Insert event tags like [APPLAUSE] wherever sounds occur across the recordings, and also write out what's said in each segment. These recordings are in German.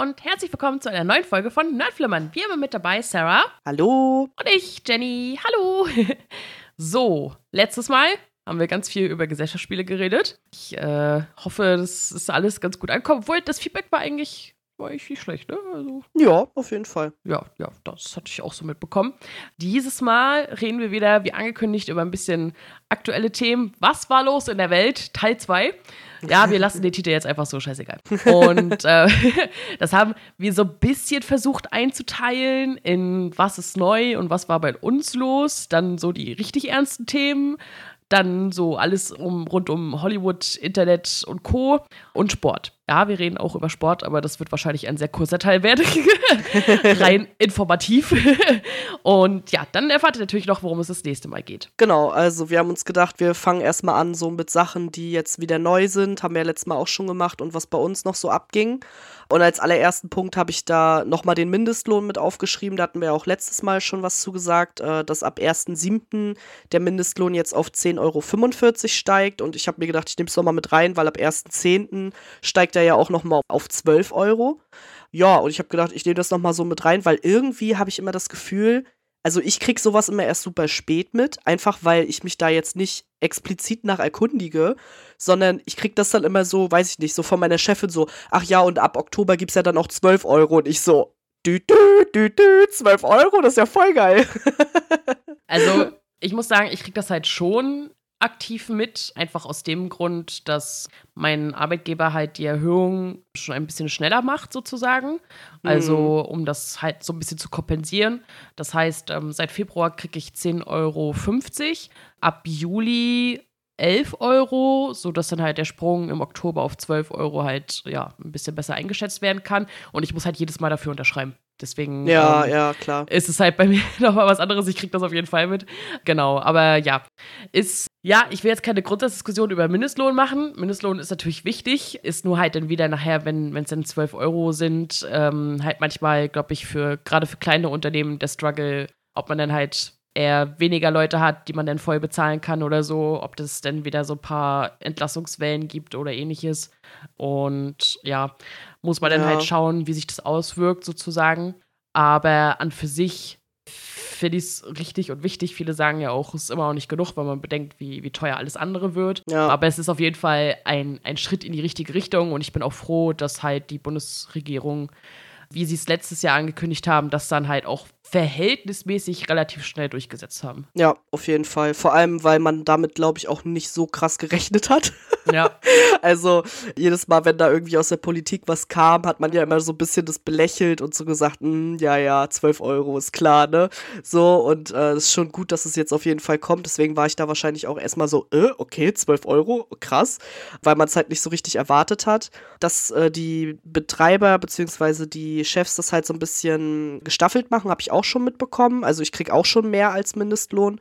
und herzlich willkommen zu einer neuen Folge von Nerdflimmern. Wir haben mit dabei Sarah. Hallo. Und ich, Jenny. Hallo. [LAUGHS] so, letztes Mal haben wir ganz viel über Gesellschaftsspiele geredet. Ich äh, hoffe, das ist alles ganz gut ankommt. Obwohl, das Feedback war eigentlich war eigentlich nicht schlecht, ne? Also, ja, auf jeden Fall. Ja, ja, das hatte ich auch so mitbekommen. Dieses Mal reden wir wieder, wie angekündigt, über ein bisschen aktuelle Themen. Was war los in der Welt? Teil 2. Ja, wir [LAUGHS] lassen den Titel jetzt einfach so scheißegal. Und äh, [LAUGHS] das haben wir so ein bisschen versucht einzuteilen in was ist neu und was war bei uns los. Dann so die richtig ernsten Themen dann so alles um, rund um Hollywood, Internet und Co. und Sport. Ja, wir reden auch über Sport, aber das wird wahrscheinlich ein sehr kurzer Teil werden. [LAUGHS] Rein informativ. und ja, dann erfahrt ihr natürlich noch, worum es das nächste Mal geht. Genau, also wir haben uns gedacht, wir fangen erstmal an so mit Sachen, die jetzt wieder neu sind. Haben wir ja letztes Mal auch schon gemacht und was bei uns noch so abging. Und als allerersten Punkt habe ich da nochmal den Mindestlohn mit aufgeschrieben. Da hatten wir auch letztes Mal schon was zugesagt, äh, dass ab 1.7. der Mindestlohn jetzt auf 10,45 Euro steigt. Und ich habe mir gedacht, ich nehme es nochmal mit rein, weil ab 1.10. steigt er ja auch nochmal auf 12 Euro. Ja, und ich habe gedacht, ich nehme das nochmal so mit rein, weil irgendwie habe ich immer das Gefühl, also ich krieg sowas immer erst super spät mit, einfach weil ich mich da jetzt nicht explizit nach erkundige, sondern ich krieg das dann immer so, weiß ich nicht, so von meiner Chefin so, ach ja, und ab Oktober gibt's ja dann auch 12 Euro und ich so, dü, dü, dü, dü, 12 Euro, das ist ja voll geil. also ich muss sagen, ich krieg das halt schon aktiv mit, einfach aus dem Grund, dass mein Arbeitgeber halt die Erhöhung schon ein bisschen schneller macht, sozusagen. Also, mhm. um das halt so ein bisschen zu kompensieren. Das heißt, ähm, seit Februar kriege ich 10,50 Euro. Ab Juli 11 Euro, sodass dann halt der Sprung im Oktober auf 12 Euro halt ja ein bisschen besser eingeschätzt werden kann. Und ich muss halt jedes Mal dafür unterschreiben. Deswegen ja, ähm, ja, klar. ist es halt bei [LAUGHS] mir nochmal was anderes. Ich kriege das auf jeden Fall mit. Genau, aber ja, ist, ja, ich will jetzt keine Grundsatzdiskussion über Mindestlohn machen. Mindestlohn ist natürlich wichtig, ist nur halt dann wieder nachher, wenn es dann 12 Euro sind, ähm, halt manchmal, glaube ich, für gerade für kleine Unternehmen der Struggle, ob man dann halt eher weniger Leute hat, die man dann voll bezahlen kann oder so, ob das dann wieder so ein paar Entlassungswellen gibt oder ähnliches. Und ja, muss man dann halt schauen, wie sich das auswirkt sozusagen. Aber an für sich finde ich es richtig und wichtig. Viele sagen ja auch, es ist immer noch nicht genug, weil man bedenkt, wie, wie teuer alles andere wird. Ja. Aber es ist auf jeden Fall ein, ein Schritt in die richtige Richtung und ich bin auch froh, dass halt die Bundesregierung, wie sie es letztes Jahr angekündigt haben, das dann halt auch verhältnismäßig relativ schnell durchgesetzt haben. Ja, auf jeden Fall. Vor allem, weil man damit, glaube ich, auch nicht so krass gerechnet hat. [LAUGHS] Ja. [LAUGHS] also jedes Mal, wenn da irgendwie aus der Politik was kam, hat man ja immer so ein bisschen das belächelt und so gesagt, hm, ja, ja, 12 Euro ist klar, ne? So, und äh, es äh, ist schon gut, dass es jetzt auf jeden Fall kommt. Deswegen war ich da wahrscheinlich auch erstmal so, äh, okay, 12 Euro, krass, weil man es halt nicht so richtig erwartet hat. Dass äh, die Betreiber bzw. die Chefs das halt so ein bisschen gestaffelt machen, habe ich auch auch schon mitbekommen. Also ich kriege auch schon mehr als Mindestlohn.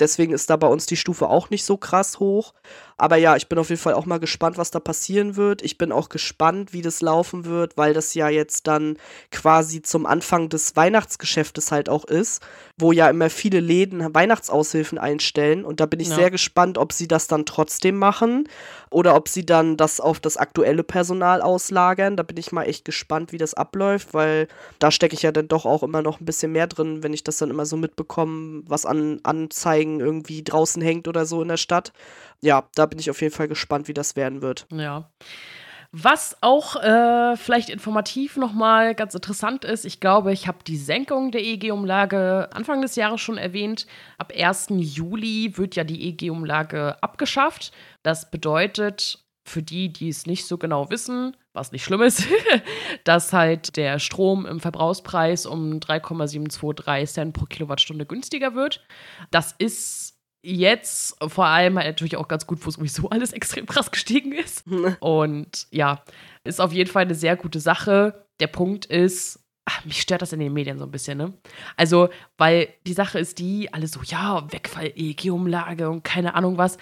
Deswegen ist da bei uns die Stufe auch nicht so krass hoch. Aber ja, ich bin auf jeden Fall auch mal gespannt, was da passieren wird. Ich bin auch gespannt, wie das laufen wird, weil das ja jetzt dann quasi zum Anfang des Weihnachtsgeschäftes halt auch ist, wo ja immer viele Läden Weihnachtsaushilfen einstellen. Und da bin ich ja. sehr gespannt, ob sie das dann trotzdem machen oder ob sie dann das auf das aktuelle Personal auslagern. Da bin ich mal echt gespannt, wie das abläuft, weil da stecke ich ja dann doch auch immer noch ein bisschen mehr drin, wenn ich das dann immer so mitbekomme, was an Anzeigen irgendwie draußen hängt oder so in der Stadt ja, da bin ich auf jeden Fall gespannt, wie das werden wird. Ja. Was auch äh, vielleicht informativ nochmal ganz interessant ist, ich glaube, ich habe die Senkung der EEG-Umlage Anfang des Jahres schon erwähnt. Ab 1. Juli wird ja die EEG-Umlage abgeschafft. Das bedeutet, für die, die es nicht so genau wissen, was nicht schlimm ist, [LAUGHS] dass halt der Strom im Verbrauchspreis um 3,723 Cent pro Kilowattstunde günstiger wird. Das ist jetzt vor allem halt natürlich auch ganz gut, wo sowieso alles [LAUGHS] extrem krass gestiegen ist. [LAUGHS] Und ja, ist auf jeden Fall eine sehr gute Sache. Der Punkt ist, ach, mich stört das in den Medien so ein bisschen, ne? Also, weil die Sache ist die, alle so, ja, Wegfall, EEG-Umlage und keine Ahnung was.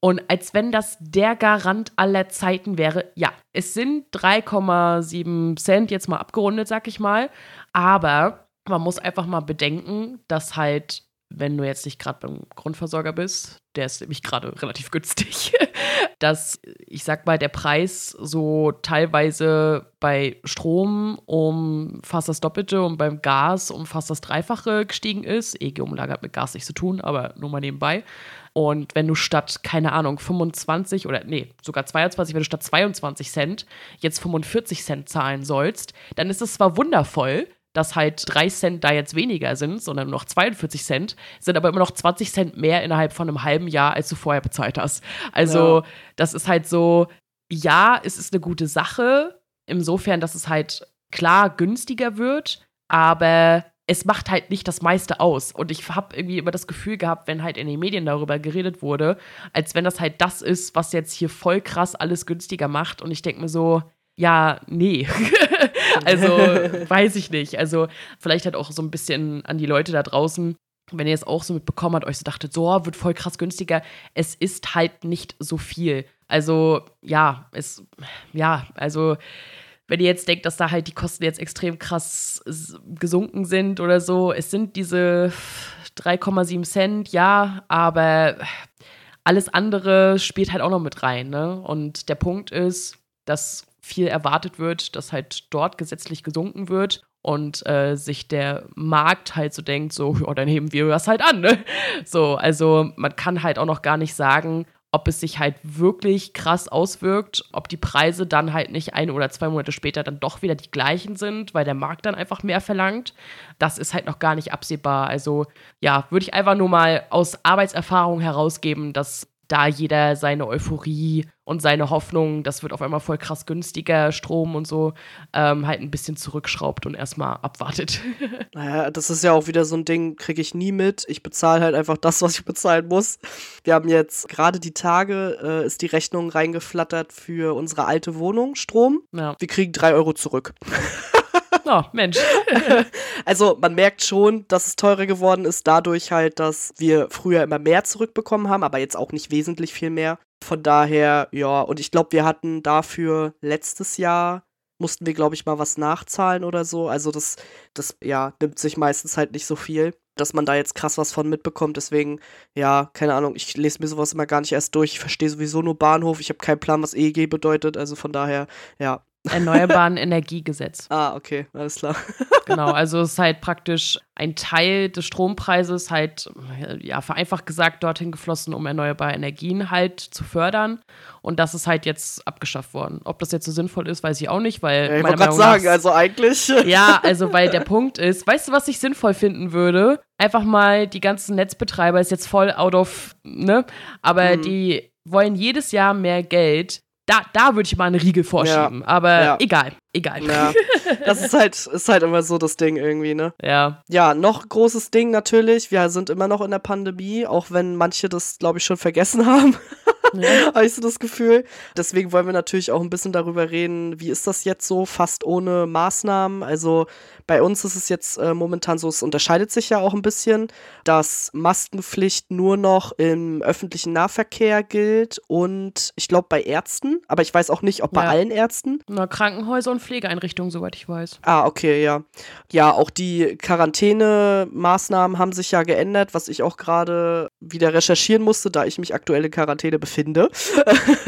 Und als wenn das der Garant aller Zeiten wäre, ja, es sind 3,7 Cent, jetzt mal abgerundet, sag ich mal. Aber man muss einfach mal bedenken, dass halt wenn du jetzt nicht gerade beim Grundversorger bist, der ist nämlich gerade relativ günstig, [LAUGHS] dass ich sag mal, der Preis so teilweise bei Strom um fast das Doppelte und beim Gas um fast das Dreifache gestiegen ist. EG-Umlage hat mit Gas nichts zu tun, aber nur mal nebenbei. Und wenn du statt, keine Ahnung, 25 oder nee, sogar 22, wenn du statt 22 Cent jetzt 45 Cent zahlen sollst, dann ist es zwar wundervoll, dass halt 3 Cent da jetzt weniger sind, sondern nur noch 42 Cent, sind aber immer noch 20 Cent mehr innerhalb von einem halben Jahr, als du vorher bezahlt hast. Also, ja. das ist halt so, ja, es ist eine gute Sache, insofern, dass es halt klar günstiger wird, aber es macht halt nicht das meiste aus. Und ich habe irgendwie immer das Gefühl gehabt, wenn halt in den Medien darüber geredet wurde, als wenn das halt das ist, was jetzt hier voll krass alles günstiger macht. Und ich denke mir so, ja, nee. [LAUGHS] also, [LAUGHS] weiß ich nicht. Also, vielleicht halt auch so ein bisschen an die Leute da draußen, wenn ihr es auch so mitbekommen habt, euch so dachtet, so, wird voll krass günstiger. Es ist halt nicht so viel. Also, ja, es, ja, also, wenn ihr jetzt denkt, dass da halt die Kosten jetzt extrem krass gesunken sind oder so, es sind diese 3,7 Cent, ja, aber alles andere spielt halt auch noch mit rein, ne? Und der Punkt ist, dass viel erwartet wird, dass halt dort gesetzlich gesunken wird und äh, sich der Markt halt so denkt, so, ja, dann heben wir das halt an, ne? So, also man kann halt auch noch gar nicht sagen, ob es sich halt wirklich krass auswirkt, ob die Preise dann halt nicht ein oder zwei Monate später dann doch wieder die gleichen sind, weil der Markt dann einfach mehr verlangt. Das ist halt noch gar nicht absehbar. Also ja, würde ich einfach nur mal aus Arbeitserfahrung herausgeben, dass da jeder seine Euphorie und seine Hoffnung, das wird auf einmal voll krass günstiger, Strom und so, ähm, halt ein bisschen zurückschraubt und erstmal abwartet. [LAUGHS] Naja, das ist ja auch wieder so ein Ding, kriege ich nie mit. Ich bezahle halt einfach das, was ich bezahlen muss. Wir haben jetzt gerade die Tage, äh, ist die Rechnung reingeflattert für unsere alte Wohnung, Strom. Ja. Wir kriegen drei Euro zurück. [LAUGHS] Oh, Mensch. [LAUGHS] also man merkt schon, dass es teurer geworden ist, dadurch halt, dass wir früher immer mehr zurückbekommen haben, aber jetzt auch nicht wesentlich viel mehr. Von daher, ja, und ich glaube, wir hatten dafür letztes Jahr mussten wir, glaube ich, mal was nachzahlen oder so. Also das, das, ja, nimmt sich meistens halt nicht so viel, dass man da jetzt krass was von mitbekommt. Deswegen, ja, keine Ahnung, ich lese mir sowas immer gar nicht erst durch. Ich verstehe sowieso nur Bahnhof. Ich habe keinen Plan, was EEG bedeutet. Also von daher, ja, Erneuerbaren Energiegesetz. Ah, okay, alles klar. [LAUGHS] genau, also es ist halt praktisch ein Teil des Strompreises, halt, ja, vereinfacht gesagt, dorthin geflossen, um erneuerbare Energien halt zu fördern. Und das ist halt jetzt abgeschafft worden. Ob das jetzt so sinnvoll ist, weiß ich auch nicht, weil. Ja, ich wollte gerade sagen, also eigentlich. [LAUGHS] Ja, also, weil der Punkt ist, weißt du, was ich sinnvoll finden würde? Einfach mal die ganzen Netzbetreiber ist jetzt voll out of, ne? Aber mhm. die wollen jedes Jahr mehr Geld da, da würde ich mal eine Riegel vorschieben. Ja. Aber ja. egal, egal. Ja. Das ist halt, ist halt immer so das Ding irgendwie, ne? Ja. Ja, noch großes Ding natürlich. Wir sind immer noch in der Pandemie, auch wenn manche das, glaube ich, schon vergessen [LAUGHS] haben. Ja. Habe ich so das Gefühl. Deswegen wollen wir natürlich auch ein bisschen darüber reden, wie ist das jetzt so, fast ohne Maßnahmen. Also bei uns ist es jetzt äh, momentan so, es unterscheidet sich ja auch ein bisschen, dass Maskenpflicht nur noch im öffentlichen Nahverkehr gilt und ich glaube bei Ärzten, aber ich weiß auch nicht, ob bei ja. allen Ärzten. Na, Krankenhäuser und Pflegeeinrichtungen, soweit ich weiß. Ah, okay, ja. Ja, auch die Quarantänemaßnahmen haben sich ja geändert, was ich auch gerade wieder recherchieren musste, da ich mich aktuell in Quarantäne befinde.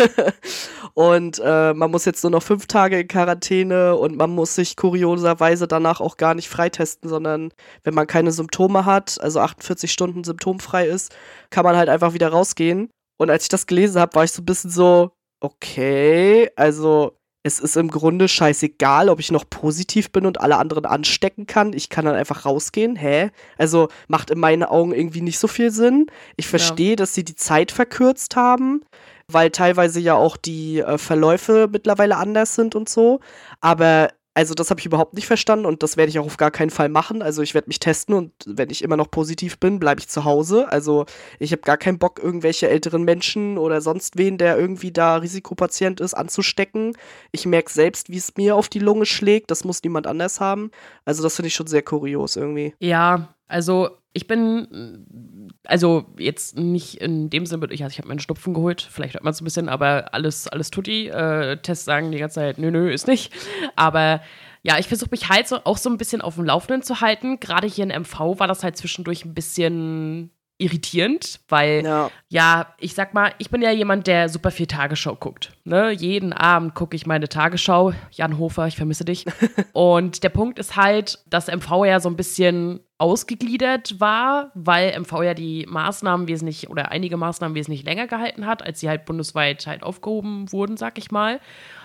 [LAUGHS] und äh, man muss jetzt nur noch fünf Tage in Quarantäne und man muss sich kurioserweise danach auch gar nicht freitesten, sondern wenn man keine Symptome hat, also 48 Stunden symptomfrei ist, kann man halt einfach wieder rausgehen. Und als ich das gelesen habe, war ich so ein bisschen so, okay, also es ist im Grunde scheißegal, ob ich noch positiv bin und alle anderen anstecken kann. Ich kann dann einfach rausgehen. Hä? Also macht in meinen Augen irgendwie nicht so viel Sinn. Ich verstehe, ja. dass sie die Zeit verkürzt haben, weil teilweise ja auch die äh, Verläufe mittlerweile anders sind und so. Aber also das habe ich überhaupt nicht verstanden und das werde ich auch auf gar keinen Fall machen. Also ich werde mich testen und wenn ich immer noch positiv bin, bleibe ich zu Hause. Also ich habe gar keinen Bock, irgendwelche älteren Menschen oder sonst wen, der irgendwie da Risikopatient ist, anzustecken. Ich merke selbst, wie es mir auf die Lunge schlägt. Das muss niemand anders haben. Also das finde ich schon sehr kurios irgendwie. Ja, also ich bin, also jetzt nicht in dem Sinne, ich, also ich habe meinen Schnupfen geholt, vielleicht hört man es ein bisschen, aber alles, alles tutti. Äh, Tests sagen die ganze Zeit, nö, nö, ist nicht. Aber Ja, ich versuche mich halt so, auch so ein bisschen auf dem Laufenden zu halten. Gerade hier in MV war das halt zwischendurch ein bisschen irritierend, weil ja. ja. ich sag mal, ich bin ja jemand, der super viel Tagesschau guckt. Ne? Jeden Abend gucke ich meine Tagesschau. Jan Hofer, ich vermisse dich. [LAUGHS] und der Punkt ist halt, dass MV ja so ein bisschen ausgegliedert war, weil MV ja die Maßnahmen wesentlich oder einige Maßnahmen wesentlich länger gehalten hat, als sie halt bundesweit halt aufgehoben wurden, sag ich mal.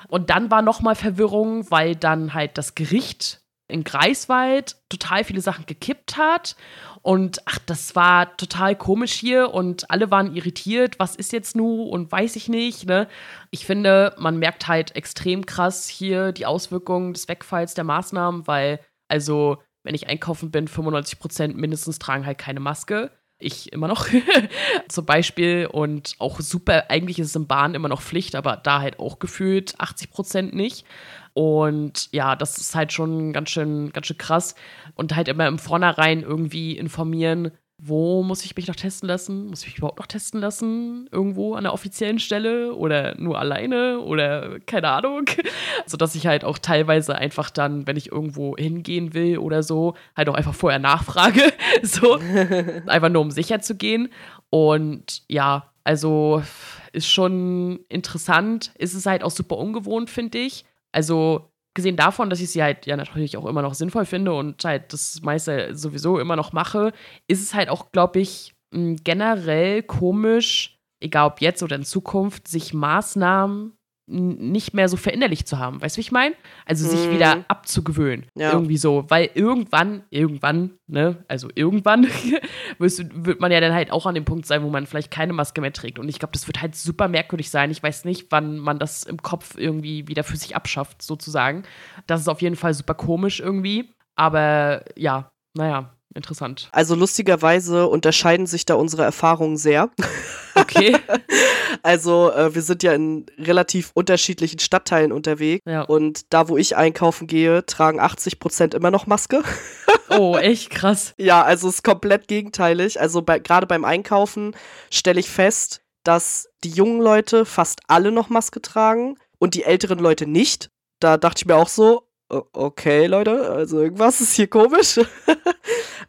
Und dann war nochmal Verwirrung, weil dann halt das Gericht in Greifswald total viele Sachen gekippt hat. Und ach, das war total komisch hier und alle waren irritiert. Was ist jetzt nun und weiß ich nicht. Ne? Ich finde, man merkt halt extrem krass hier die Auswirkungen des Wegfalls der Maßnahmen, weil, also, wenn ich einkaufen bin, 95 Prozent mindestens tragen halt keine Maske. Ich immer noch [LAUGHS] zum Beispiel und auch super, eigentlich ist es in Bahn immer noch Pflicht, aber da halt auch gefühlt 80 Prozent nicht. Und ja, das ist halt schon ganz schön, ganz schön krass. Und halt immer im Vornherein irgendwie informieren, wo muss ich mich noch testen lassen? Muss ich mich überhaupt noch testen lassen? Irgendwo an der offiziellen Stelle oder nur alleine oder keine Ahnung. [LAUGHS] Sodass ich halt auch teilweise einfach dann, wenn ich irgendwo hingehen will oder so, halt auch einfach vorher nachfrage. [LAUGHS] so. [LAUGHS] einfach nur um sicher zu gehen. Und ja, also ist schon interessant. Ist es halt auch super ungewohnt, finde ich. Also gesehen davon, dass ich sie halt ja natürlich auch immer noch sinnvoll finde und halt das meiste sowieso immer noch mache, ist es halt auch, glaube ich, generell komisch, egal ob jetzt oder in Zukunft, sich Maßnahmen nicht mehr so verinnerlicht zu haben. Weißt du, wie ich meine? Also sich mhm. wieder abzugewöhnen. Ja. Irgendwie so. Weil irgendwann, irgendwann, ne, also irgendwann [LAUGHS] wird man ja dann halt auch an dem Punkt sein, wo man vielleicht keine Maske mehr trägt. Und ich glaube, das wird halt super merkwürdig sein. Ich weiß nicht, wann man das im Kopf irgendwie wieder für sich abschafft, sozusagen. Das ist auf jeden Fall super komisch irgendwie. Aber ja, naja, interessant. Also lustigerweise unterscheiden sich da unsere Erfahrungen sehr. Okay. [LAUGHS] also äh, wir sind ja in relativ unterschiedlichen Stadtteilen unterwegs ja. und da, wo ich einkaufen gehe, tragen 80 Prozent immer noch Maske. [LAUGHS] oh, echt krass. Ja, also es ist komplett gegenteilig. Also bei, gerade beim Einkaufen stelle ich fest, dass die jungen Leute fast alle noch Maske tragen und die älteren Leute nicht. Da dachte ich mir auch so, okay, Leute, also irgendwas ist hier komisch. [LAUGHS]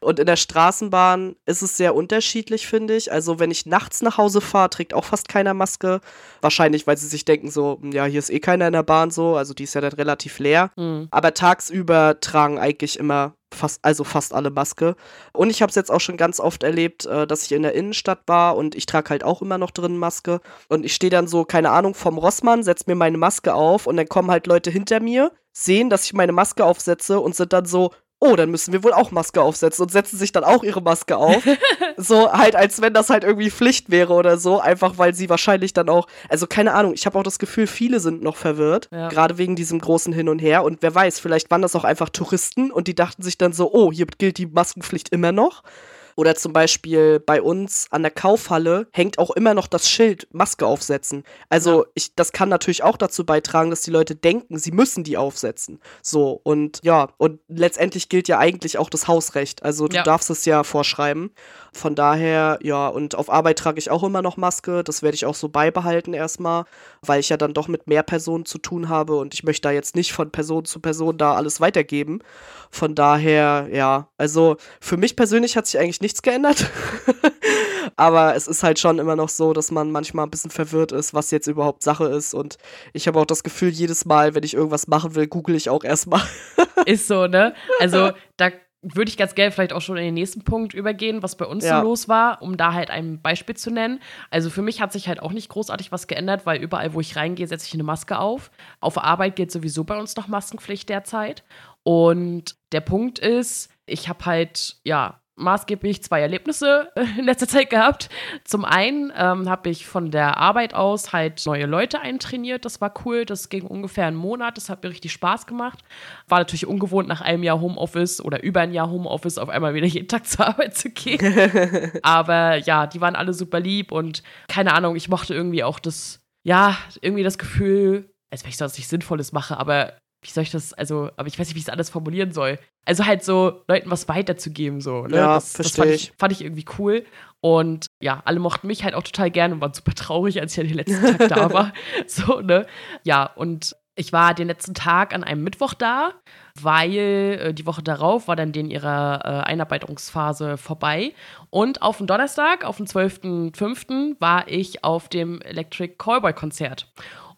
und in der Straßenbahn ist es sehr unterschiedlich, finde ich. Also, wenn ich nachts nach Hause fahre, trägt auch fast keiner Maske. Wahrscheinlich, weil sie sich denken, so, hm, ja, hier ist eh keiner in der Bahn so. Also, die ist ja dann relativ leer. Mhm. Aber tagsüber tragen eigentlich immer fast, also fast alle Maske. Und ich habe es jetzt auch schon ganz oft erlebt, äh, dass ich in der Innenstadt war und ich trage halt auch immer noch drin Maske. Und ich stehe dann so, keine Ahnung, vom Rossmann, setze mir meine Maske auf und dann kommen halt Leute hinter mir, sehen, dass ich meine Maske aufsetze und sind dann so, oh, dann müssen wir wohl auch Maske aufsetzen und setzen sich dann auch ihre Maske auf. [LAUGHS] so halt, als wenn das halt irgendwie Pflicht wäre oder so, einfach weil sie wahrscheinlich dann auch, also keine Ahnung, ich habe auch das Gefühl, viele sind noch verwirrt, ja. gerade wegen diesem großen Hin und Her und wer weiß, vielleicht waren das auch einfach Touristen und die dachten sich dann so, oh, hier gilt die Maskenpflicht immer noch. Oder zum Beispiel bei uns an der Kaufhalle hängt auch immer noch das Schild Maske aufsetzen. Also ja. ich, das kann natürlich auch dazu beitragen, dass die Leute denken, sie müssen die aufsetzen. So und ja, und letztendlich gilt ja eigentlich auch das Hausrecht. Also du ja. darfst es ja vorschreiben. Von daher, ja, und auf Arbeit trage ich auch immer noch Maske. Das werde ich auch so beibehalten erstmal, weil ich ja dann doch mit mehr Personen zu tun habe und ich möchte da jetzt nicht von Person zu Person da alles weitergeben. Von daher, ja, also für mich persönlich hat sich eigentlich nichts geändert. [LAUGHS] Aber es ist halt schon immer noch so, dass man manchmal ein bisschen verwirrt ist, was jetzt überhaupt Sache ist. Und ich habe auch das Gefühl, jedes Mal, wenn ich irgendwas machen will, google ich auch erstmal. [LAUGHS] ist so, ne? Also da würde ich ganz gerne vielleicht auch schon in den nächsten Punkt übergehen, was bei uns ja. so los war, um da halt ein Beispiel zu nennen. Also für mich hat sich halt auch nicht großartig was geändert, weil überall, wo ich reingehe, setze ich eine Maske auf. Auf Arbeit geht sowieso bei uns noch Maskenpflicht derzeit. Und der Punkt ist, ich habe halt, ja, maßgeblich zwei Erlebnisse in letzter Zeit gehabt. Zum einen ähm, habe ich von der Arbeit aus halt neue Leute eintrainiert. Das war cool. Das ging ungefähr einen Monat. Das hat mir richtig Spaß gemacht. War natürlich ungewohnt, nach einem Jahr Homeoffice oder über ein Jahr Homeoffice auf einmal wieder jeden Tag [LAUGHS] zur Arbeit zu gehen. [LAUGHS] Aber ja, die waren alle super lieb und keine Ahnung, ich mochte irgendwie auch das, ja, irgendwie das Gefühl, als wenn ich sonst nichts Sinnvolles mache, aber wie soll ich das, also, aber ich weiß nicht, wie ich es alles formulieren soll. Also halt so Leuten was weiterzugeben, so. Ne? Ja, das, das fand ich, fand ich irgendwie cool. Und ja, alle mochten mich halt auch total gerne und waren super traurig, als ich ja den letzten Tag da war. [LAUGHS] So, ne? Ja, und Ich war den letzten Tag an einem Mittwoch da, weil äh, die Woche darauf war dann den ihrer äh, Einarbeitungsphase vorbei. Und auf dem Donnerstag, auf dem 12.05., war ich auf dem Electric Callboy Konzert.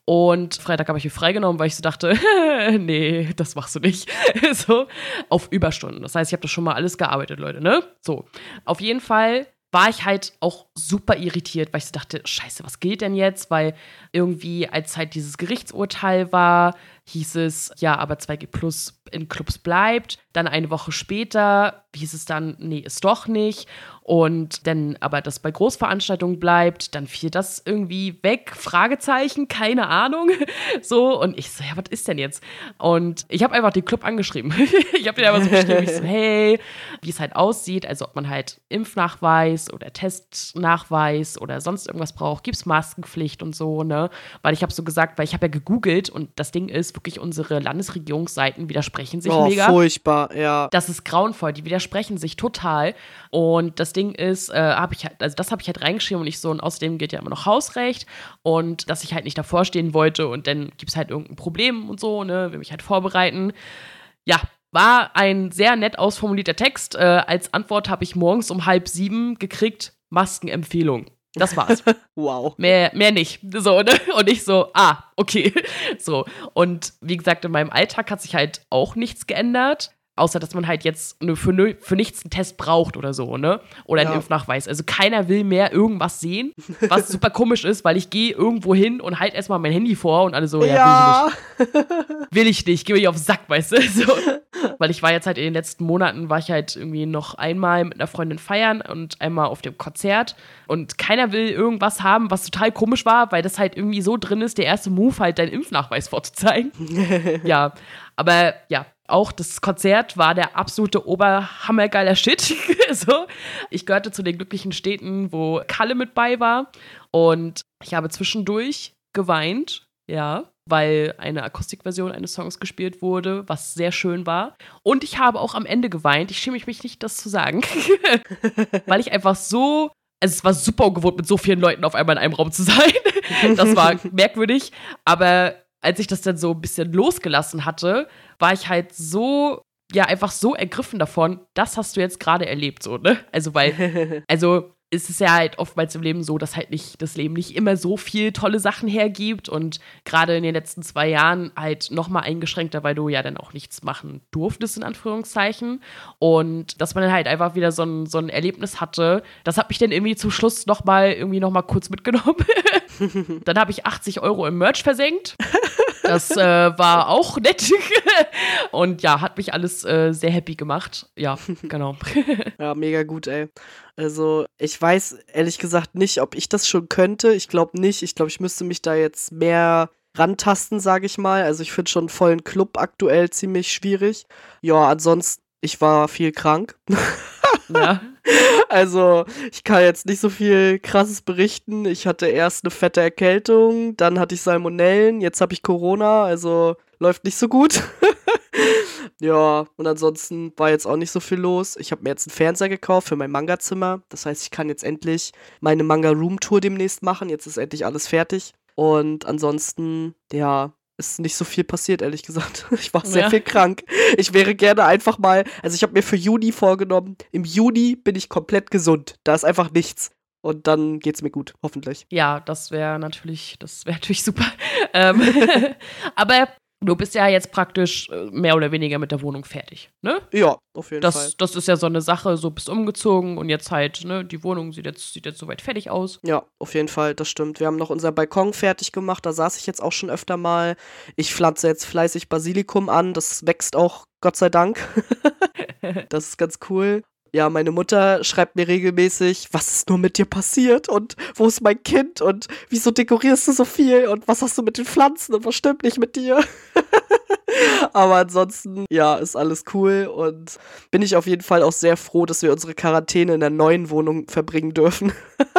Und Freitag habe ich mir freigenommen, weil ich so dachte, [LAUGHS] nee, das machst du nicht. [LAUGHS] so, auf Überstunden. Das heißt, ich habe das schon mal alles gearbeitet, Leute, ne? So. Auf jeden Fall war ich halt auch super irritiert, weil ich so dachte, scheiße, was gilt denn jetzt? Weil irgendwie, als halt dieses Gerichtsurteil war, hieß es, ja, aber 2G Plus in Clubs bleibt. Dann eine Woche später hieß es dann, nee, ist doch nicht. Und dann aber das bei Großveranstaltungen bleibt, dann fiel das irgendwie weg. Fragezeichen, keine Ahnung. [LAUGHS] So, und ich so, ja, was ist denn jetzt? Und ich habe einfach den Club angeschrieben. [LAUGHS] ich habe den einfach so geschrieben, ich so, [LAUGHS] hey, wie es halt aussieht, also ob man halt Impfnachweis oder Testnachweis oder sonst irgendwas braucht, gibt es Maskenpflicht und so, ne? Weil ich habe so gesagt, weil ich habe ja gegoogelt und das Ding ist, wirklich unsere Landesregierungsseiten widersprechen sich oh, mega. furchtbar, ja. Das ist grauenvoll, die widersprechen sich total. Und das Ding ist, äh, habe ich halt, also das habe ich halt reingeschrieben und ich so, und außerdem geht ja immer noch Hausrecht und dass ich halt nicht davor stehen wollte und dann gibt es halt irgendein Problem und so, ne, will mich halt vorbereiten. Ja, war ein sehr nett ausformulierter Text. Äh, als Antwort habe ich morgens um halb sieben gekriegt, Maskenempfehlung. Das war's. [LAUGHS] wow. Mehr, mehr nicht. So, ne? Und ich so, ah, okay. [LAUGHS] So. Und wie gesagt, in meinem Alltag hat sich halt auch nichts geändert. Außer, dass man halt jetzt nur für, für nichts einen Test braucht oder so, ne? Oder einen ja. Impfnachweis. Also keiner will mehr irgendwas sehen, was [LAUGHS] super komisch ist, weil ich gehe irgendwo hin und halt erstmal mein Handy vor und alle so, ja, ja. will ich nicht. will ich nicht, geh mir auf den Sack, weißt du? [LAUGHS] So. Weil ich war jetzt halt in den letzten Monaten, war ich halt irgendwie noch einmal mit einer Freundin feiern und einmal auf dem Konzert. Und keiner will irgendwas haben, was total komisch war, weil das halt irgendwie so drin ist, der erste Move halt deinen Impfnachweis vorzuzeigen. [LAUGHS] ja, aber ja, auch das Konzert war der absolute oberhammergeiler Shit. [LAUGHS] so. Ich gehörte zu den glücklichen Städten, wo Kalle mit bei war. Und ich habe zwischendurch geweint, ja, weil eine Akustikversion eines Songs gespielt wurde, was sehr schön war. Und ich habe auch am Ende geweint. Ich schäme mich nicht, das zu sagen. [LAUGHS] weil ich einfach so also es war super ungewohnt, mit so vielen Leuten auf einmal in einem Raum zu sein. [LAUGHS] das war merkwürdig. Aber als ich das dann so ein bisschen losgelassen hatte, war ich halt so, ja, einfach so ergriffen davon, das hast du jetzt gerade erlebt, so, ne? Also, weil, [LAUGHS] also, es ist ja halt oftmals im Leben so, dass halt nicht das Leben nicht immer so viel tolle Sachen hergibt und gerade in den letzten zwei Jahren halt noch mal eingeschränkter, weil du ja dann auch nichts machen durftest in Anführungszeichen und dass man dann halt einfach wieder so ein, so ein Erlebnis hatte, das hat mich dann irgendwie zum Schluss noch mal irgendwie noch mal kurz mitgenommen. [LAUGHS] dann habe ich 80 Euro im Merch versenkt. Das äh, war auch nett. [LAUGHS] Und ja, hat mich alles äh, sehr happy gemacht. Ja, genau. [LAUGHS] ja, mega gut, ey. Also, ich weiß ehrlich gesagt nicht, ob ich das schon könnte. Ich glaube nicht. Ich glaube, ich müsste mich da jetzt mehr rantasten, sage ich mal. Also, ich finde schon vollen Club aktuell ziemlich schwierig. Ja, ansonsten, ich war viel krank. [LAUGHS] ja. Also, ich kann jetzt nicht so viel krasses berichten. Ich hatte erst eine fette Erkältung, dann hatte ich Salmonellen, jetzt habe ich Corona, also läuft nicht so gut. [LAUGHS] ja, und ansonsten war jetzt auch nicht so viel los. Ich habe mir jetzt einen Fernseher gekauft für mein Manga-Zimmer. Das heißt, ich kann jetzt endlich meine Manga-Room-Tour demnächst machen. Jetzt ist endlich alles fertig. Und ansonsten, ja, ist nicht so viel passiert, ehrlich gesagt. [LAUGHS] Ich war sehr ja. viel krank. Ich wäre gerne einfach mal, also ich habe mir für Juni vorgenommen, im Juni bin ich komplett gesund. Da ist einfach nichts. Und dann geht's mir gut, hoffentlich. Ja, das wäre natürlich, das wäre [LAUGHS] natürlich super. Ähm, [LAUGHS] aber Du bist ja jetzt praktisch äh, mehr oder weniger mit der Wohnung fertig, ne? Ja, auf jeden das, Fall. Das ist ja so eine Sache, so bist umgezogen und jetzt halt, ne, die Wohnung sieht jetzt, sieht jetzt soweit fertig aus. Ja, auf jeden Fall, das stimmt. Wir haben noch unser Balkon fertig gemacht, da saß ich jetzt auch schon öfter mal. Ich pflanze jetzt fleißig Basilikum an, das wächst auch, Gott sei Dank. [LAUGHS] das ist ganz cool ja, meine Mutter schreibt mir regelmäßig, was ist nur mit dir passiert und wo ist mein Kind und wieso dekorierst du so viel und was hast du mit den Pflanzen und was stimmt nicht mit dir? [LAUGHS] Aber ansonsten, ja, ist alles cool und bin ich auf jeden Fall auch sehr froh, dass wir unsere Quarantäne in der neuen Wohnung verbringen dürfen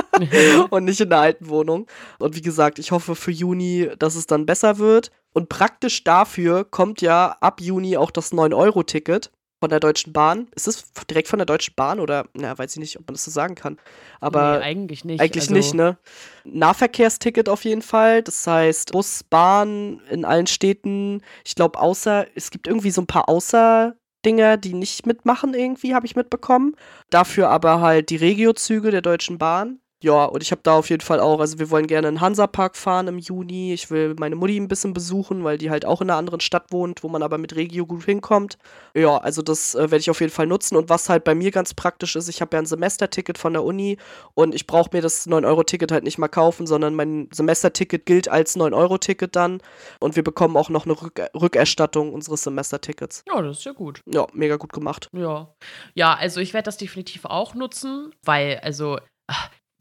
[LAUGHS] und nicht in der alten Wohnung. Und wie gesagt, ich hoffe für Juni, dass es dann besser wird. Und praktisch dafür kommt ja ab Juni auch das 9-Euro-Ticket. Von der Deutschen Bahn. Ist es direkt von der Deutschen Bahn oder, na, weiß ich nicht, ob man das so sagen kann. Aber nee, eigentlich nicht. Eigentlich also, nicht, ne? Nahverkehrsticket auf jeden Fall. Das heißt, Bus, Bahn in allen Städten. Ich glaube, außer, es gibt irgendwie so ein paar Außerdinger, die nicht mitmachen, irgendwie, habe ich mitbekommen. Dafür aber halt die Regiozüge der Deutschen Bahn. Ja, und ich habe da auf jeden Fall auch, also wir wollen gerne in den Hansapark fahren im Juni. Ich will meine Mutti ein bisschen besuchen, weil die halt auch in einer anderen Stadt wohnt, wo man aber mit Regio gut hinkommt. Ja, also das äh, werde ich auf jeden Fall nutzen. Und was halt bei mir ganz praktisch ist, ich habe ja ein Semesterticket von der Uni und ich brauche mir das 9-Euro-Ticket halt nicht mal kaufen, sondern mein Semesterticket gilt als 9-Euro-Ticket dann. Und wir bekommen auch noch eine Rück Rückerstattung unseres Semestertickets. Ja, das ist ja gut. Ja, mega gut gemacht. Ja. Ja, also ich werde das definitiv auch nutzen, weil, also,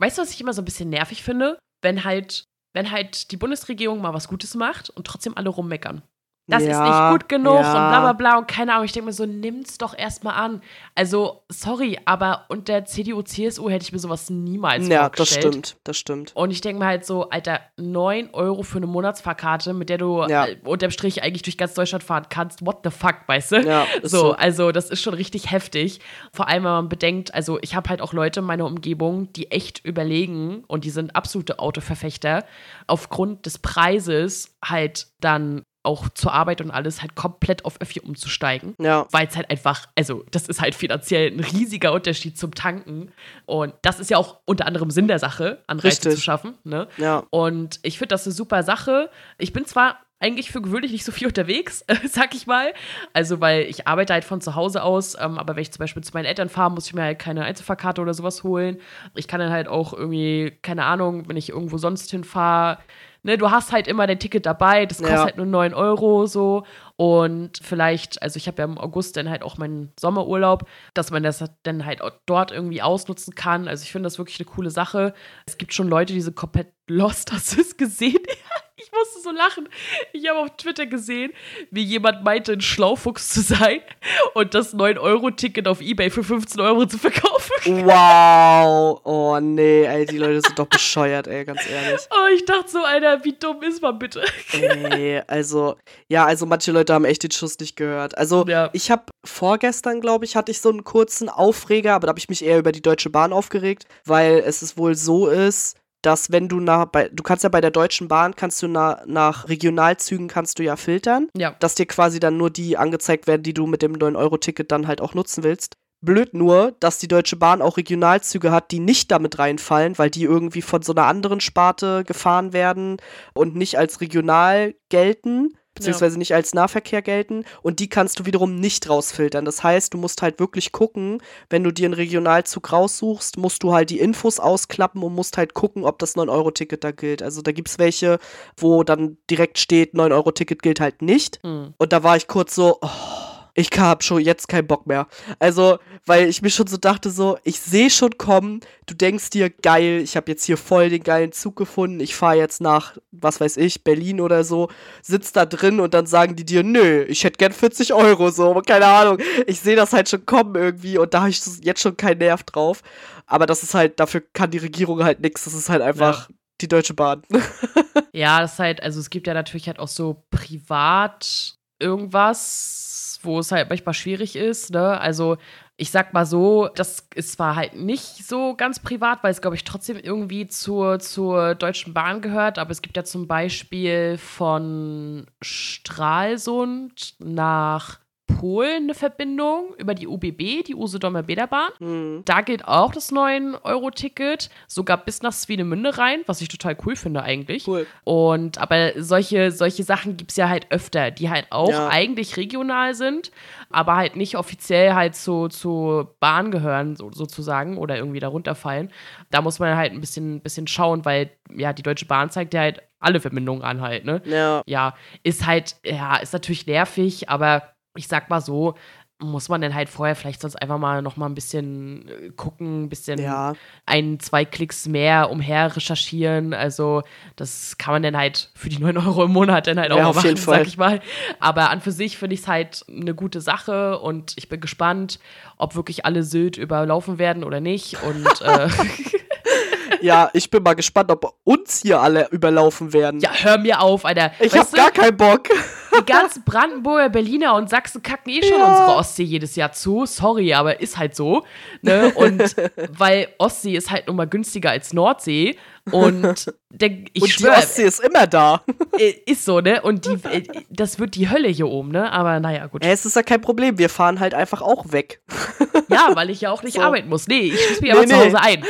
Weißt du, was ich immer so ein bisschen nervig finde? Wenn halt, wenn halt die Bundesregierung mal was Gutes macht und trotzdem alle rummeckern das ja, ist nicht gut genug ja. und bla bla bla und keine Ahnung. Ich denke mir so, nimm's doch erstmal an. Also, sorry, aber unter CDU, CSU hätte ich mir sowas niemals ja, vorgestellt. Ja, das stimmt, das stimmt. Und ich denke mir halt so, Alter, 9 Euro für eine Monatsfahrkarte, mit der du ja. Äh, unterm Strich eigentlich durch ganz Deutschland fahren kannst. What the fuck, weißt du? Ja, so, so, also das ist schon richtig heftig. Vor allem, wenn man bedenkt, also ich habe halt auch Leute in meiner Umgebung, die echt überlegen und die sind absolute Autoverfechter, aufgrund des Preises halt dann auch zur Arbeit und alles halt komplett auf Öffi umzusteigen. Ja. Weil es halt einfach, also das ist halt finanziell ein riesiger Unterschied zum Tanken. Und das ist ja auch unter anderem Sinn der Sache, Anreize Richtig. zu schaffen. Ne? Ja. Und ich finde das eine super Sache. Ich bin zwar eigentlich für gewöhnlich nicht so viel unterwegs, [LAUGHS] sag ich mal. Also, weil ich arbeite halt von zu Hause aus, ähm, aber wenn ich zum Beispiel zu meinen Eltern fahre, muss ich mir halt keine Einzelfahrkarte oder sowas holen. Ich kann dann halt auch irgendwie, keine Ahnung, wenn ich irgendwo sonst hinfahre, ne, du hast halt immer dein Ticket dabei, das kostet ja. halt nur 9 Euro so. Und vielleicht, also ich habe ja im August dann halt auch meinen Sommerurlaub, dass man das dann halt dort irgendwie ausnutzen kann. Also ich finde das wirklich eine coole Sache. Es gibt schon Leute, die sind komplett [LAUGHS] lost. Hast du es gesehen? [LAUGHS] Ich musste so lachen. Ich habe auf Twitter gesehen, wie jemand meinte, ein Schlaufuchs zu sein und das 9-Euro-Ticket auf Ebay für 15 Euro zu verkaufen. Wow. Oh nee, ey, die Leute sind doch bescheuert, ey, ganz ehrlich. Oh, ich dachte so, Alter, wie dumm ist man bitte? Nee, also, ja, also manche Leute haben echt den Schuss nicht gehört. Also, ja. ich habe vorgestern, glaube ich, hatte ich so einen kurzen Aufreger, aber da habe ich mich eher über die Deutsche Bahn aufgeregt, weil es ist wohl so ist, dass wenn du nach, bei, du kannst ja bei der Deutschen Bahn, kannst du na, nach Regionalzügen kannst du ja filtern, ja. dass dir quasi dann nur die angezeigt werden, die du mit dem 9-Euro-Ticket dann halt auch nutzen willst. Blöd nur, dass die Deutsche Bahn auch Regionalzüge hat, die nicht damit reinfallen, weil die irgendwie von so einer anderen Sparte gefahren werden und nicht als regional gelten beziehungsweise ja. nicht als Nahverkehr gelten und die kannst du wiederum nicht rausfiltern. Das heißt, du musst halt wirklich gucken, wenn du dir einen Regionalzug raussuchst, musst du halt die Infos ausklappen und musst halt gucken, ob das 9-Euro-Ticket da gilt. Also da gibt es welche, wo dann direkt steht, 9-Euro-Ticket gilt halt nicht. Mhm. Und da war ich kurz so, oh, ich habe schon jetzt keinen Bock mehr. Also, weil ich mir schon so dachte, so, ich sehe schon kommen, du denkst dir, geil, ich habe jetzt hier voll den geilen Zug gefunden, ich fahre jetzt nach, was weiß ich, Berlin oder so, sitzt da drin und dann sagen die dir, nö, ich hätte gern 40 Euro, so, keine Ahnung. Ich sehe das halt schon kommen irgendwie und da habe ich jetzt schon keinen Nerv drauf. Aber das ist halt, dafür kann die Regierung halt nichts, das ist halt einfach ja. die Deutsche Bahn. [LAUGHS] ja, das ist halt, also es gibt ja natürlich halt auch so privat irgendwas, wo es halt manchmal schwierig ist. Ne? Also ich sag mal so, das ist zwar halt nicht so ganz privat, weil es, glaube ich, trotzdem irgendwie zur, zur Deutschen Bahn gehört, aber es gibt ja zum Beispiel von Stralsund nach Polen eine Verbindung über die UBB, die Usedomer Bäderbahn. Mhm. Da gilt auch das 9-Euro-Ticket, sogar bis nach Swinemünde rein, was ich total cool finde eigentlich. Cool. Und aber solche, solche Sachen gibt es ja halt öfter, die halt auch ja. eigentlich regional sind, aber halt nicht offiziell halt zu, zu Bahn gehören, so, sozusagen, oder irgendwie darunter fallen. Da muss man halt ein bisschen, bisschen schauen, weil ja, die Deutsche Bahn zeigt ja halt alle Verbindungen an halt, ne? Ja. Ja, ist halt, ja, ist natürlich nervig, aber ich sag mal so, muss man dann halt vorher vielleicht sonst einfach mal noch mal ein bisschen äh, gucken, ein bisschen ja. ein, zwei Klicks mehr umher recherchieren. Also das kann man dann halt für die 9 Euro im Monat dann halt auch ja, machen, sag ich mal. Aber an für sich finde ich es halt eine gute Sache und ich bin gespannt, ob wirklich alle Sylt überlaufen werden oder nicht. Und äh, [LAUGHS] ja, ich bin mal gespannt, ob uns hier alle überlaufen werden. Ja, hör mir auf, Alter. Ich weißt hab du? gar keinen Bock die ganzen Brandenburger, Berliner und Sachsen kacken eh schon ja. unsere Ostsee jedes Jahr zu. Sorry, aber ist halt so. Ne? Und [LAUGHS] weil Ostsee ist halt nun mal günstiger als Nordsee. Und der, ich und schwör, die Ostsee ist immer da. Äh, ist so, ne? Und die, [LAUGHS] äh, das wird die Hölle hier oben, ne? Aber naja, gut. Ja, es ist ja kein Problem. Wir fahren halt einfach auch weg. Ja, weil ich ja auch nicht [LAUGHS] so. arbeiten muss. Nee, ich schließe mich nee, aber nee. zu Hause ein.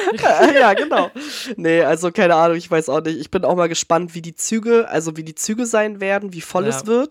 Ja, genau. Nee, also keine Ahnung, ich weiß auch nicht. Ich bin auch mal gespannt, wie die Züge, also wie die Züge sein werden, wie voll ja. es wird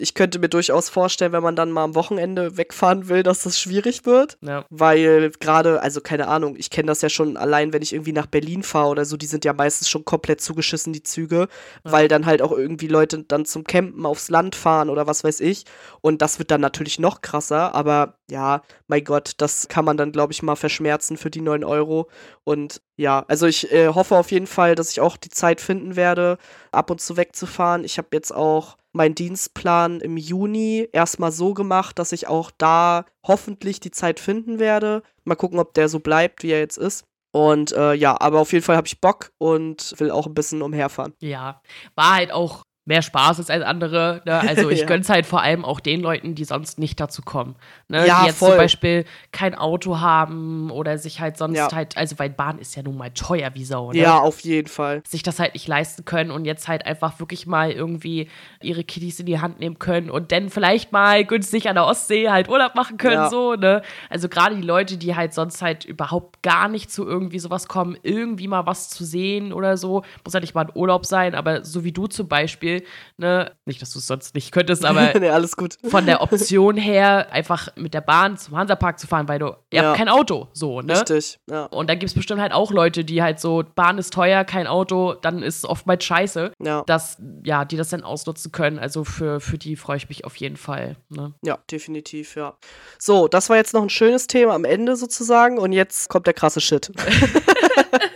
ich könnte mir durchaus vorstellen, wenn man dann mal am Wochenende wegfahren will, dass das schwierig wird. Ja. Weil gerade, also keine Ahnung, ich kenne das ja schon allein, wenn ich irgendwie nach Berlin fahre oder so, die sind ja meistens schon komplett zugeschissen, die Züge, ja. weil dann halt auch irgendwie Leute dann zum Campen aufs Land fahren oder was weiß ich. Und das wird dann natürlich noch krasser, aber ja, mein Gott, das kann man dann, glaube ich, mal verschmerzen für die 9 Euro. Und ja, also ich äh, hoffe auf jeden Fall, dass ich auch die Zeit finden werde, ab und zu wegzufahren. Ich habe jetzt auch meinen Dienstplan im Juni erstmal so gemacht, dass ich auch da hoffentlich die Zeit finden werde. Mal gucken, ob der so bleibt, wie er jetzt ist. Und äh, ja, aber auf jeden Fall habe ich Bock und will auch ein bisschen umherfahren. Ja, war halt auch mehr Spaß ist als andere. Ne? Also [LAUGHS] ich ja. gönn's halt vor allem auch den Leuten, die sonst nicht dazu kommen. Ne? Ja, die jetzt voll. zum Beispiel kein Auto haben oder sich halt sonst ja. halt, also weil Bahn ist ja nun mal teuer wie Sau. Ne? Ja, auf jeden Fall. Sich das halt nicht leisten können und jetzt halt einfach wirklich mal irgendwie ihre Kiddies in die Hand nehmen können und dann vielleicht mal günstig an der Ostsee halt Urlaub machen können, ja. so, ne? Also gerade die Leute, die halt sonst halt überhaupt gar nicht zu irgendwie sowas kommen, irgendwie mal was zu sehen oder so, muss ja nicht mal ein Urlaub sein, aber so wie du zum Beispiel, ne, nicht, dass du es sonst nicht könntest, aber [LAUGHS] nee, alles gut. von der [LAUGHS] Option her, einfach mit der Bahn zum Hansapark zu fahren, weil du, ihr ja. habt kein Auto, so, ne? Richtig, ja. Und dann gibt es bestimmt halt auch Leute, die halt so, Bahn ist teuer, kein Auto, dann ist es oftmals scheiße, ja. dass, ja, die das dann ausnutzen können. Also für, für die freue ich mich auf jeden Fall. Ne? Ja, definitiv, ja. So, das war jetzt noch ein schönes Thema am Ende sozusagen und jetzt kommt der krasse Shit. [LAUGHS]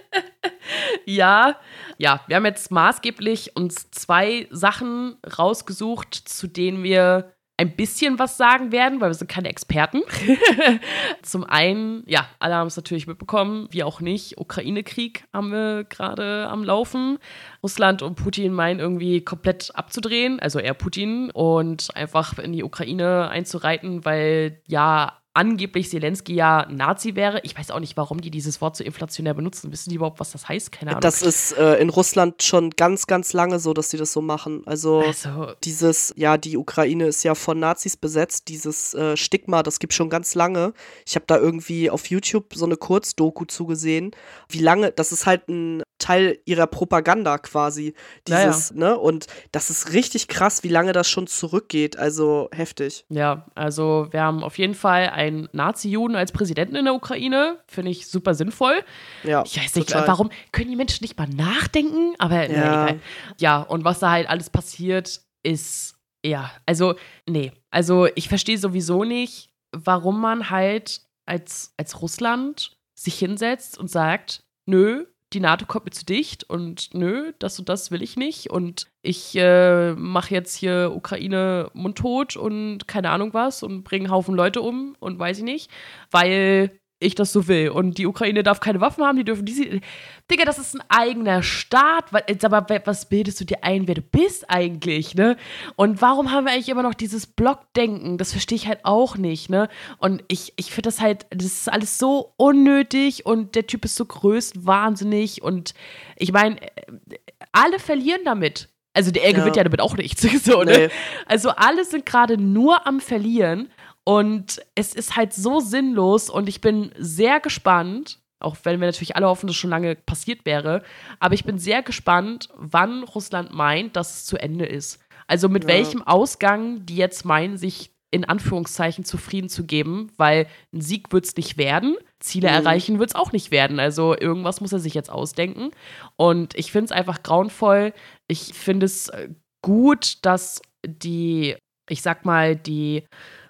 ja, ja, wir haben jetzt maßgeblich uns zwei Sachen rausgesucht, zu denen wir ein bisschen was sagen werden, weil wir sind keine Experten. [LAUGHS] Zum einen, ja, alle haben es natürlich mitbekommen, wie auch nicht, Ukraine-Krieg haben wir gerade am Laufen. Russland und Putin meinen irgendwie komplett abzudrehen, also er Putin, und einfach in die Ukraine einzureiten, weil ja angeblich Zelensky ja Nazi wäre. Ich weiß auch nicht, warum die dieses Wort so inflationär benutzen. Wissen die überhaupt, was das heißt? Keine Ahnung. Das ist äh, in Russland schon ganz, ganz lange so, dass die das so machen. Also, also dieses, ja, die Ukraine ist ja von Nazis besetzt. Dieses äh, Stigma, das gibt schon ganz lange. Ich habe da irgendwie auf YouTube so eine Kurzdoku zugesehen. Wie lange, das ist halt ein Teil ihrer Propaganda quasi. Dieses, ja, ne? Und das ist richtig krass, wie lange das schon zurückgeht. Also heftig. Ja, also wir haben auf jeden Fall einen Nazi-Juden als Präsidenten in der Ukraine. Finde ich super sinnvoll. Ja. Ich weiß nicht, total. warum können die Menschen nicht mal nachdenken? Aber ja. Egal. Ja, und was da halt alles passiert, ist, ja, also, nee. Also ich verstehe sowieso nicht, warum man halt als, als Russland sich hinsetzt und sagt, nö, die NATO kommt mir zu dicht und nö, das und das will ich nicht und ich äh, mache jetzt hier Ukraine mundtot und keine Ahnung was und bringe einen Haufen Leute um und weiß ich nicht, weil ich das so will. Und die Ukraine darf keine Waffen haben, die dürfen diese. Digga, das ist ein eigener Staat. Aber was bildest du dir ein, wer du bist eigentlich, ne? Und warum haben wir eigentlich immer noch dieses Blockdenken? Das verstehe ich halt auch nicht, ne? Und ich, ich finde das halt, das ist alles so unnötig und der Typ ist so größt wahnsinnig. Und ich meine, alle verlieren damit. Also er ja. gewinnt ja damit auch nichts. [LAUGHS] So, ne? nee. Also alle sind gerade nur am Verlieren. Und es ist halt so sinnlos und ich bin sehr gespannt, auch wenn wir natürlich alle hoffen, dass es schon lange passiert wäre, aber ich bin sehr gespannt, wann Russland meint, dass es zu Ende ist. Also mit ja. welchem Ausgang die jetzt meinen, sich in Anführungszeichen zufrieden zu geben, weil ein Sieg wird es nicht werden, Ziele mhm. erreichen wird es auch nicht werden. Also irgendwas muss er sich jetzt ausdenken. Und ich finde es einfach grauenvoll. Ich finde es äh, gut, dass die, ich sag mal, die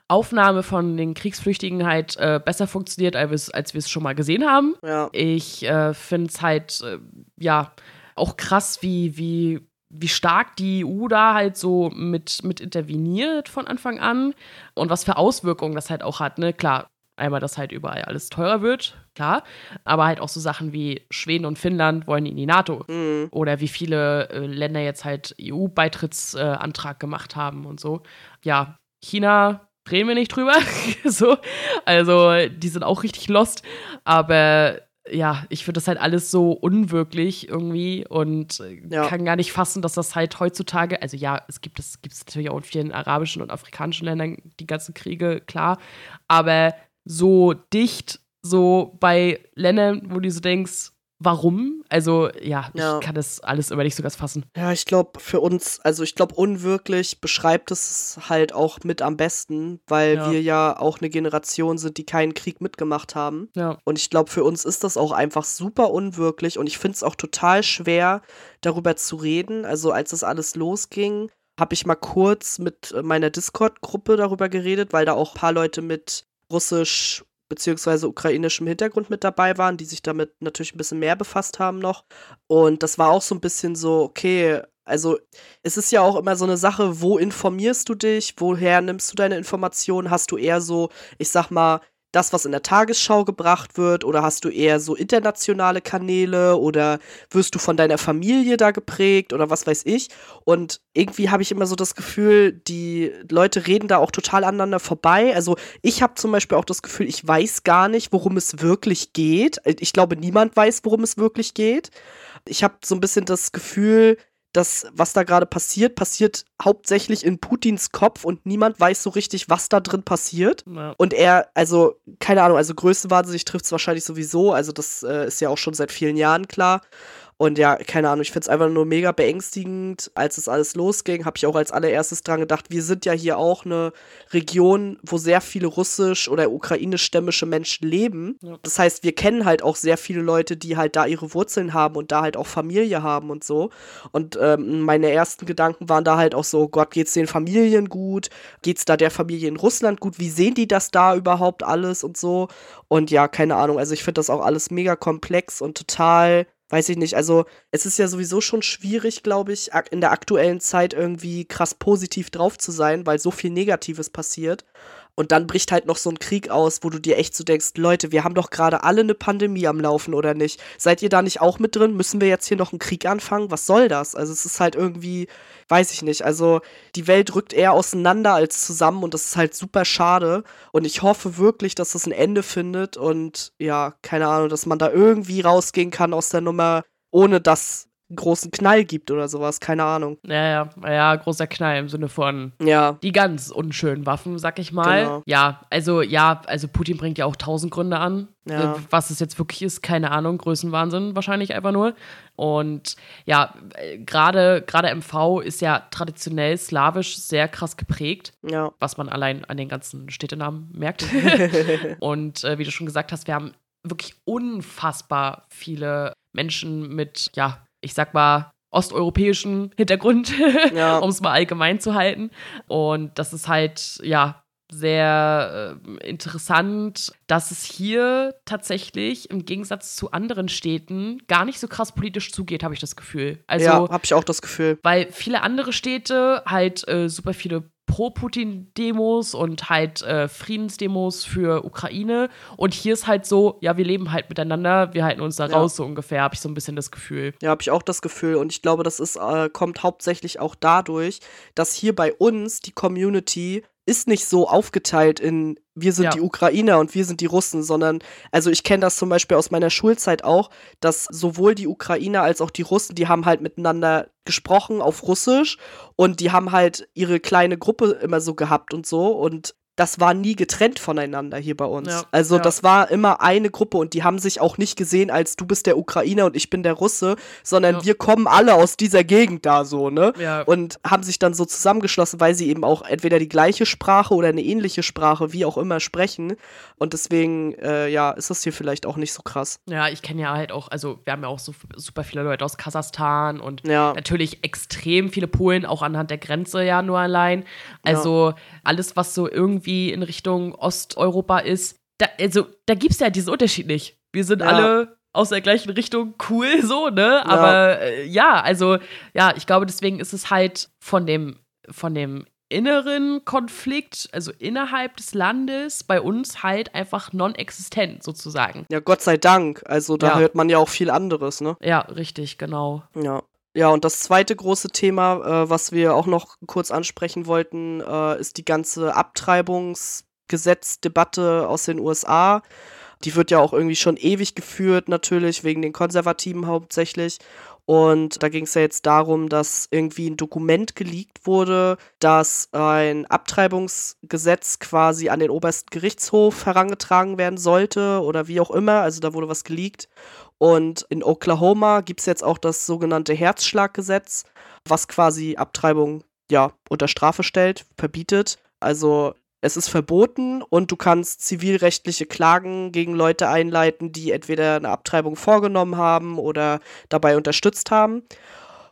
Aufnahme von den Kriegsflüchtigen halt äh, besser funktioniert, als, als wir es schon mal gesehen haben. Ja. Ich äh, finde es halt, äh, ja, auch krass, wie, wie, wie stark die EU da halt so mit, mit interveniert von Anfang an und was für Auswirkungen das halt auch hat. Ne? Klar, einmal, dass halt überall alles teurer wird, klar, aber halt auch so Sachen wie Schweden und Finnland wollen in die NATO Mhm. oder wie viele äh, Länder jetzt halt EU-Beitrittsantrag gemacht haben und so. Ja, China reden wir nicht drüber, [LAUGHS] so, also die sind auch richtig lost, aber ja, ich finde das halt alles so unwirklich irgendwie und äh, Ja. kann gar nicht fassen, dass das halt heutzutage, also ja, es gibt es gibt es natürlich auch in vielen arabischen und afrikanischen Ländern die ganzen Kriege, klar, aber so dicht, so bei Ländern, wo du so denkst, warum? Also ja, Ja. ich kann das alles immer nicht so ganz fassen. Ja, ich glaube, für uns, also ich glaube, unwirklich beschreibt es halt auch mit am besten, weil Ja. wir ja auch eine Generation sind, die keinen Krieg mitgemacht haben. Ja, Und ich glaube, für uns ist das auch einfach super unwirklich und ich finde es auch total schwer, darüber zu reden. Also als das alles losging, habe ich mal kurz mit meiner Discord-Gruppe darüber geredet, weil da auch ein paar Leute mit russisch beziehungsweise ukrainischem Hintergrund mit dabei waren, die sich damit natürlich ein bisschen mehr befasst haben noch. Und das war auch so ein bisschen so, okay, also es ist ja auch immer so eine Sache, wo informierst du dich, woher nimmst du deine Informationen? Hast du eher so, ich sag mal, das, was in der Tagesschau gebracht wird, oder hast du eher so internationale Kanäle oder wirst du von deiner Familie da geprägt oder was weiß ich? Und irgendwie habe ich immer so das Gefühl, die Leute reden da auch total aneinander vorbei. Also ich habe zum Beispiel auch das Gefühl, ich weiß gar nicht, worum es wirklich geht. Ich glaube, niemand weiß, worum es wirklich geht. Ich habe so ein bisschen das Gefühl, dass was da gerade passiert, passiert hauptsächlich in Putins Kopf und niemand weiß so richtig, was da drin passiert. ja. Und er, also, keine Ahnung, also größenwahnsinnig trifft es wahrscheinlich sowieso. Also, das äh, ist ja auch schon seit vielen Jahren klar. Und ja, keine Ahnung, ich finde es einfach nur mega beängstigend. Als es alles losging, habe ich auch als allererstes dran gedacht, wir sind ja hier auch eine Region, wo sehr viele russisch- oder ukrainischstämmische Menschen leben. Ja. Das heißt, wir kennen halt auch sehr viele Leute, die halt da ihre Wurzeln haben und da halt auch Familie haben und so. Und ähm, meine ersten Gedanken waren da halt auch so, Gott, geht's den Familien gut? Geht's da der Familie in Russland gut? Wie sehen die das da überhaupt alles und so? Und ja, keine Ahnung. Also ich finde das auch alles mega komplex und total, weiß ich nicht. Also es ist ja sowieso schon schwierig, glaube ich, in der aktuellen Zeit irgendwie krass positiv drauf zu sein, weil so viel Negatives passiert. Und dann bricht halt noch so ein Krieg aus, wo du dir echt so denkst, Leute, wir haben doch gerade alle eine Pandemie am Laufen, oder nicht? Seid ihr da nicht auch mit drin? Müssen wir jetzt hier noch einen Krieg anfangen? Was soll das? Also es ist halt irgendwie, weiß ich nicht. Also die Welt rückt eher auseinander als zusammen und das ist halt super schade. Und ich hoffe wirklich, dass das ein Ende findet und ja, keine Ahnung, dass man da irgendwie rausgehen kann aus der Nummer, ohne dass großen Knall gibt oder sowas. Keine Ahnung. Ja, ja, ja, großer Knall im Sinne von Ja, die ganz unschönen Waffen, sag ich mal. Genau. Ja, also ja, also Putin bringt ja auch tausend Gründe an. Ja. Äh, Was es jetzt wirklich ist, keine Ahnung, Größenwahnsinn wahrscheinlich einfach nur. Und ja, äh, gerade gerade MV ist ja traditionell slawisch sehr krass geprägt, ja, was man allein an den ganzen Städtenamen merkt. [LAUGHS] [LAUGHS] Und äh, wie du schon gesagt hast, wir haben wirklich unfassbar viele Menschen mit, ja, ich sag mal, osteuropäischen Hintergrund, [LAUGHS] Ja. um es mal allgemein zu halten. Und das ist halt, ja, sehr äh, interessant, dass es hier tatsächlich im Gegensatz zu anderen Städten gar nicht so krass politisch zugeht, habe ich das Gefühl. Also, ja, habe ich auch das Gefühl. weil viele andere Städte halt äh, super viele Pro-Putin-Demos und halt äh, Friedensdemos für Ukraine. Und hier ist halt so, ja, wir leben halt miteinander, wir halten uns da Ja. raus, so ungefähr, habe ich so ein bisschen das Gefühl. Ja, habe ich auch das Gefühl. Und ich glaube, das ist, äh, kommt hauptsächlich auch dadurch, dass hier bei uns die Community ist nicht so aufgeteilt in wir sind Ja. die Ukrainer und wir sind die Russen, sondern, also ich kenne das zum Beispiel aus meiner Schulzeit auch, dass sowohl die Ukrainer als auch die Russen, die haben halt miteinander gesprochen auf Russisch und die haben halt ihre kleine Gruppe immer so gehabt und so und das war nie getrennt voneinander hier bei uns. Ja, also ja. das war immer eine Gruppe und die haben sich auch nicht gesehen als du bist der Ukrainer und ich bin der Russe, sondern Ja. wir kommen alle aus dieser Gegend da so, ne? Und haben sich dann so zusammengeschlossen, weil sie eben auch entweder die gleiche Sprache oder eine ähnliche Sprache, wie auch immer, sprechen. Und deswegen, äh, ja, ist das hier vielleicht auch nicht so krass. Ja, ich kenne ja halt auch, also wir haben ja auch so super viele Leute aus Kasachstan und natürlich extrem viele Polen, auch anhand der Grenze ja nur allein. Also alles, was so irgendwie in Richtung Osteuropa ist, da, also da gibt es ja diesen Unterschied nicht. Wir sind Ja. alle aus der gleichen Richtung cool, [LAUGHS] so, ne? Aber äh, ja, also ja, ich glaube, deswegen ist es halt von dem, von dem inneren Konflikt, also innerhalb des Landes, bei uns halt einfach non-existent sozusagen. Ja, Gott sei Dank. Also da Ja. hört man ja auch viel anderes, ne? Ja, richtig, genau. Ja. Ja, und das zweite große Thema, äh, was wir auch noch kurz ansprechen wollten, äh, ist die ganze Abtreibungsgesetzdebatte aus den USA. Die wird ja auch irgendwie schon ewig geführt, natürlich, wegen den Konservativen hauptsächlich. Und da ging es ja jetzt darum, dass irgendwie ein Dokument geleakt wurde, dass ein Abtreibungsgesetz quasi an den obersten Gerichtshof herangetragen werden sollte oder wie auch immer. Also da wurde was geleakt. Und in Oklahoma gibt es jetzt auch das sogenannte Herzschlaggesetz, was quasi Abtreibung ja unter Strafe stellt, verbietet. Also es ist verboten und du kannst zivilrechtliche Klagen gegen Leute einleiten, die entweder eine Abtreibung vorgenommen haben oder dabei unterstützt haben.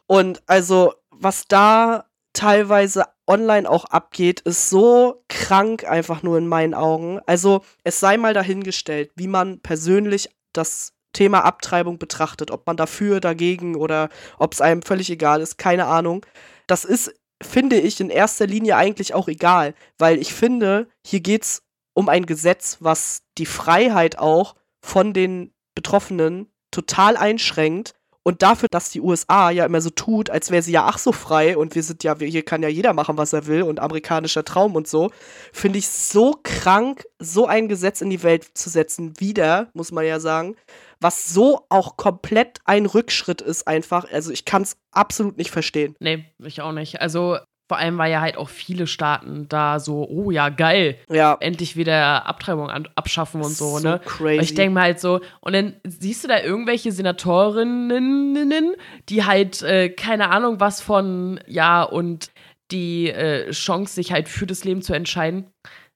Und also, was da teilweise online auch abgeht, ist so krank einfach nur in meinen Augen. Also, es sei mal dahingestellt, wie man persönlich das Thema Abtreibung betrachtet, ob man dafür, dagegen oder ob es einem völlig egal ist, keine Ahnung. Das ist, finde ich, in erster Linie eigentlich auch egal, weil ich finde, hier geht es um ein Gesetz, was die Freiheit auch von den Betroffenen total einschränkt. Und dafür, dass die USA ja immer so tut, als wäre sie ja ach so frei und wir sind ja, hier kann ja jeder machen, was er will und amerikanischer Traum und so, finde ich so krank, so ein Gesetz in die Welt zu setzen, wieder, muss man ja sagen, was so auch komplett ein Rückschritt ist einfach. Also ich kann es absolut nicht verstehen. Nee, ich auch nicht. Also vor allem, weil ja halt auch viele Staaten da so, oh ja, geil, Ja, endlich wieder Abtreibung an, abschaffen und so, so ne? crazy. Ich denke mal halt so, und dann siehst du da irgendwelche Senatorinnen, die halt, äh, keine Ahnung, was von, ja, und die äh, Chance, sich halt für das Leben zu entscheiden.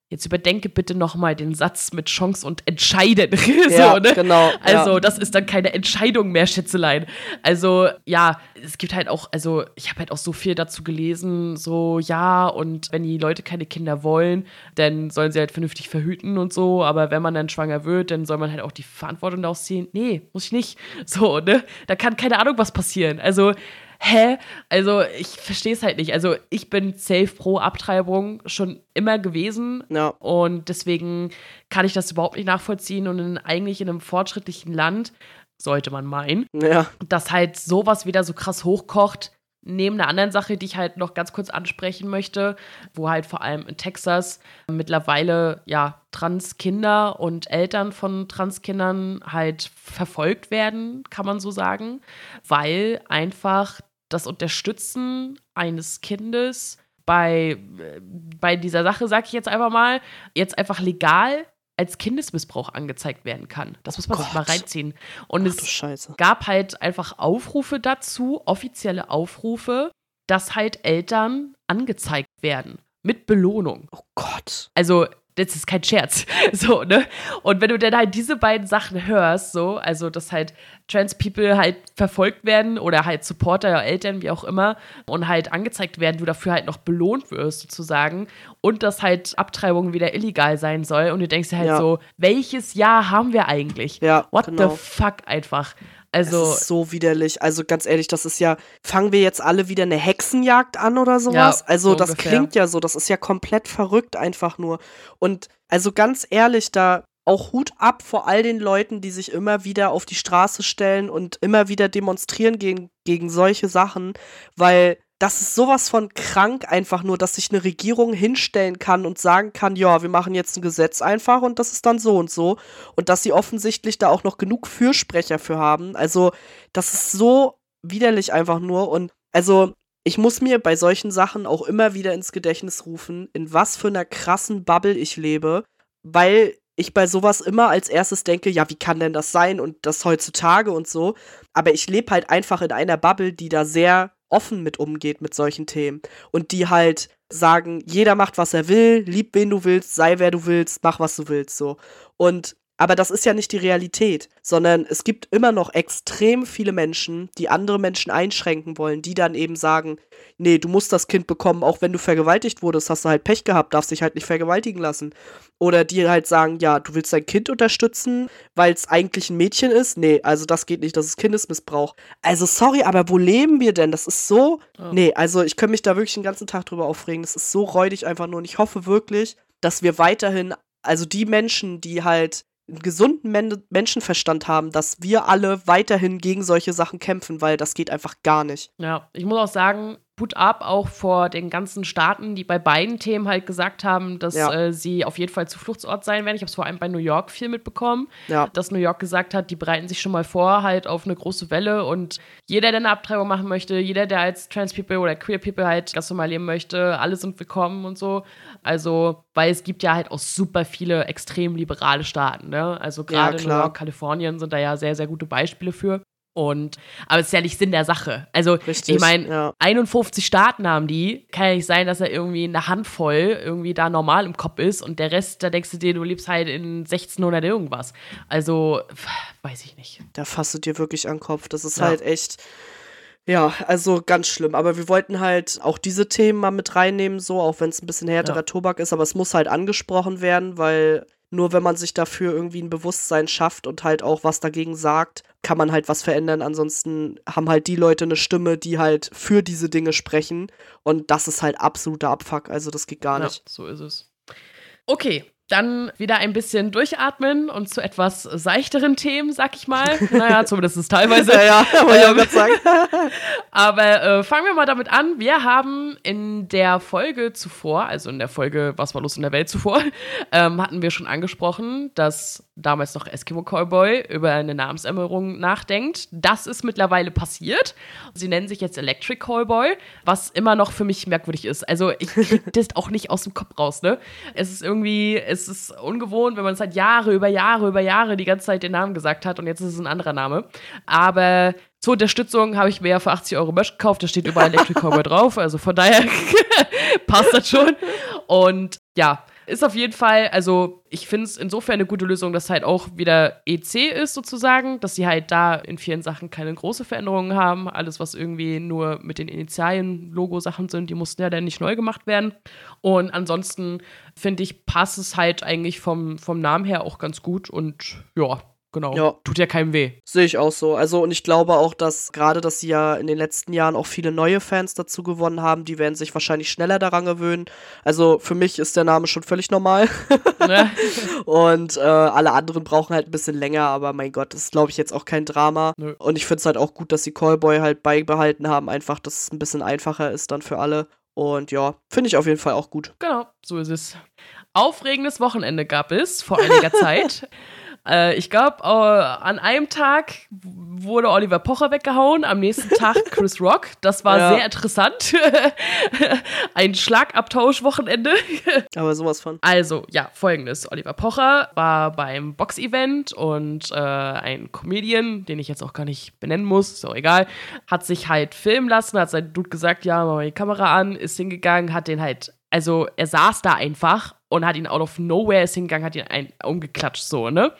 Jetzt überdenke bitte nochmal den Satz mit Chance und Entscheiden. [LAUGHS] so, ja, ne? genau. Also, ja. das ist dann keine Entscheidung mehr, Schätzelein. Also, ja, es gibt halt auch, also, ich habe halt auch so viel dazu gelesen, so, ja, und wenn die Leute keine Kinder wollen, dann sollen sie halt vernünftig verhüten und so, aber wenn man dann schwanger wird, dann soll man halt auch die Verantwortung daraus ziehen. Nee, muss ich nicht. So, ne? Da kann keine Ahnung was passieren. Also, hä? Also, ich verstehe es halt nicht. Also, ich bin safe pro Abtreibung schon immer gewesen. ja. Und deswegen kann ich das überhaupt nicht nachvollziehen. Und in, eigentlich in einem fortschrittlichen Land, sollte man meinen, Ja, dass halt sowas wieder so krass hochkocht. Neben einer anderen Sache, die ich halt noch ganz kurz ansprechen möchte, wo halt vor allem in Texas mittlerweile ja Transkinder und Eltern von Transkindern halt verfolgt werden, kann man so sagen, weil einfach das Unterstützen eines Kindes bei, äh, bei dieser Sache, sag ich jetzt einfach mal, jetzt einfach legal als Kindesmissbrauch angezeigt werden kann. Das muss man sich mal reinziehen. Und Ach es gab halt einfach Aufrufe dazu, offizielle Aufrufe, dass halt Eltern angezeigt werden mit Belohnung. Oh Gott. Also, das ist kein Scherz. [LAUGHS] So, ne? Und wenn du dann halt diese beiden Sachen hörst, so, also dass halt Trans-People halt verfolgt werden oder halt Supporter, Eltern, wie auch immer, und halt angezeigt werden, du dafür halt noch belohnt wirst, sozusagen, und dass halt Abtreibung wieder illegal sein soll, und du denkst dir halt Ja. so, welches Jahr haben wir eigentlich? Ja, What genau. the fuck einfach? Das Also, ist so widerlich. Also ganz ehrlich, das ist ja, fangen wir jetzt alle wieder eine Hexenjagd an oder sowas? Ja, also so das ungefähr. klingt ja so, das ist ja komplett verrückt einfach nur. Und also ganz ehrlich, da auch Hut ab vor all den Leuten, die sich immer wieder auf die Straße stellen und immer wieder demonstrieren gegen, gegen solche Sachen, weil das ist sowas von krank einfach nur, dass sich eine Regierung hinstellen kann und sagen kann, ja, wir machen jetzt ein Gesetz einfach und das ist dann so und so. Und dass sie offensichtlich da auch noch genug Fürsprecher für haben. Also, das ist so widerlich einfach nur. Und also, ich muss mir bei solchen Sachen auch immer wieder ins Gedächtnis rufen, in was für einer krassen Bubble ich lebe, weil ich bei sowas immer als erstes denke, ja, wie kann denn das sein und das heutzutage und so. Aber ich lebe halt einfach in einer Bubble, die da sehr offen mit umgeht mit solchen Themen und die halt sagen, jeder macht, was er will, lieb wen du willst, sei wer du willst, mach was du willst, so. Und Aber das ist ja nicht die Realität, sondern es gibt immer noch extrem viele Menschen, die andere Menschen einschränken wollen, die dann eben sagen, nee, du musst das Kind bekommen, auch wenn du vergewaltigt wurdest, hast du halt Pech gehabt, darfst dich halt nicht vergewaltigen lassen. Oder die halt sagen, ja, du willst dein Kind unterstützen, weil es eigentlich ein Mädchen ist. Nee, also das geht nicht, das ist Kindesmissbrauch. Also sorry, aber wo leben wir denn? Das ist so. Oh. Nee, also ich kann mich da wirklich den ganzen Tag drüber aufregen. Das ist so räudig einfach nur. Und ich hoffe wirklich, dass wir weiterhin, also die Menschen, die halt einen gesunden Men Menschenverstand haben, dass wir alle weiterhin gegen solche Sachen kämpfen, weil das geht einfach gar nicht. Ja, ich muss auch sagen, Hut ab auch vor den ganzen Staaten, die bei beiden Themen halt gesagt haben, dass ja. äh, sie auf jeden Fall Zufluchtsort sein werden. Ich habe es vor allem bei New York viel mitbekommen, ja. dass New York gesagt hat, die bereiten sich schon mal vor halt auf eine große Welle und jeder, der eine Abtreibung machen möchte, jeder, der als Trans People oder Queer People halt ganz normal leben möchte, alle sind willkommen und so. Also, weil es gibt ja halt auch super viele extrem liberale Staaten, ne? Also gerade ja, New York, Kalifornien sind da ja sehr, sehr gute Beispiele für. Und, aber es ist ja nicht Sinn der Sache. Also, Richtig, ich meine, ja. 51 Staaten haben die. Kann ja nicht sein, dass er irgendwie eine Handvoll irgendwie da normal im Kopf ist und der Rest, da denkst du dir, du lebst halt in 1600 irgendwas. Also, weiß ich nicht. Da fasst du dir wirklich an den Kopf. Das ist ja. halt echt. Ja, also ganz schlimm. Aber wir wollten halt auch diese Themen mal mit reinnehmen, so, auch wenn es ein bisschen härterer ja. Tobak ist, aber es muss halt angesprochen werden, weil nur wenn man sich dafür irgendwie ein Bewusstsein schafft und halt auch was dagegen sagt, kann man halt was verändern. Ansonsten haben halt die Leute eine Stimme, die halt für diese Dinge sprechen. Und das ist halt absoluter Abfuck. Also das geht gar nicht. Ja, so ist es. Okay, dann wieder ein bisschen durchatmen und zu etwas seichteren Themen, sag ich mal. Naja, [LAUGHS] zumindest teilweise. ja, ja, wollte ich auch gerade sagen. [LAUGHS] Aber äh, fangen wir mal damit an. Wir haben in der Folge zuvor, also in der Folge Was war los in der Welt zuvor, [LAUGHS] ähm, hatten wir schon angesprochen, dass damals noch Eskimo Cowboy über eine Namensänderung nachdenkt. Das ist mittlerweile passiert. Sie nennen sich jetzt Electric Cowboy, was immer noch für mich merkwürdig ist. Also ich kriege [LAUGHS] das auch nicht aus dem Kopf raus, ne? Es ist irgendwie es ist ungewohnt, wenn man seit Jahre über Jahre über Jahre die ganze Zeit den Namen gesagt hat und jetzt ist es ein anderer Name. Aber zur Unterstützung habe ich mir ja für 80 Euro Merch gekauft, da steht überall Electric Cowboy drauf, also von daher [LAUGHS] passt das schon. Und ja, ist auf jeden Fall, also ich finde es insofern eine gute Lösung, dass halt auch wieder EC ist sozusagen, dass sie halt da in vielen Sachen keine große Veränderungen haben. Alles, was irgendwie nur mit den Initialien Logo-Sachen sind, die mussten ja dann nicht neu gemacht werden. Und ansonsten finde ich, passt es halt eigentlich vom, vom Namen her auch ganz gut und ja, Genau. Ja. Tut ja keinem weh. Sehe ich auch so. Also, und ich glaube auch, dass gerade, dass sie ja in den letzten Jahren auch viele neue Fans dazu gewonnen haben, die werden sich wahrscheinlich schneller daran gewöhnen. Also, für mich ist der Name schon völlig normal. Ja. [LAUGHS] und äh, alle anderen brauchen halt ein bisschen länger, aber mein Gott, das ist, glaube ich, jetzt auch kein Drama. Nö. Und ich finde es halt auch gut, dass sie Callboy halt beibehalten haben, einfach, dass es ein bisschen einfacher ist dann für alle. Und ja, finde ich auf jeden Fall auch gut. Genau, so ist es. Aufregendes Wochenende gab es vor einiger [LAUGHS] Zeit. Äh, ich glaube, äh, an einem Tag wurde Oliver Pocher weggehauen, am nächsten Tag [LAUGHS] Chris Rock. Das war ja. sehr interessant. [LAUGHS] Ein Schlagabtausch-Wochenende. [LAUGHS] Aber sowas von. Also, ja, folgendes. Oliver Pocher war beim Box-Event und äh, ein Comedian, den ich jetzt auch gar nicht benennen muss, ist auch egal, hat sich halt filmen lassen, hat sein Dude gesagt, ja, mach mal die Kamera an, ist hingegangen, hat den halt also er saß da einfach und hat ihn out of nowhere ist hingegangen, hat ihn ein, umgeklatscht, so, ne?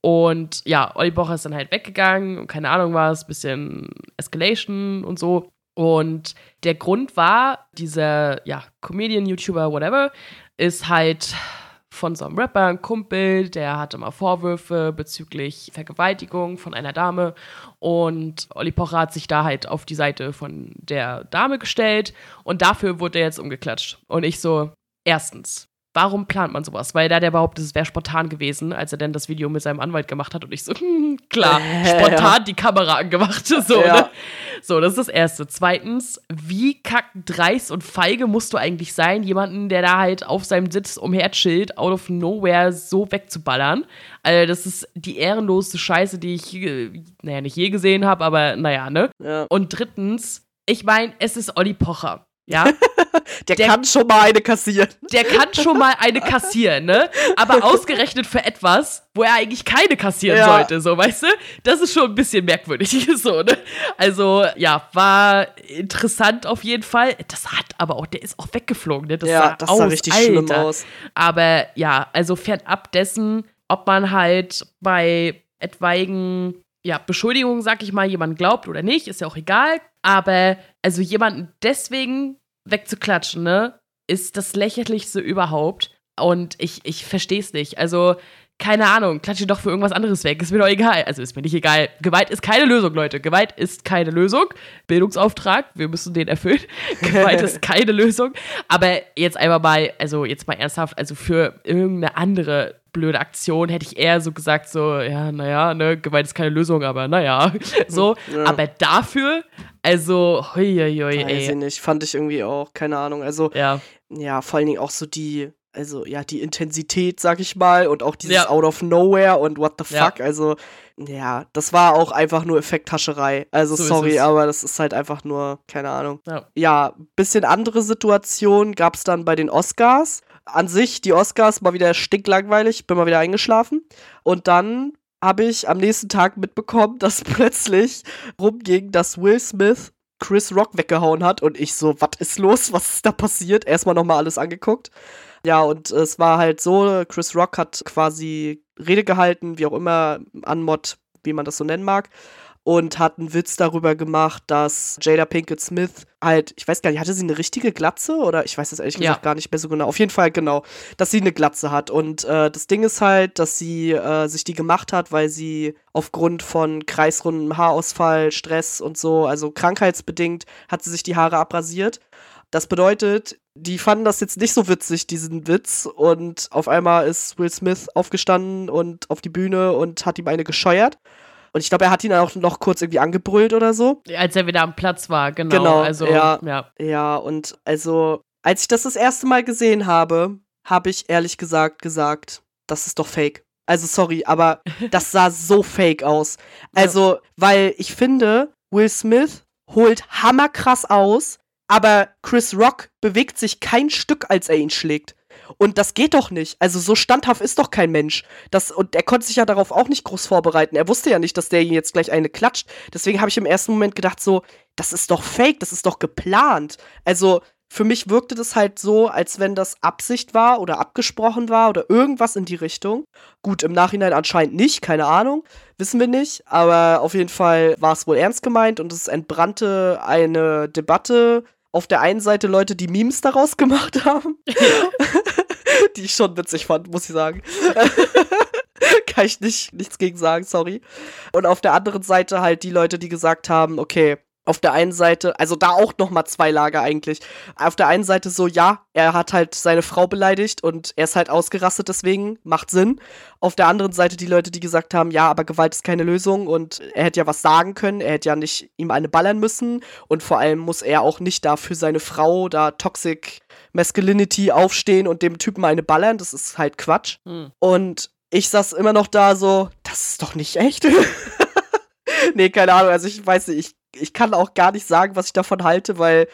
Und ja, Olli Bocher ist dann halt weggegangen und keine Ahnung was, bisschen Escalation und so. Und der Grund war, dieser, ja, Comedian, YouTuber, whatever, ist halt von so einem Rapper, ein Kumpel, der hatte mal Vorwürfe bezüglich Vergewaltigung von einer Dame und Olli Pocher hat sich da halt auf die Seite von der Dame gestellt und dafür wurde er jetzt umgeklatscht. Und ich so, erstens, Warum plant man sowas? Weil da der behauptet, es wäre spontan gewesen, als er dann das Video mit seinem Anwalt gemacht hat und ich so, hm, klar, spontan ja. die Kamera angemacht. [LAUGHS] So, ja. ne? so, das ist das Erste. Zweitens, wie kackdreist und feige musst du eigentlich sein, jemanden, der da halt auf seinem Sitz umherchillt, out of nowhere so wegzuballern? Also, das ist die ehrenloseste Scheiße, die ich, naja, nicht je gesehen habe, aber naja, ne? Ja. Und drittens, ich meine, es ist Olli Pocher. Ja. [LAUGHS] [LAUGHS] der, der, kann schon mal eine kassieren. Der kann schon mal eine kassieren, ne? Aber ausgerechnet für etwas, wo er eigentlich keine kassieren ja. sollte, so, weißt du? Das ist schon ein bisschen merkwürdig, [LAUGHS] so, ne? Also, ja, war interessant auf jeden Fall. Das hat aber auch, der ist auch weggeflogen, ne? Das ja, sah das sah aus, richtig Alter. schlimm aus. Aber ja, also fernab dessen, ob man halt bei etwaigen ja, Beschuldigungen, sag ich mal, jemand glaubt oder nicht, ist ja auch egal. Aber also jemanden deswegen wegzuklatschen, ne, ist das lächerlichste überhaupt. Und ich, ich verstehe es nicht. Also, keine Ahnung, klatsche doch für irgendwas anderes weg. Ist mir doch egal. Also ist mir nicht egal. Gewalt ist keine Lösung, Leute. Gewalt ist keine Lösung. Bildungsauftrag, wir müssen den erfüllen. [LAUGHS] Gewalt ist keine Lösung. Aber jetzt einfach mal, also jetzt mal ernsthaft, also für irgendeine andere blöde Aktion hätte ich eher so gesagt, so, ja, naja, ne, Gewalt ist keine Lösung, aber naja. [LAUGHS] So. Ja. Aber dafür, also, hui, hui, hui, Weiß ich nicht, fand ich irgendwie auch, keine Ahnung. Also, ja, ja vor allen Dingen auch so die also ja, die Intensität, sag ich mal, und auch dieses ja. Out of Nowhere und what the fuck. Ja. Also, ja, das war auch einfach nur Effekthascherei. Also, so sorry, aber das ist halt einfach nur, keine Ahnung. Ja, ja bisschen andere Situation gab es dann bei den Oscars. An sich, die Oscars mal wieder stinklangweilig, bin mal wieder eingeschlafen. Und dann habe ich am nächsten Tag mitbekommen, [LAUGHS] dass plötzlich rumging, dass Will Smith Chris Rock weggehauen hat und ich so, was ist los? Was ist da passiert? Erstmal nochmal alles angeguckt. Ja, und es war halt so, Chris Rock hat quasi Rede gehalten, wie auch immer, Anmod, wie man das so nennen mag und hat einen Witz darüber gemacht, dass Jada Pinkett Smith halt, ich weiß gar nicht, hatte sie eine richtige Glatze oder ich weiß das ehrlich gesagt ja. gar nicht mehr so genau. Auf jeden Fall genau, dass sie eine Glatze hat und äh, das Ding ist halt, dass sie äh, sich die gemacht hat, weil sie aufgrund von kreisrundem Haarausfall, Stress und so, also krankheitsbedingt, hat sie sich die Haare abrasiert. Das bedeutet, die fanden das jetzt nicht so witzig, diesen Witz. Und auf einmal ist Will Smith aufgestanden und auf die Bühne und hat ihm eine gescheuert. Und ich glaube, er hat ihn auch noch kurz irgendwie angebrüllt oder so. Als er wieder am Platz war, genau. Genau, also, ja, ja. Ja, und also, als ich das das erste Mal gesehen habe, habe ich ehrlich gesagt gesagt, das ist doch fake. Also, sorry, aber [LAUGHS] das sah so fake aus. Also, ja. weil ich finde, Will Smith holt hammerkrass aus, aber Chris Rock bewegt sich kein Stück, als er ihn schlägt. Und das geht doch nicht. Also so standhaft ist doch kein Mensch. Das, und er konnte sich ja darauf auch nicht groß vorbereiten. Er wusste ja nicht, dass der ihn jetzt gleich eine klatscht. Deswegen habe ich im ersten Moment gedacht, so, das ist doch fake, das ist doch geplant. Also für mich wirkte das halt so, als wenn das Absicht war oder abgesprochen war oder irgendwas in die Richtung. Gut, im Nachhinein anscheinend nicht, keine Ahnung, wissen wir nicht. Aber auf jeden Fall war es wohl ernst gemeint und es entbrannte eine Debatte auf der einen Seite Leute, die Memes daraus gemacht haben, [LAUGHS] die ich schon witzig fand, muss ich sagen. [LAUGHS] Kann ich nicht, nichts gegen sagen, sorry. Und auf der anderen Seite halt die Leute, die gesagt haben, okay, auf der einen Seite, also da auch noch mal zwei Lager eigentlich. Auf der einen Seite so, ja, er hat halt seine Frau beleidigt und er ist halt ausgerastet deswegen, macht Sinn. Auf der anderen Seite die Leute, die gesagt haben, ja, aber Gewalt ist keine Lösung und er hätte ja was sagen können, er hätte ja nicht ihm eine ballern müssen und vor allem muss er auch nicht da für seine Frau da Toxic Masculinity aufstehen und dem Typen eine ballern, das ist halt Quatsch. Hm. Und ich saß immer noch da so, das ist doch nicht echt. [LAUGHS] nee, keine Ahnung, also ich weiß nicht, ich ich kann auch gar nicht sagen, was ich davon halte, weil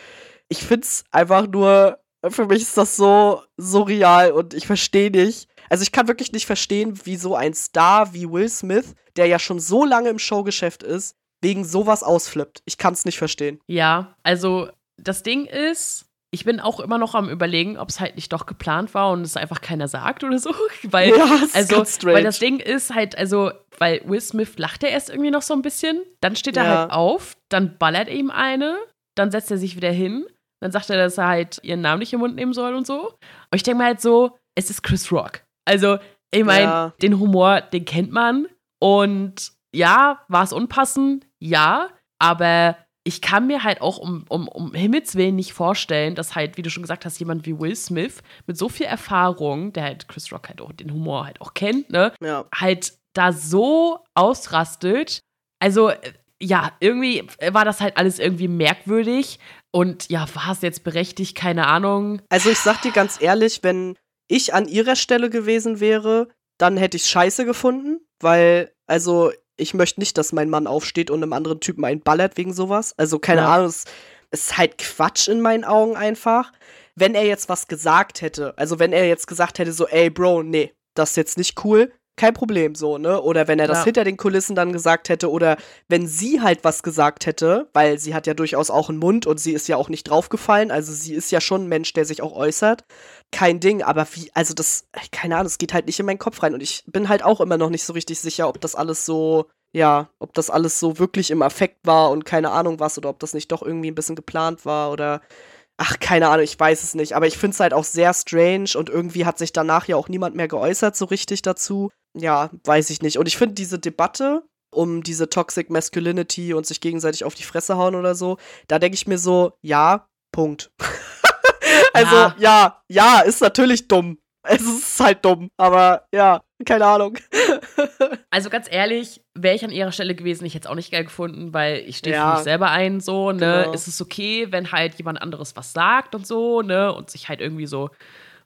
ich finde es einfach nur, für mich ist das so surreal und ich verstehe nicht. Also ich kann wirklich nicht verstehen, wie so ein Star wie Will Smith, der ja schon so lange im Showgeschäft ist, wegen sowas ausflippt. Ich kann es nicht verstehen. Ja, also das Ding ist, ich bin auch immer noch am überlegen, ob es halt nicht doch geplant war und es einfach keiner sagt oder so. [LAUGHS] Weil, ja, das also, weil das Ding ist halt, also, weil Will Smith lacht er erst irgendwie noch so ein bisschen, dann steht er ja. halt auf, dann ballert er ihm eine, dann setzt er sich wieder hin, dann sagt er, dass er halt ihren Namen nicht im Mund nehmen soll und so. Und ich denke mir halt so, es ist Chris Rock. Also, ich meine, ja. den Humor, den kennt man. Und ja, war es unpassend? Ja, aber ich kann mir halt auch um, um, um Himmels Willen nicht vorstellen, dass halt, wie du schon gesagt hast, jemand wie Will Smith mit so viel Erfahrung, der halt Chris Rock halt auch den Humor halt auch kennt, ne, ja. halt da so ausrastet. Also, ja, irgendwie war das halt alles irgendwie merkwürdig. Und ja, war es jetzt berechtigt? Keine Ahnung. Also, ich sag dir ganz ehrlich, wenn ich an ihrer Stelle gewesen wäre, dann hätte ich scheiße gefunden, weil, also, ich möchte nicht, dass mein Mann aufsteht und einem anderen Typen einen ballert wegen sowas. Also, keine ja. Ahnung, es ist halt Quatsch in meinen Augen einfach. Wenn er jetzt was gesagt hätte, also wenn er jetzt gesagt hätte, so, ey, Bro, nee, das ist jetzt nicht cool, kein Problem so, ne? Oder wenn er das Ja. hinter den Kulissen dann gesagt hätte oder wenn sie halt was gesagt hätte, weil sie hat ja durchaus auch einen Mund und sie ist ja auch nicht draufgefallen, also sie ist ja schon ein Mensch, der sich auch äußert. Kein Ding, aber wie, also das, keine Ahnung, es geht halt nicht in meinen Kopf rein und ich bin halt auch immer noch nicht so richtig sicher, ob das alles so, ja, ob das alles so wirklich im Affekt war und keine Ahnung was oder ob das nicht doch irgendwie ein bisschen geplant war oder Ach, keine Ahnung, ich weiß es nicht. Aber ich finde es halt auch sehr strange und irgendwie hat sich danach ja auch niemand mehr geäußert so richtig dazu. Ja, weiß ich nicht. Und ich finde diese Debatte um diese Toxic Masculinity und sich gegenseitig auf die Fresse hauen oder so, da denke ich mir so, ja, Punkt. [LAUGHS] also, Ja. ja, ja, ist natürlich dumm. [LAUGHS] Es ist halt dumm, aber ja, keine Ahnung. [LAUGHS] Also ganz ehrlich, wäre ich an ihrer Stelle gewesen, ich hätte es auch nicht geil gefunden, weil ich stehe Ja. für mich selber ein, so, ne? Genau. Es ist okay, wenn halt jemand anderes was sagt und so, ne? Und sich halt irgendwie so,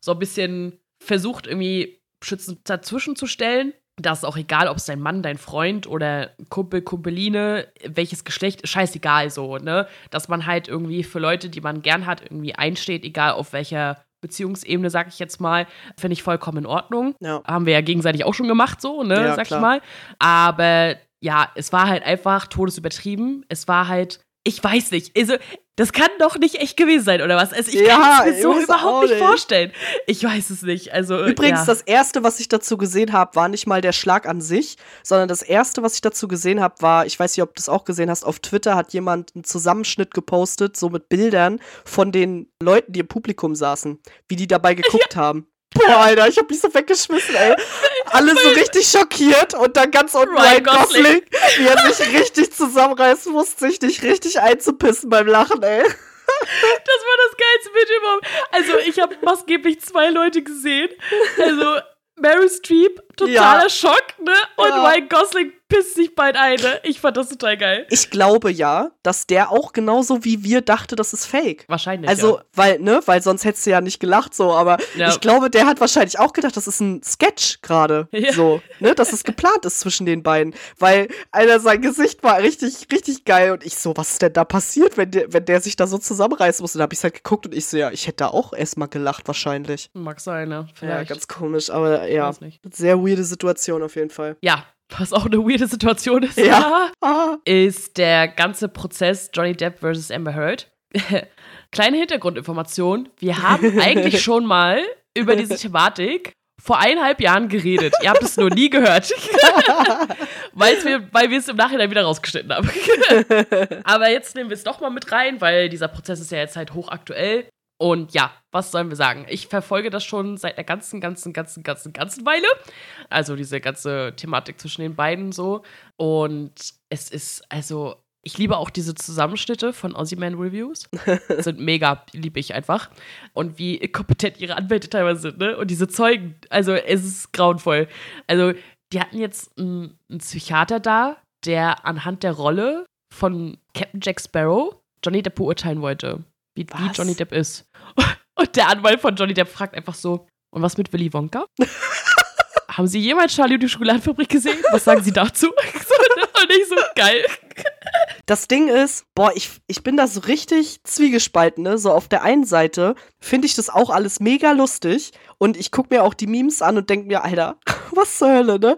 so ein bisschen versucht, irgendwie schützend dazwischen zu stellen. Da ist auch egal, ob es dein Mann, dein Freund oder Kumpel, Kumpeline, welches Geschlecht, scheißegal so, ne? Dass man halt irgendwie für Leute, die man gern hat, irgendwie einsteht, egal auf welcher Beziehungsebene, sag ich jetzt mal, finde ich vollkommen in Ordnung Ja. haben wir ja gegenseitig auch schon gemacht, so, ne, Ja, sag klar. ich mal. Aber ja, es war halt einfach todesübertrieben. Es war halt, ich weiß nicht, also, das kann doch nicht echt gewesen sein, oder was? Also, ich Ja, kann es mir so überhaupt nicht vorstellen. Ich weiß es nicht. Also, Übrigens, ja. das erste, was ich dazu gesehen habe, war nicht mal der Schlag an sich, sondern das erste, was ich dazu gesehen habe, war, ich weiß nicht, ob du es auch gesehen hast, auf Twitter hat jemand einen Zusammenschnitt gepostet, so mit Bildern von den Leuten, die im Publikum saßen, wie die dabei [LAUGHS] geguckt haben. Boah, Alter, ich hab mich so weggeschmissen, ey. Alle so richtig schockiert und dann ganz unten Ryan Ryan Gosling. Gosling, wie er sich richtig zusammenreißen muss, sich nicht richtig einzupissen beim Lachen, ey. Das war das geilste Bild überhaupt. Also, ich habe maßgeblich zwei Leute gesehen. Also, Mary Streep, totaler Ja. Schock, ne? Und Ja. Ryan Gosling pisst sich bald ein, ne? Ich fand das total geil. Ich glaube ja, dass der auch genauso wie wir dachte, das ist fake. Wahrscheinlich. Also, ja. weil, ne, weil sonst hättest du ja nicht gelacht, so, aber Ja. ich glaube, der hat wahrscheinlich auch gedacht, das ist ein Sketch gerade. [LAUGHS] Ja. So, ne, dass es geplant ist zwischen den beiden. Weil, Alter, sein Gesicht war richtig, richtig geil und ich so, was ist denn da passiert, wenn der, wenn der sich da so zusammenreißen muss? Und dann hab ich halt geguckt und ich so, ja, ich hätte da auch erstmal gelacht, wahrscheinlich. Mag sein, ne? Ja, ganz komisch, aber ja, sehr weirde Situation auf jeden Fall. Ja, was auch eine weirde Situation ist, Ja. Ah, ist der ganze Prozess Johnny Depp versus Amber Heard. [LAUGHS] Kleine Hintergrundinformation. Wir haben [LAUGHS] eigentlich schon mal über diese Thematik vor eineinhalb Jahren geredet. Ihr habt es nur nie gehört. [LAUGHS] Wir, weil wir es im Nachhinein wieder rausgeschnitten haben. Aber jetzt nehmen wir es doch mal mit rein, weil dieser Prozess ist ja jetzt halt hochaktuell. Und ja, was sollen wir sagen? Ich verfolge das schon seit einer ganzen, ganzen, ganzen, ganzen, ganzen Weile. Also diese ganze Thematik zwischen den beiden so. Und es ist, also, ich liebe auch diese Zusammenschnitte von Ozyman Reviews. [LAUGHS] sind mega, liebe ich einfach. Und wie kompetent ihre Anwälte teilweise sind, ne? Und diese Zeugen, also es ist grauenvoll. Also, die hatten jetzt einen, einen Psychiater da, der anhand der Rolle von Captain Jack Sparrow Johnny Depp beurteilen wollte. Wie, wie? Johnny Depp ist. [LAUGHS] Und der Anwalt von Johnny Depp fragt einfach so: Und was mit Willy Wonka? [LAUGHS] Haben Sie jemals Charlie und die Schokoladenfabrik gesehen? Was sagen Sie dazu? [LAUGHS] Und ich so, geil. Das Ding ist, boah, ich, ich bin da so richtig zwiegespalten, ne? So auf der einen Seite finde ich das auch alles mega lustig und ich gucke mir auch die Memes an und denke mir, Alter, was zur Hölle, ne?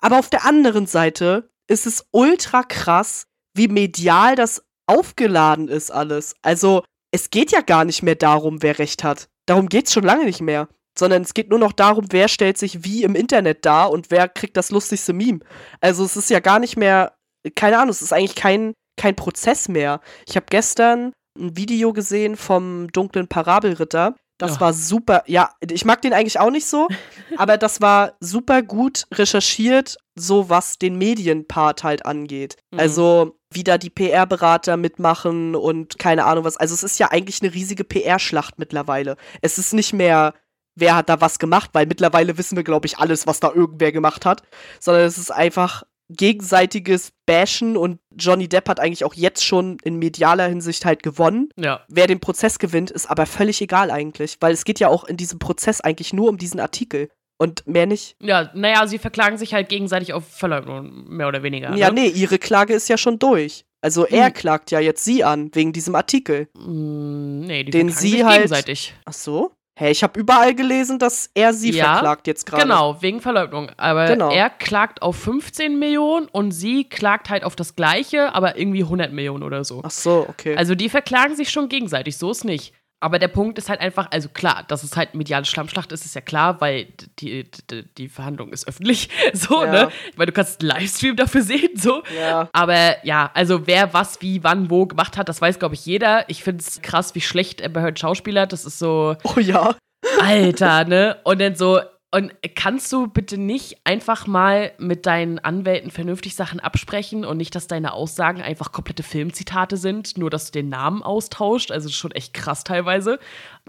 Aber auf der anderen Seite ist es ultra krass, wie medial das aufgeladen ist alles. Also, es geht ja gar nicht mehr darum, wer recht hat. Darum geht's schon lange nicht mehr. Sondern es geht nur noch darum, wer stellt sich wie im Internet dar und wer kriegt das lustigste Meme. Also es ist ja gar nicht mehr, keine Ahnung, es ist eigentlich kein, kein Prozess mehr. Ich habe gestern ein Video gesehen vom dunklen Parabelritter. Das Ja. war super. Ja, ich mag den eigentlich auch nicht so, [LAUGHS] aber das war super gut recherchiert, so was den Medienpart halt angeht. Mhm. Also, wie da die PR-Berater mitmachen und keine Ahnung was. Also, es ist ja eigentlich eine riesige PR-Schlacht mittlerweile. Es ist nicht mehr, wer hat da was gemacht, weil mittlerweile wissen wir, glaube ich, alles, was da irgendwer gemacht hat, sondern es ist einfach gegenseitiges Bashen und Johnny Depp hat eigentlich auch jetzt schon in medialer Hinsicht halt gewonnen. Ja. Wer den Prozess gewinnt, ist aber völlig egal eigentlich, weil es geht ja auch in diesem Prozess eigentlich nur um diesen Artikel und mehr nicht. Ja, naja, sie verklagen sich halt gegenseitig auf Verleugnung, mehr oder weniger. Ja, ne? nee, ihre Klage ist ja schon durch. Also er Hm. klagt ja jetzt sie an wegen diesem Artikel. Mm, Nee, die Den verklagen sie sich halt- gegenseitig. Ach so? Hä, ich habe überall gelesen, dass er sie Ja, verklagt jetzt gerade. Genau, wegen Verleugnung. Aber Genau. er klagt auf 15 Millionen und sie klagt halt auf das Gleiche, aber irgendwie 100 Millionen oder so. Ach so, okay. Also die verklagen sich schon gegenseitig, so ist nicht. Aber der Punkt ist halt einfach, also klar, dass es halt mediale Schlammschlacht ist, ist ja klar, weil die, die, die Verhandlung ist öffentlich, [LAUGHS] so, Ja. ne? Weil du kannst einen Livestream dafür sehen, so. Ja. Aber ja, also wer was, wie, wann, wo gemacht hat, das weiß, glaube ich, jeder. Ich finde es krass, wie schlecht Amber Heard Schauspieler, das ist so, oh ja. Alter, ne? Und dann so, und kannst du bitte nicht einfach mal mit deinen Anwälten vernünftig Sachen absprechen und nicht, dass deine Aussagen einfach komplette Filmzitate sind, nur dass du den Namen austauscht? Also schon echt krass teilweise.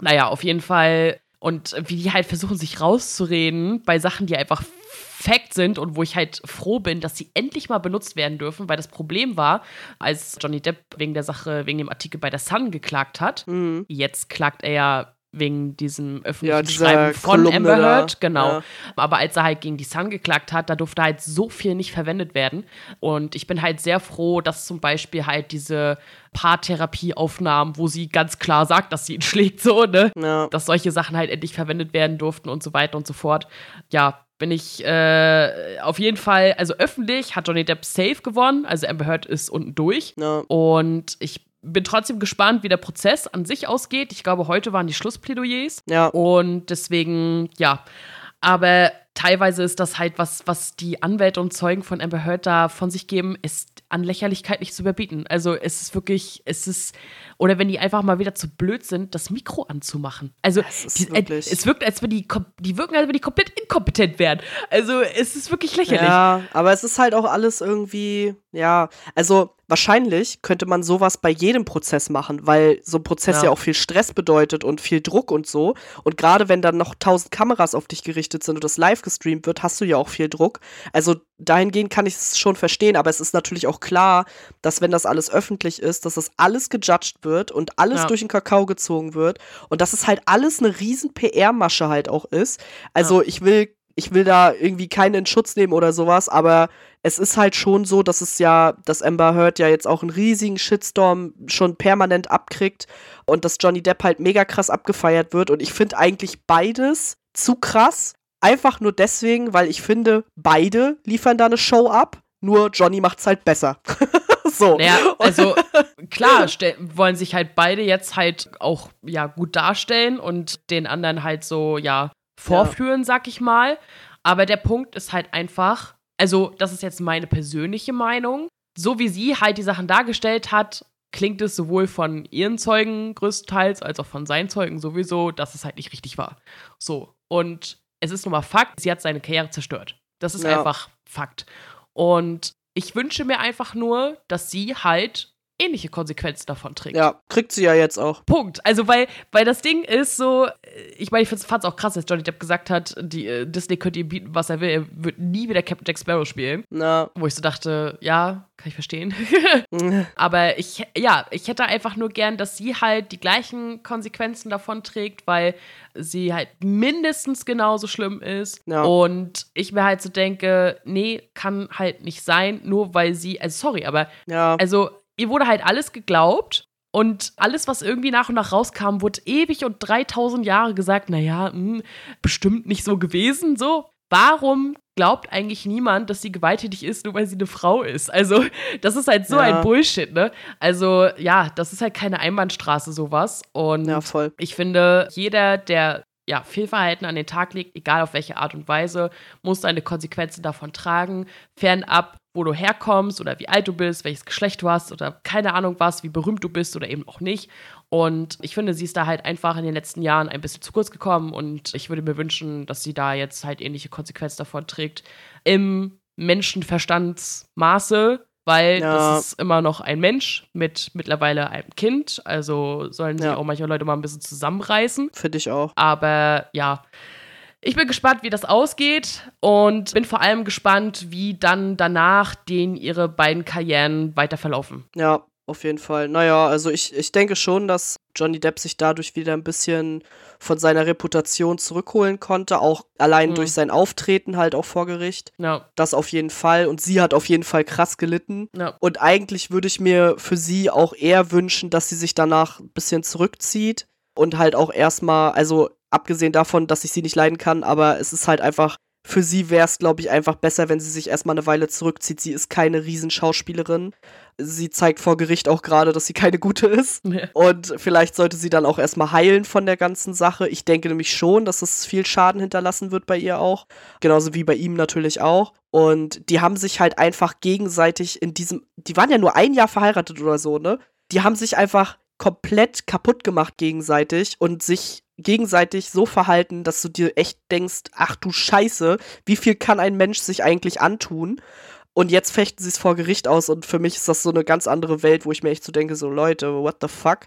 Naja, auf jeden Fall. Und wie die halt versuchen, sich rauszureden bei Sachen, die einfach Fact sind und wo ich halt froh bin, dass sie endlich mal benutzt werden dürfen, weil das Problem war, als Johnny Depp wegen der Sache, wegen dem Artikel bei der Sun geklagt hat, Mhm. Jetzt klagt er ja wegen diesem öffentlichen Ja, Schreiben von Kolumne Amber Heard, genau. ja. Aber als er halt gegen die Sun geklagt hat, da durfte halt so viel nicht verwendet werden. Und ich bin halt sehr froh, dass zum Beispiel halt diese Paartherapieaufnahmen, wo sie ganz klar sagt, dass sie ihn [LAUGHS] schlägt, so, ne? Ja. Dass solche Sachen halt endlich verwendet werden durften und so weiter und so fort. Ja, bin ich äh, auf jeden Fall, also öffentlich hat Johnny Depp safe gewonnen, also Amber Heard ist unten durch. Ja. Und ich bin trotzdem gespannt, wie der Prozess an sich ausgeht. Ich glaube, heute waren die Schlussplädoyers. Ja. Und deswegen, ja. Aber teilweise ist das halt, was, was die Anwälte und Zeugen von Amber Heard da von sich geben, ist an Lächerlichkeit nicht zu überbieten. Also es ist wirklich, es ist, oder wenn die einfach mal wieder zu blöd sind, das Mikro anzumachen. Also die, äh, wirklich- es wirkt, als wenn die, die wirken, als wenn die komplett inkompetent wären. Also es ist wirklich lächerlich. Ja, aber es ist halt auch alles irgendwie, ja, also wahrscheinlich könnte man sowas bei jedem Prozess machen, weil so ein Prozess ja, Ja. auch viel Stress bedeutet und viel Druck und so. Und gerade wenn dann noch tausend Kameras auf dich gerichtet sind und das live gestreamt wird, hast du ja auch viel Druck. Also dahingehend kann ich es schon verstehen, aber es ist natürlich auch klar, dass wenn das alles öffentlich ist, dass das alles gejudged wird und alles Ja. durch den Kakao gezogen wird und dass es halt alles eine riesen PR-Masche halt auch ist. Also ich will ich will da irgendwie keinen in Schutz nehmen oder sowas, aber es ist halt schon so, dass es ja, dass Amber Heard ja jetzt auch einen riesigen Shitstorm schon permanent abkriegt und dass Johnny Depp halt mega krass abgefeiert wird und ich finde eigentlich beides zu krass, einfach nur deswegen, weil ich finde, beide liefern da eine Show ab, nur Johnny macht's halt besser. [LAUGHS] so. Naja, also [LAUGHS] klar, wollen sich halt beide jetzt halt auch ja gut darstellen und den anderen halt so ja vorführen, sag ich mal. Aber der Punkt ist halt einfach, also das ist jetzt meine persönliche Meinung, so wie sie halt die Sachen dargestellt hat, klingt es sowohl von ihren Zeugen größtenteils als auch von seinen Zeugen sowieso, dass es halt nicht richtig war. So. Und es ist nun mal Fakt, sie hat seine Karriere zerstört. Das ist Ja. einfach Fakt. Und ich wünsche mir einfach nur, dass sie halt ähnliche Konsequenzen davon trägt. Ja, kriegt sie ja jetzt auch. Punkt. Also, weil, weil das Ding ist so, äh, ich meine, ich fand es auch krass, dass Johnny Depp gesagt hat, die, äh, Disney könnte ihm bieten, was er will. Er wird nie wieder Captain Jack Sparrow spielen. Na, Wo ich so dachte, ja, kann ich verstehen. [LAUGHS] [LAUGHS] Aber ich, ja, ich hätte einfach nur gern, dass sie halt die gleichen Konsequenzen davon trägt, weil sie halt mindestens genauso schlimm ist. Ja. Und ich mir halt so denke, nee, kann halt nicht sein, nur weil sie, also sorry, aber ja. also, ihr wurde halt alles geglaubt und alles, was irgendwie nach und nach rauskam, wurde ewig und 3000 Jahre gesagt, naja, hm, bestimmt nicht so gewesen, so. Warum glaubt eigentlich niemand, dass sie gewalttätig ist, nur weil sie eine Frau ist? Also, das ist halt so Ja. ein Bullshit, ne? Also, ja, das ist halt keine Einbahnstraße, sowas. Und Ja, voll. ich finde, jeder, der ja, Fehlverhalten an den Tag legt, egal auf welche Art und Weise, muss seine Konsequenzen davon tragen, fernab, wo du herkommst oder wie alt du bist, welches Geschlecht du hast oder keine Ahnung was, wie berühmt du bist oder eben auch nicht. Und ich finde, sie ist da halt einfach in den letzten Jahren ein bisschen zu kurz gekommen und ich würde mir wünschen, dass sie da jetzt halt ähnliche Konsequenzen davon trägt. Im Menschenverstandsmaße, weil Ja. das ist immer noch ein Mensch mit mittlerweile einem Kind. Also sollen sich Ja. auch manche Leute mal ein bisschen zusammenreißen. Finde ich auch. Aber ja, ich bin gespannt, wie das ausgeht und bin vor allem gespannt, wie dann danach den ihre beiden Karrieren weiter verlaufen. Ja, auf jeden Fall. Naja, also ich, ich denke schon, dass Johnny Depp sich dadurch wieder ein bisschen von seiner Reputation zurückholen konnte, auch allein Mhm. durch sein Auftreten halt auch vor Gericht. Ja, Das auf jeden Fall. Und sie hat auf jeden Fall krass gelitten. ja, Und eigentlich würde ich mir für sie auch eher wünschen, dass sie sich danach ein bisschen zurückzieht und halt auch erstmal, also abgesehen davon, dass ich sie nicht leiden kann, aber es ist halt einfach für sie wäre es, glaube ich, einfach besser, wenn sie sich erstmal eine Weile zurückzieht. Sie ist keine Riesenschauspielerin. Sie zeigt vor Gericht auch gerade, dass sie keine gute ist. [LAUGHS] Ja. Und vielleicht sollte sie dann auch erstmal heilen von der ganzen Sache. Ich denke nämlich schon, dass es viel Schaden hinterlassen wird bei ihr auch. Genauso wie bei ihm natürlich auch. Und die haben sich halt einfach gegenseitig in diesem. Die waren ja nur ein Jahr verheiratet oder so, ne? Die haben sich einfach komplett kaputt gemacht gegenseitig und sich gegenseitig so verhalten, dass du dir echt denkst, ach du Scheiße, wie viel kann ein Mensch sich eigentlich antun? Und jetzt fechten sie es vor Gericht aus und für mich ist das so eine ganz andere Welt, wo ich mir echt so denke, so Leute, what the fuck?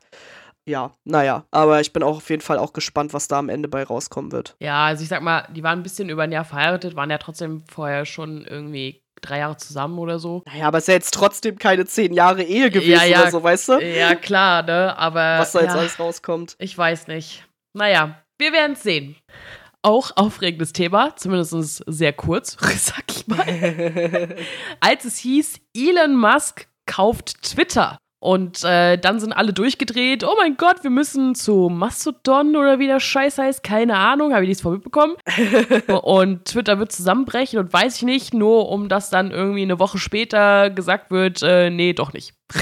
Ja, naja, aber ich bin auch auf jeden Fall auch gespannt, was da am Ende bei rauskommen wird. Ja, also ich sag mal, die waren ein bisschen über ein Jahr verheiratet, waren ja trotzdem vorher schon irgendwie drei Jahre zusammen oder so. Naja, aber es ist ja jetzt trotzdem keine zehn Jahre Ehe gewesen ja, ja, oder so, weißt du? Ja, klar, ne, aber. Was da jetzt ja, alles rauskommt. Ich weiß nicht. Naja, wir werden es sehen. Auch aufregendes Thema, zumindest sehr kurz, [LAUGHS] sag ich mal. [LAUGHS] Als es hieß, Elon Musk kauft Twitter. Und äh, dann sind alle durchgedreht. Oh mein Gott, wir müssen zu Mastodon oder wie der Scheiß heißt. Keine Ahnung, habe ich nichts vormitbekommen. [LAUGHS] und Twitter wird zusammenbrechen und weiß ich nicht, nur um dass dann irgendwie eine Woche später gesagt wird, äh, nee, doch nicht. [LAUGHS]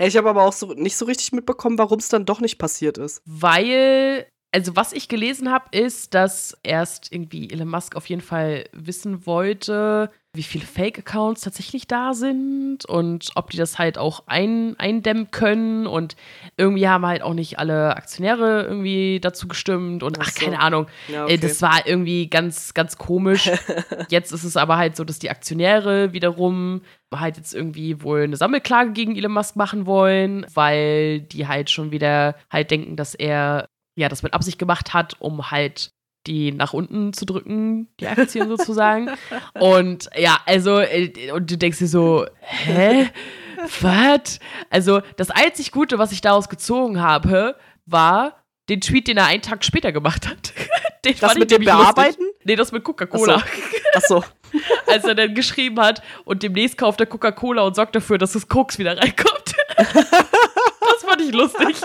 ich habe aber auch so nicht so richtig mitbekommen, warum es dann doch nicht passiert ist. Weil also was ich gelesen habe, ist, dass erst irgendwie Elon Musk auf jeden Fall wissen wollte, wie viele Fake-Accounts tatsächlich da sind und ob die das halt auch ein, eindämmen können. Und irgendwie haben halt auch nicht alle Aktionäre irgendwie dazu gestimmt und ach, so. keine Ahnung. Ja, äh, okay. Das war irgendwie ganz, ganz komisch. [LAUGHS] jetzt ist es aber halt so, dass die Aktionäre wiederum halt jetzt irgendwie wohl eine Sammelklage gegen Elon Musk machen wollen, weil die halt schon wieder halt denken, dass er ja das mit Absicht gemacht hat, um halt die nach unten zu drücken, die Aktien [LAUGHS] sozusagen. Und ja, also, äh, und du denkst dir so, hä? Was? Also, das einzig Gute, was ich daraus gezogen habe, war den Tweet, den er einen Tag später gemacht hat. [LAUGHS] Den das mit dem Bearbeiten? Lustig. Nee, das mit Coca-Cola. Ach so. [LAUGHS] Als er dann geschrieben hat, und demnächst kauft er Coca-Cola und sorgt dafür, dass das Koks wieder reinkommt. Ich lustig.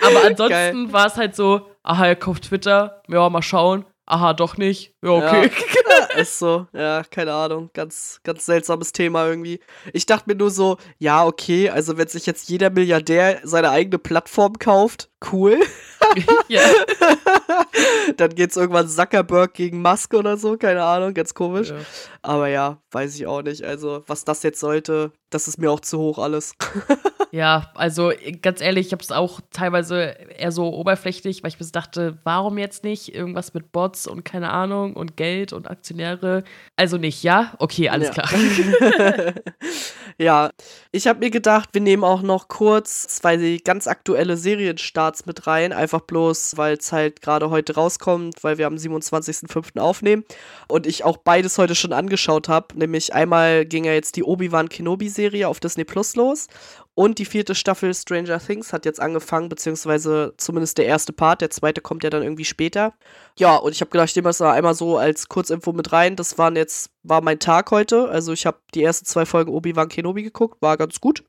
Aber [LAUGHS] ansonsten war es halt so, aha, er kauft Twitter, ja, mal schauen. Aha, doch nicht. Ja, okay. [LAUGHS] Ja, ist so. Ja, keine Ahnung. Ganz, ganz seltsames Thema irgendwie. Ich dachte mir nur so, ja, okay, also wenn sich jetzt jeder Milliardär seine eigene Plattform kauft, cool. [LAUGHS] ja. Dann geht's irgendwann Zuckerberg gegen Musk oder so, keine Ahnung, ganz komisch. Ja. Aber ja, weiß ich auch nicht. Also, was das jetzt sollte, das ist mir auch zu hoch alles. [LAUGHS] ja, also ganz ehrlich, ich habe es auch teilweise eher so oberflächlich, weil ich bis dachte, warum jetzt nicht irgendwas mit Bots und keine Ahnung und Geld und Aktionäre? Also nicht, ja? Okay, alles ja. klar. [LAUGHS] ja, ich habe mir gedacht, wir nehmen auch noch kurz zwei ganz aktuelle Serienstarts mit rein, einfach bloß, weil es halt gerade heute rauskommt, weil wir am 27.05. aufnehmen und ich auch beides heute schon angeschaut habe, nämlich einmal ging ja jetzt die Obi-Wan Kenobi-Serie Serie auf Disney Plus los. Und die vierte Staffel Stranger Things hat jetzt angefangen, beziehungsweise zumindest der erste Part. Der zweite kommt ja dann irgendwie später. Ja, und ich habe gedacht, ich nehme das da einmal so als Kurzinfo mit rein. Das waren jetzt, war mein Tag heute. Also ich habe die ersten zwei Folgen Obi-Wan Kenobi geguckt, war ganz gut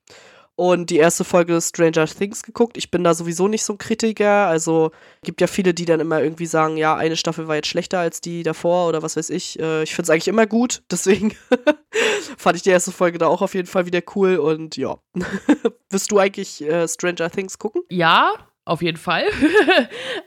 und die erste Folge Stranger Things geguckt. Ich bin da sowieso nicht so ein Kritiker. Also gibt ja viele, die dann immer irgendwie sagen, ja, eine Staffel war jetzt schlechter als die davor oder was weiß ich. Äh, ich finde es eigentlich immer gut. [LAUGHS] Deswegen [LAUGHS] fand ich die erste Folge da auch auf jeden Fall wieder cool. Und ja, [LAUGHS] wirst du eigentlich äh, Stranger Things gucken? Ja, auf jeden Fall.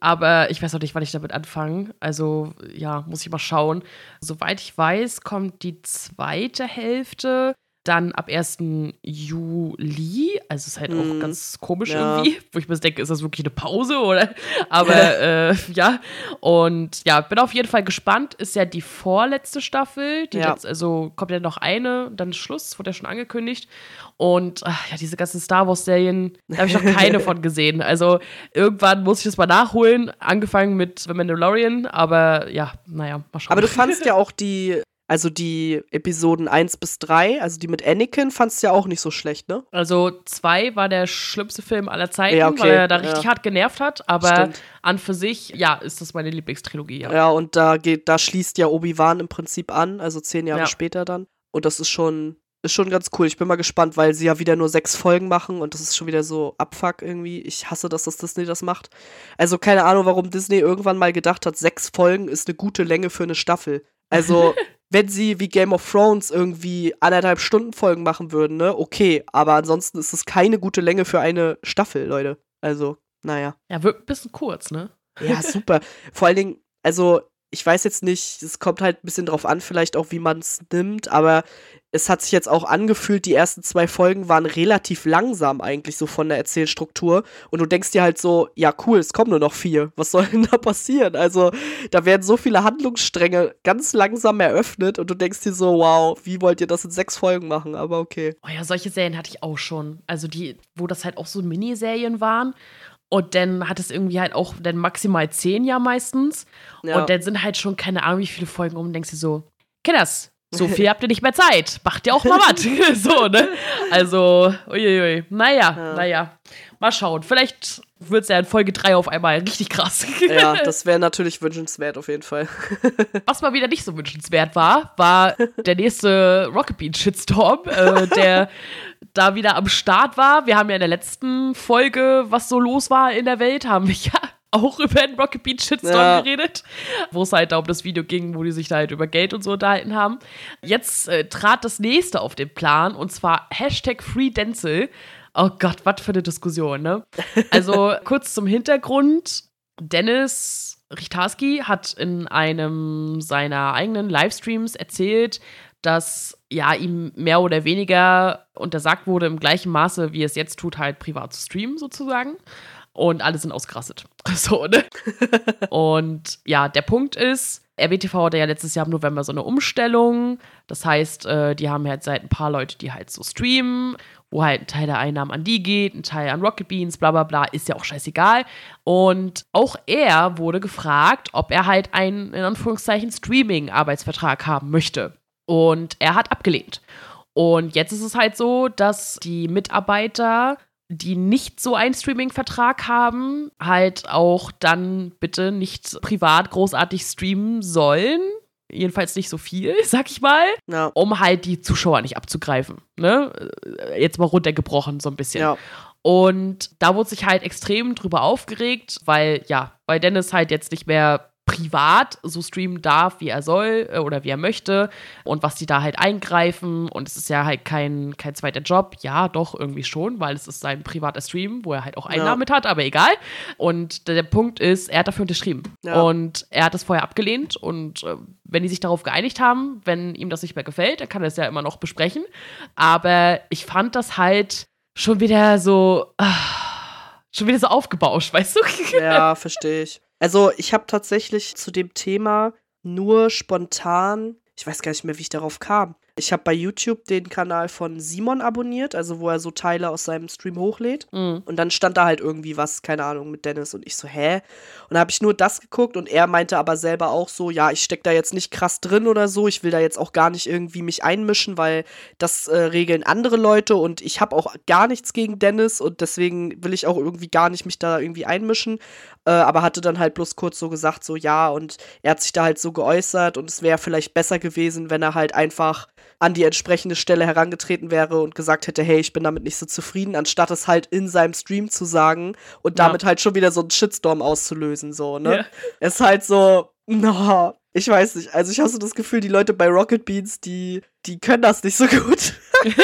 Aber ich weiß noch nicht, wann ich damit anfange. Also, ja, muss ich mal schauen. Soweit ich weiß, kommt die zweite Hälfte dann ab 1. Juli, also ist halt mm, auch mhm. ganz komisch ja. irgendwie, [LAUGHS] wo ich mir denke, ist das wirklich eine Pause oder? Aber äh, ja, und ja, bin auf jeden Fall gespannt. Ist ja die vorletzte Staffel, die ja. jetzt, also kommt ja noch eine, dann ist Schluss, wurde ja schon angekündigt. Und ach, ja, diese ganzen Star Wars-Serien, da habe ich noch keine [LAUGHS] von gesehen. Also irgendwann muss ich das mal nachholen, angefangen mit The Mandalorian, aber ja, naja, mal schauen. Aber du fandst ja [LAUGHS] auch die also die Episoden 1 bis 3, also die mit Anakin, fandst du ja auch nicht so schlecht, ne? Also 2 war der schlimmste Film aller Zeiten, ja, okay. weil er da richtig ja. hart genervt hat, aber Stimmt. an für sich, ja, ist das meine Lieblingstrilogie, ja. Ja, und da geht, da schließt ja Obi-Wan im Prinzip an, also zehn Jahre ja. später dann. Und das ist schon, ist schon ganz cool. Ich bin mal gespannt, weil sie ja wieder nur sechs Folgen machen und das ist schon wieder so Abfuck irgendwie. Ich hasse, dass das Disney das macht. Also keine Ahnung, warum Disney irgendwann mal gedacht hat, sechs Folgen ist eine gute Länge für eine Staffel. Also [LAUGHS] wenn sie wie Game of Thrones irgendwie anderthalb Stunden Folgen machen würden, ne, okay. Aber ansonsten ist es keine gute Länge für eine Staffel, Leute. Also, naja. Ja, wird ein bisschen kurz, ne? Ja, [LAUGHS] super. Vor allen Dingen, also ich weiß jetzt nicht, es kommt halt ein bisschen drauf an, vielleicht auch, wie man es nimmt, aber es hat sich jetzt auch angefühlt, die ersten zwei Folgen waren relativ langsam eigentlich so von der Erzählstruktur. Und du denkst dir halt so, ja cool, es kommen nur noch vier. Was soll denn da passieren? Also da werden so viele Handlungsstränge ganz langsam eröffnet und du denkst dir so, wow, wie wollt ihr das in sechs Folgen machen? Aber okay. Oh ja, solche Serien hatte ich auch schon. Also die, wo das halt auch so Miniserien waren. Und dann hat es irgendwie halt auch dann maximal zehn ja meistens. Ja. Und dann sind halt schon keine Ahnung, wie viele Folgen um und denkst dir so, Kinders, so [LAUGHS] viel habt ihr nicht mehr Zeit. Macht ihr auch mal was. [LAUGHS] [LAUGHS] so, ne? Also, uiuiui. Naja, ja. naja. Mal schauen. Vielleicht wird es ja in Folge 3 auf einmal richtig krass. ja, das wäre natürlich wünschenswert auf jeden Fall. Was mal wieder nicht so wünschenswert war, war der nächste Rocket Bean Shitstorm, äh, der da wieder am Start war. Wir haben ja in der letzten Folge, was so los war in der Welt, haben wir ja [LAUGHS] auch über den Rocket Beach Shitstorm ja. geredet, wo es halt da um das Video ging, wo die sich da halt über Geld und so unterhalten haben. Jetzt äh, trat das nächste auf den Plan und zwar Hashtag FreeDenzel. Oh Gott, was für eine Diskussion, ne? [LAUGHS] Also kurz zum Hintergrund. Dennis Richtarski hat in einem seiner eigenen Livestreams erzählt, dass ja ihm mehr oder weniger untersagt wurde, im gleichen Maße, wie es jetzt tut, halt privat zu streamen sozusagen. Und alle sind ausgerastet. [LAUGHS] So, ne? [LAUGHS] und ja, der Punkt ist, RBTV hatte ja letztes Jahr im November so eine Umstellung. Das heißt, äh, die haben halt seit ein paar Leute, die halt so streamen, wo halt ein Teil der Einnahmen an die geht, ein Teil an Rocket Beans, bla bla bla, ist ja auch scheißegal. Und auch er wurde gefragt, ob er halt einen, in Anführungszeichen, Streaming-Arbeitsvertrag haben möchte. Und er hat abgelehnt. Und jetzt ist es halt so, dass die Mitarbeiter, die nicht so einen Streaming-Vertrag haben, halt auch dann bitte nicht privat großartig streamen sollen. Jedenfalls nicht so viel, [LAUGHS] sag ich mal, ja. um halt die Zuschauer nicht abzugreifen. Ne? Jetzt mal runtergebrochen, so ein bisschen. Ja. Und da wurde sich halt extrem drüber aufgeregt, weil ja, weil Dennis halt jetzt nicht mehr privat so streamen darf, wie er soll äh, oder wie er möchte und was die da halt eingreifen und es ist ja halt kein, kein zweiter Job, ja doch irgendwie schon, weil es ist sein privater Stream, wo er halt auch Einnahmen ja. mit hat, aber egal und der, der, Punkt ist, er hat dafür unterschrieben ja. und er hat das vorher abgelehnt und äh, wenn die sich darauf geeinigt haben, wenn ihm das nicht mehr gefällt, dann kann er es ja immer noch besprechen, aber ich fand das halt schon wieder so ah, schon wieder so aufgebauscht, [LAUGHS] weißt du? Ja, verstehe ich. Also ich habe tatsächlich zu dem Thema nur spontan, ich weiß gar nicht mehr, wie ich darauf kam. Ich habe bei YouTube den Kanal von Simon abonniert, also wo er so Teile aus seinem Stream hochlädt. Mhm. Und dann stand da halt irgendwie was, keine Ahnung, mit Dennis und ich so, hä? Und habe ich nur das geguckt und er meinte aber selber auch so, ja, ich steck da jetzt nicht krass drin oder so, ich will da jetzt auch gar nicht irgendwie mich einmischen, weil das äh, regeln andere Leute und ich habe auch gar nichts gegen Dennis und deswegen will ich auch irgendwie gar nicht mich da irgendwie einmischen. Äh, aber hatte dann halt bloß kurz so gesagt, so ja, und er hat sich da halt so geäußert und es wäre vielleicht besser gewesen, wenn er halt einfach an die entsprechende Stelle herangetreten wäre und gesagt hätte, hey, ich bin damit nicht so zufrieden, anstatt es halt in seinem Stream zu sagen und damit ja. halt schon wieder so einen Shitstorm auszulösen, so, ne? Es ist halt so, no, ich weiß nicht. Also ich habe so das Gefühl, die Leute bei Rocket Beans, die, die können das nicht so gut. [LAUGHS]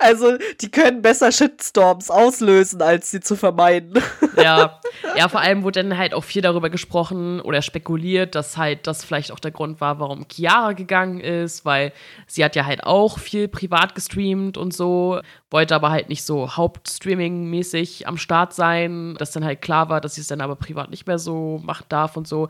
Also, die können besser Shitstorms auslösen, als sie zu vermeiden. Ja, [LAUGHS] ja, vor allem wurde dann halt auch viel darüber gesprochen oder spekuliert, dass halt das vielleicht auch der Grund war, warum Chiara gegangen ist, weil sie hat ja halt auch viel privat gestreamt und so, wollte aber halt nicht so Hauptstreaming-mäßig am Start sein, dass dann halt klar war, dass sie es dann aber privat nicht mehr so machen darf und so.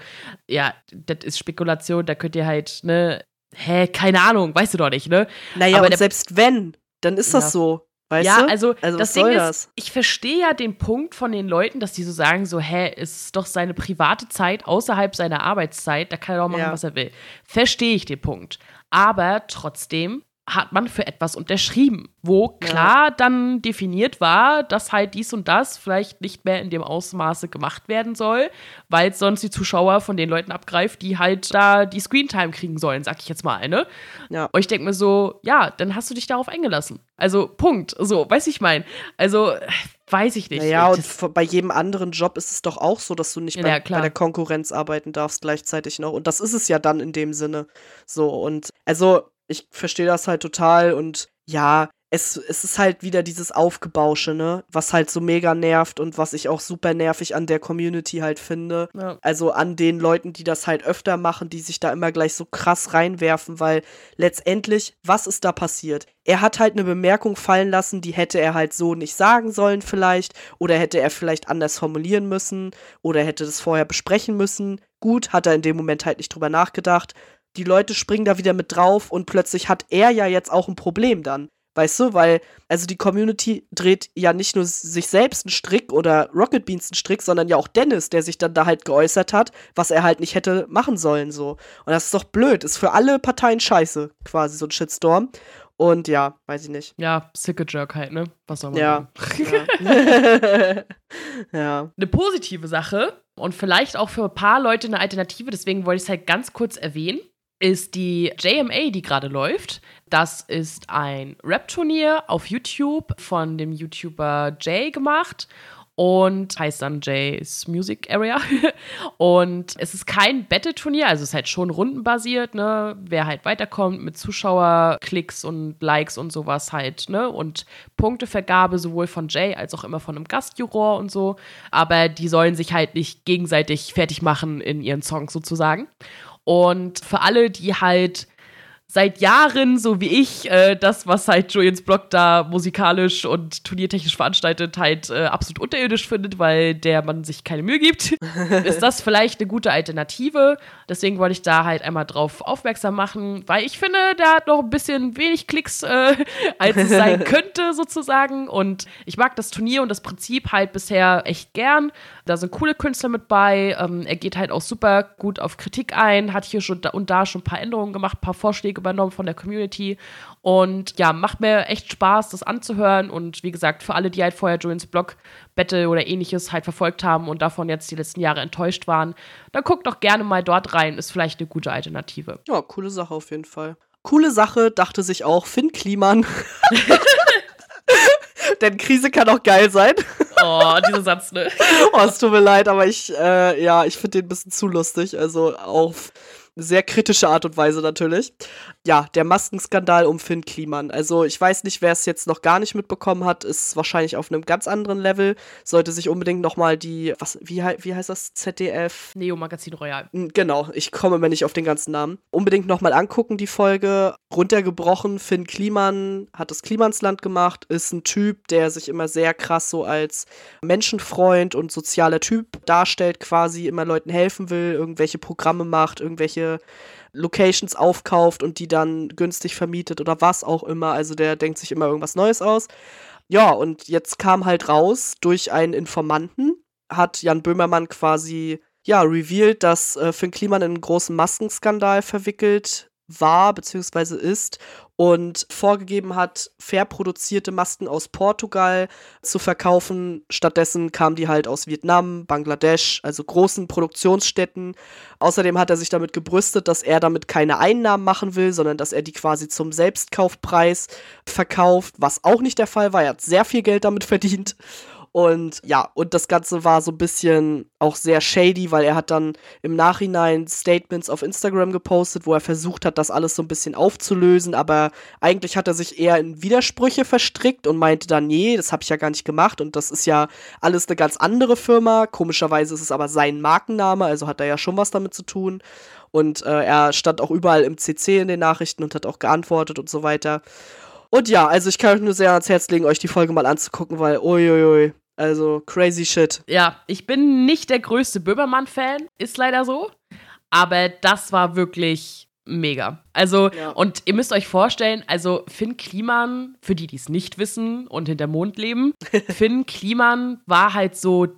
Ja, das ist Spekulation, da könnt ihr halt, ne, hä, keine Ahnung, weißt du doch nicht, ne? Naja, aber selbst wenn, dann ist das ja. so. Weißt ja, du? also, also das Ding ist, das? ich verstehe ja den Punkt von den Leuten, dass die so sagen, so, hä, es ist doch seine private Zeit außerhalb seiner Arbeitszeit, da kann er doch machen, ja. was er will. Verstehe ich den Punkt. Aber trotzdem hat man für etwas unterschrieben, wo klar ja. dann definiert war, dass halt dies und das vielleicht nicht mehr in dem Ausmaße gemacht werden soll, weil es sonst die Zuschauer von den Leuten abgreift, die halt da die Screentime kriegen sollen, sag ich jetzt mal, ne? Ja. Und ich denke mir so, ja, dann hast du dich darauf eingelassen. Also, Punkt. So, weiß ich mein. Also, weiß ich nicht. Ja, und bei jedem anderen Job ist es doch auch so, dass du nicht bei, ja, bei, der Konkurrenz arbeiten darfst gleichzeitig noch. Und das ist es ja dann in dem Sinne. So, und also ich verstehe das halt total und ja, es, es ist halt wieder dieses Aufgebausche, ne? Was halt so mega nervt und was ich auch super nervig an der Community halt finde. Ja. Also an den Leuten, die das halt öfter machen, die sich da immer gleich so krass reinwerfen, weil letztendlich, was ist da passiert? Er hat halt eine Bemerkung fallen lassen, die hätte er halt so nicht sagen sollen, vielleicht. Oder hätte er vielleicht anders formulieren müssen. Oder hätte das vorher besprechen müssen. Gut, hat er in dem Moment halt nicht drüber nachgedacht die Leute springen da wieder mit drauf und plötzlich hat er ja jetzt auch ein Problem dann. Weißt du, weil, also die Community dreht ja nicht nur sich selbst einen Strick oder Rocket Beans einen Strick, sondern ja auch Dennis, der sich dann da halt geäußert hat, was er halt nicht hätte machen sollen, so. Und das ist doch blöd, ist für alle Parteien scheiße, quasi so ein Shitstorm. Und ja, weiß ich nicht. Ja, sicke Jerk halt, ne? Was soll man ja. [LAUGHS] Ja. ja. Eine positive Sache und vielleicht auch für ein paar Leute eine Alternative, deswegen wollte ich es halt ganz kurz erwähnen ist die JMA, die gerade läuft. Das ist ein Rap-Turnier auf YouTube von dem YouTuber Jay gemacht und heißt dann Jay's Music Area. [LAUGHS] und es ist kein Battle-Turnier, also es ist halt schon rundenbasiert, ne? Wer halt weiterkommt mit Zuschauerklicks und Likes und sowas halt, ne? Und Punktevergabe sowohl von Jay als auch immer von einem Gastjuror und so. Aber die sollen sich halt nicht gegenseitig fertig machen in ihren Songs sozusagen. Und für alle, die halt seit Jahren, so wie ich, äh, das, was halt Julians Blog da musikalisch und turniertechnisch veranstaltet, halt äh, absolut unterirdisch findet, weil der man sich keine Mühe gibt, [LAUGHS] ist das vielleicht eine gute Alternative. Deswegen wollte ich da halt einmal drauf aufmerksam machen, weil ich finde, der hat noch ein bisschen wenig Klicks, äh, [LAUGHS] als es sein [LAUGHS] könnte, sozusagen. Und ich mag das Turnier und das Prinzip halt bisher echt gern. Da sind coole Künstler mit bei. Ähm, er geht halt auch super gut auf Kritik ein, hat hier schon da und da schon ein paar Änderungen gemacht, ein paar Vorschläge übernommen von der Community. Und ja, macht mir echt Spaß, das anzuhören. Und wie gesagt, für alle, die halt vorher Julians Blog, Battle oder ähnliches halt verfolgt haben und davon jetzt die letzten Jahre enttäuscht waren, dann guckt doch gerne mal dort rein. Ist vielleicht eine gute Alternative. Ja, coole Sache auf jeden Fall. Coole Sache, dachte sich auch Finn Kliman. [LAUGHS] [LAUGHS] Denn Krise kann auch geil sein. Oh, dieser Satz, ne? oh, es tut mir leid, aber ich, äh, ja, ich finde den ein bisschen zu lustig. Also auf sehr kritische Art und Weise natürlich. Ja, der Maskenskandal um Finn Kliman. Also ich weiß nicht, wer es jetzt noch gar nicht mitbekommen hat, ist wahrscheinlich auf einem ganz anderen Level. Sollte sich unbedingt noch mal die, was, wie, wie heißt das, ZDF? Neo Magazin Royal. Hm, genau, ich komme mir nicht auf den ganzen Namen. Unbedingt noch mal angucken, die Folge. Runtergebrochen, Finn Kliman hat das Klimansland gemacht, ist ein Typ, der sich immer sehr krass so als Menschenfreund und sozialer Typ darstellt, quasi immer Leuten helfen will, irgendwelche Programme macht, irgendwelche Locations aufkauft und die dann günstig vermietet oder was auch immer. Also der denkt sich immer irgendwas Neues aus. Ja, und jetzt kam halt raus, durch einen Informanten hat Jan Böhmermann quasi ja, revealed, dass äh, Finn Kliman in einen großen Maskenskandal verwickelt war bzw. ist und vorgegeben hat, fair produzierte Masken aus Portugal zu verkaufen. Stattdessen kamen die halt aus Vietnam, Bangladesch, also großen Produktionsstätten. Außerdem hat er sich damit gebrüstet, dass er damit keine Einnahmen machen will, sondern dass er die quasi zum Selbstkaufpreis verkauft, was auch nicht der Fall war. Er hat sehr viel Geld damit verdient. Und ja, und das Ganze war so ein bisschen auch sehr shady, weil er hat dann im Nachhinein Statements auf Instagram gepostet, wo er versucht hat, das alles so ein bisschen aufzulösen, aber eigentlich hat er sich eher in Widersprüche verstrickt und meinte dann, nee, das habe ich ja gar nicht gemacht und das ist ja alles eine ganz andere Firma. Komischerweise ist es aber sein Markenname, also hat er ja schon was damit zu tun. Und äh, er stand auch überall im CC in den Nachrichten und hat auch geantwortet und so weiter. Und ja, also ich kann euch nur sehr ans Herz legen, euch die Folge mal anzugucken, weil uiuiui, also crazy shit. Ja, ich bin nicht der größte Böhmermann-Fan, ist leider so. Aber das war wirklich mega. Also, ja. und ihr müsst euch vorstellen, also Finn Kliman, für die, die es nicht wissen und hinter Mond leben, [LAUGHS] Finn Kliman war halt so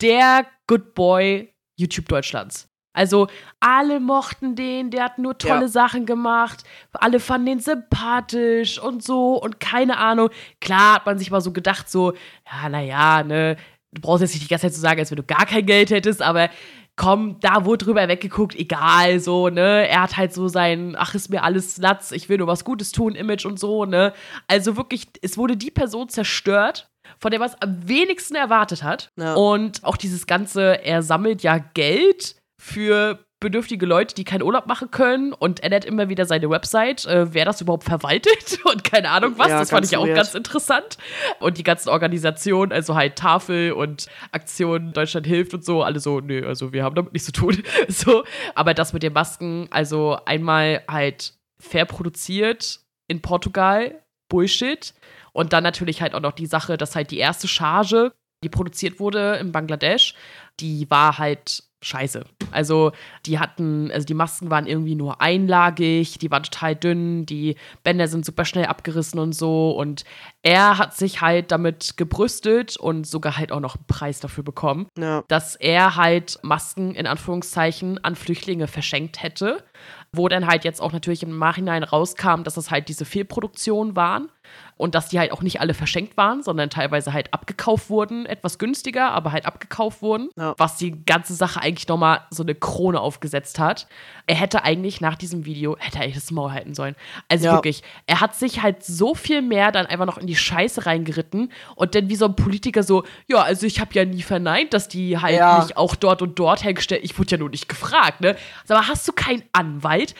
der Good Boy YouTube Deutschlands. Also alle mochten den, der hat nur tolle ja. Sachen gemacht, alle fanden den sympathisch und so und keine Ahnung. Klar hat man sich mal so gedacht, so, ja, naja, ne, du brauchst jetzt nicht die ganze Zeit zu sagen, als wenn du gar kein Geld hättest, aber komm, da wurde drüber weggeguckt, egal, so, ne? Er hat halt so sein, ach, ist mir alles Latz, ich will nur was Gutes tun, Image und so, ne? Also wirklich, es wurde die Person zerstört, von der man es am wenigsten erwartet hat. Ja. Und auch dieses ganze, er sammelt ja Geld für bedürftige Leute, die keinen Urlaub machen können und ändert immer wieder seine Website, äh, wer das überhaupt verwaltet [LAUGHS] und keine Ahnung was. Ja, das fand ich auch weird. ganz interessant. Und die ganzen Organisationen, also halt Tafel und Aktion Deutschland hilft und so, alle so, nö, also wir haben damit nichts zu tun. [LAUGHS] so, aber das mit den Masken, also einmal halt fair produziert in Portugal, Bullshit. Und dann natürlich halt auch noch die Sache, dass halt die erste Charge, die produziert wurde in Bangladesch, die war halt scheiße. Also die hatten, also die Masken waren irgendwie nur einlagig, die waren total dünn, die Bänder sind super schnell abgerissen und so. Und er hat sich halt damit gebrüstet und sogar halt auch noch einen Preis dafür bekommen, ja. dass er halt Masken in Anführungszeichen an Flüchtlinge verschenkt hätte. Wo dann halt jetzt auch natürlich im Nachhinein rauskam, dass das halt diese Fehlproduktionen waren und dass die halt auch nicht alle verschenkt waren, sondern teilweise halt abgekauft wurden, etwas günstiger, aber halt abgekauft wurden, ja. was die ganze Sache eigentlich nochmal so eine Krone aufgesetzt hat. Er hätte eigentlich nach diesem Video, hätte er eigentlich das Maul halten sollen. Also ja. wirklich, er hat sich halt so viel mehr dann einfach noch in die Scheiße reingeritten und dann wie so ein Politiker so, ja, also ich habe ja nie verneint, dass die halt ja. nicht auch dort und dort hergestellt, ich wurde ja nur nicht gefragt, ne? Aber hast du keinen Anwalt?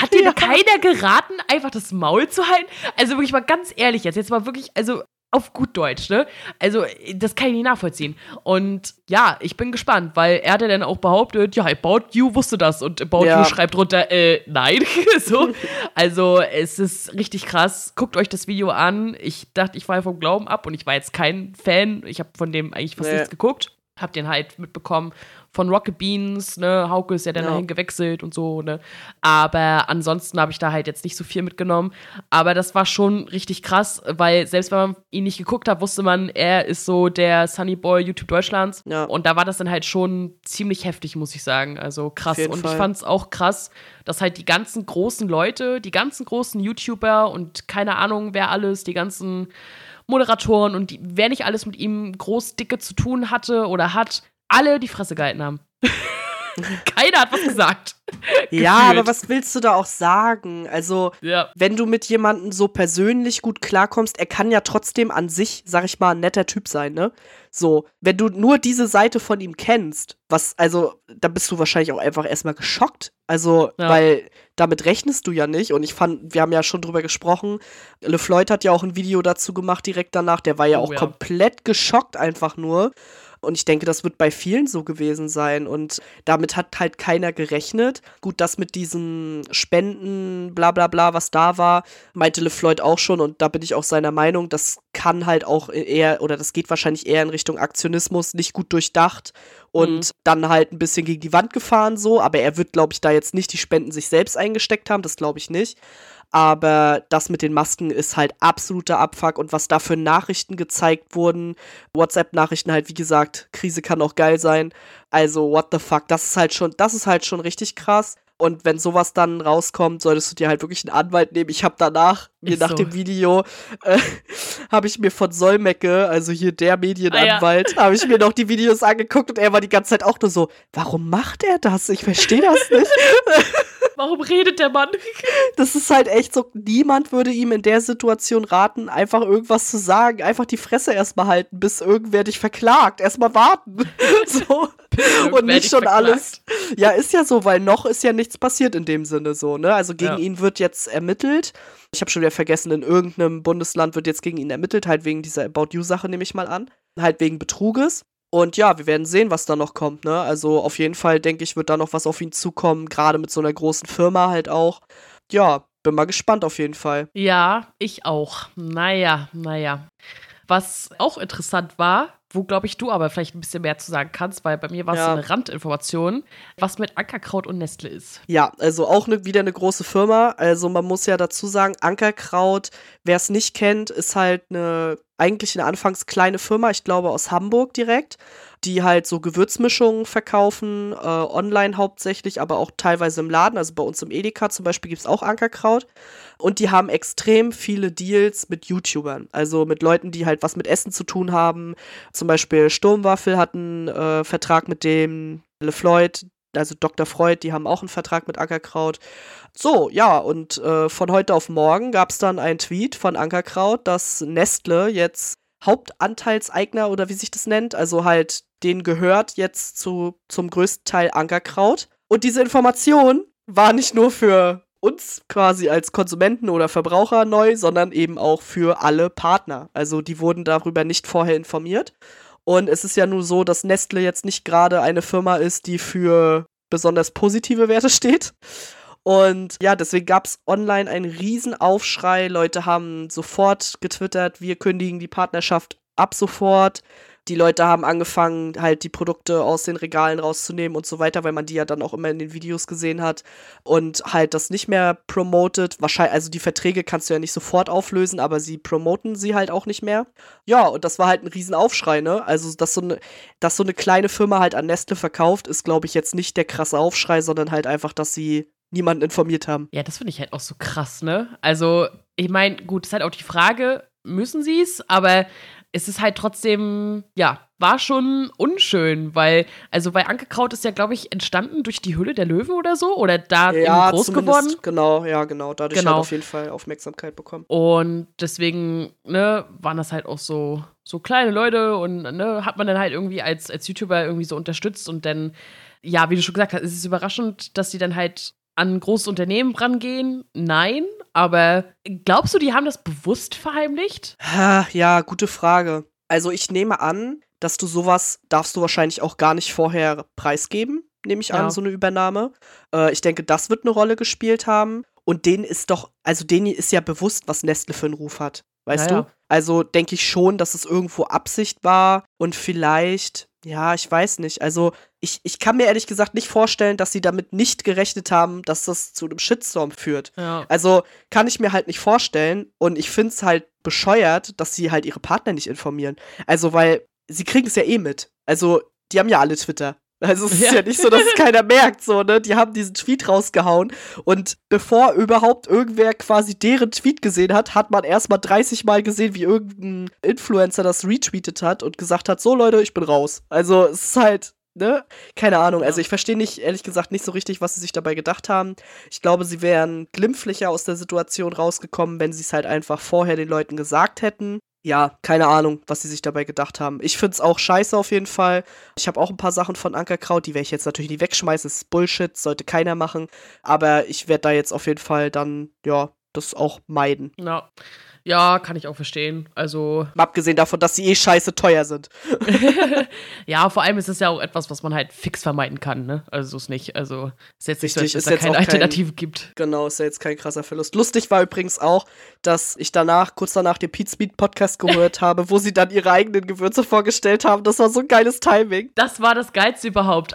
Hat [LAUGHS] dir keiner geraten, einfach das Maul zu halten? Also wirklich mal ganz ehrlich jetzt, jetzt mal wirklich, also auf gut Deutsch, ne? Also, das kann ich nicht nachvollziehen. Und ja, ich bin gespannt, weil er hat ja dann auch behauptet, ja, About You wusste das und About ja. You schreibt drunter, äh, nein. [LAUGHS] so. Also, es ist richtig krass. Guckt euch das Video an. Ich dachte, ich war vom Glauben ab und ich war jetzt kein Fan. Ich habe von dem eigentlich fast nee. nichts geguckt. Hab den halt mitbekommen von Rocket Beans, ne, Hauke ist ja dann ja. dahin gewechselt und so, ne. Aber ansonsten habe ich da halt jetzt nicht so viel mitgenommen. Aber das war schon richtig krass, weil selbst wenn man ihn nicht geguckt hat, wusste man, er ist so der Sunny Boy YouTube Deutschlands. Ja. Und da war das dann halt schon ziemlich heftig, muss ich sagen. Also krass. Und Fall. ich fand es auch krass, dass halt die ganzen großen Leute, die ganzen großen YouTuber und keine Ahnung, wer alles, die ganzen Moderatoren und die, wer nicht alles mit ihm groß dicke zu tun hatte oder hat, alle die Fresse gehalten haben. [LAUGHS] Keiner hat was gesagt. ja, [LAUGHS] aber was willst du da auch sagen? Also, ja. wenn du mit jemandem so persönlich gut klarkommst, er kann ja trotzdem an sich, sag ich mal, ein netter Typ sein, ne? So, wenn du nur diese Seite von ihm kennst, was, also, da bist du wahrscheinlich auch einfach erstmal geschockt. Also, ja. weil damit rechnest du ja nicht. Und ich fand, wir haben ja schon drüber gesprochen, LeFloid hat ja auch ein Video dazu gemacht direkt danach, der war ja oh, auch ja. komplett geschockt einfach nur. Und ich denke, das wird bei vielen so gewesen sein. Und damit hat halt keiner gerechnet. Gut, das mit diesen Spenden, bla bla bla, was da war, meinte LeFloid auch schon. Und da bin ich auch seiner Meinung, das kann halt auch eher, oder das geht wahrscheinlich eher in Richtung Aktionismus, nicht gut durchdacht und mhm. dann halt ein bisschen gegen die Wand gefahren so. Aber er wird, glaube ich, da jetzt nicht die Spenden sich selbst eingesteckt haben, das glaube ich nicht. Aber das mit den Masken ist halt absoluter Abfuck. Und was da für Nachrichten gezeigt wurden, WhatsApp-Nachrichten halt, wie gesagt, Krise kann auch geil sein. Also, what the fuck, das ist halt schon, das ist halt schon richtig krass. Und wenn sowas dann rauskommt, solltest du dir halt wirklich einen Anwalt nehmen. Ich habe danach, mir nach so. dem Video, äh, [LAUGHS] habe ich mir von Solmecke, also hier der Medienanwalt, ah, ja. habe ich mir noch die Videos angeguckt und er war die ganze Zeit auch nur so, warum macht er das? Ich verstehe das nicht. [LAUGHS] Warum redet der Mann? [LAUGHS] Das ist halt echt so, niemand würde ihm in der Situation raten, einfach irgendwas zu sagen. Einfach die Fresse erstmal halten, bis irgendwer dich verklagt. Erstmal warten. [LAUGHS] so. Und nicht schon verklagt. alles. Ja, ist ja so, weil noch ist ja nichts passiert in dem Sinne so, ne? Also gegen ja. ihn wird jetzt ermittelt. Ich habe schon wieder vergessen, in irgendeinem Bundesland wird jetzt gegen ihn ermittelt, halt wegen dieser About You-Sache, nehme ich mal an. Halt wegen Betruges. Und ja, wir werden sehen, was da noch kommt. Ne? Also auf jeden Fall, denke ich, wird da noch was auf ihn zukommen, gerade mit so einer großen Firma halt auch. Ja, bin mal gespannt auf jeden Fall. Ja, ich auch. Naja, naja. Was auch interessant war, wo, glaube ich, du aber vielleicht ein bisschen mehr zu sagen kannst, weil bei mir war es ja. so eine Randinformation, was mit Ankerkraut und Nestle ist. Ja, also auch ne, wieder eine große Firma. Also man muss ja dazu sagen, Ankerkraut, wer es nicht kennt, ist halt eine eigentlich eine anfangs kleine Firma, ich glaube aus Hamburg direkt, die halt so Gewürzmischungen verkaufen, äh, online hauptsächlich, aber auch teilweise im Laden. Also bei uns im Edeka zum Beispiel gibt es auch Ankerkraut. Und die haben extrem viele Deals mit YouTubern, also mit Leuten, die halt was mit Essen zu tun haben. Zum Beispiel Sturmwaffel hat einen äh, Vertrag mit dem LeFloid, also Dr. Freud, die haben auch einen Vertrag mit Ankerkraut. So, ja, und äh, von heute auf morgen gab es dann einen Tweet von Ankerkraut, dass Nestle jetzt Hauptanteilseigner oder wie sich das nennt, also halt denen gehört jetzt zu, zum größten Teil Ankerkraut. Und diese Information war nicht nur für uns quasi als Konsumenten oder Verbraucher neu, sondern eben auch für alle Partner. Also die wurden darüber nicht vorher informiert. Und es ist ja nur so, dass Nestle jetzt nicht gerade eine Firma ist, die für besonders positive Werte [LAUGHS] steht. Und ja, deswegen gab es online einen riesen Aufschrei. Leute haben sofort getwittert, wir kündigen die Partnerschaft ab sofort die Leute haben angefangen, halt die Produkte aus den Regalen rauszunehmen und so weiter, weil man die ja dann auch immer in den Videos gesehen hat und halt das nicht mehr promotet. Wahrscheinlich, also die Verträge kannst du ja nicht sofort auflösen, aber sie promoten sie halt auch nicht mehr. Ja, und das war halt ein Riesenaufschrei, ne? Also, dass so eine, dass so eine kleine Firma halt an Nestle verkauft, ist, glaube ich, jetzt nicht der krasse Aufschrei, sondern halt einfach, dass sie niemanden informiert haben. Ja, das finde ich halt auch so krass, ne? Also, ich meine, gut, ist halt auch die Frage, müssen sie es, aber es ist halt trotzdem, ja, war schon unschön, weil, also bei Ankekraut ist ja, glaube ich, entstanden durch die Hülle der Löwen oder so, oder da ja, groß geworden. Genau, ja, genau. Dadurch genau. hat auf jeden Fall Aufmerksamkeit bekommen. Und deswegen, ne, waren das halt auch so, so kleine Leute und ne, hat man dann halt irgendwie als, als YouTuber irgendwie so unterstützt und dann, ja, wie du schon gesagt hast, ist es überraschend, dass sie dann halt an große Unternehmen rangehen. Nein, aber glaubst du, die haben das bewusst verheimlicht? Ja, gute Frage. Also ich nehme an, dass du sowas darfst du wahrscheinlich auch gar nicht vorher preisgeben, nehme ich ja. an, so eine Übernahme. Äh, ich denke, das wird eine Rolle gespielt haben. Und denen ist doch, also denen ist ja bewusst, was Nestle für einen Ruf hat. Weißt ja, du? Also denke ich schon, dass es irgendwo Absicht war und vielleicht, ja, ich weiß nicht. Also ich, ich kann mir ehrlich gesagt nicht vorstellen, dass sie damit nicht gerechnet haben, dass das zu einem Shitstorm führt. Ja. Also kann ich mir halt nicht vorstellen und ich finde es halt bescheuert, dass sie halt ihre Partner nicht informieren. Also, weil sie kriegen es ja eh mit. Also, die haben ja alle Twitter. Also es ist ja. ja nicht so, dass es [LAUGHS] keiner merkt, so, ne? Die haben diesen Tweet rausgehauen und bevor überhaupt irgendwer quasi deren Tweet gesehen hat, hat man erstmal 30 Mal gesehen, wie irgendein Influencer das retweetet hat und gesagt hat, so Leute, ich bin raus. Also es ist halt, ne? Keine Ahnung. Also ich verstehe nicht, ehrlich gesagt, nicht so richtig, was sie sich dabei gedacht haben. Ich glaube, sie wären glimpflicher aus der Situation rausgekommen, wenn sie es halt einfach vorher den Leuten gesagt hätten. Ja, keine Ahnung, was sie sich dabei gedacht haben. Ich finde es auch scheiße auf jeden Fall. Ich habe auch ein paar Sachen von Ankerkraut, die werde ich jetzt natürlich nicht wegschmeißen. Das ist Bullshit, sollte keiner machen. Aber ich werde da jetzt auf jeden Fall dann, ja, das auch meiden. Ja. Ja, kann ich auch verstehen. Also. Abgesehen davon, dass sie eh scheiße teuer sind. [LAUGHS] ja, vor allem ist es ja auch etwas, was man halt fix vermeiden kann, ne? Also so ist nicht. Also ist jetzt nicht Richtig, so, dass es da keine Alternative kein, gibt. Genau, ist ja jetzt kein krasser Verlust. Lustig war übrigens auch, dass ich danach, kurz danach, den Pete Speed Podcast gehört [LAUGHS] habe, wo sie dann ihre eigenen Gewürze vorgestellt haben. Das war so ein geiles Timing. Das war das Geilste überhaupt.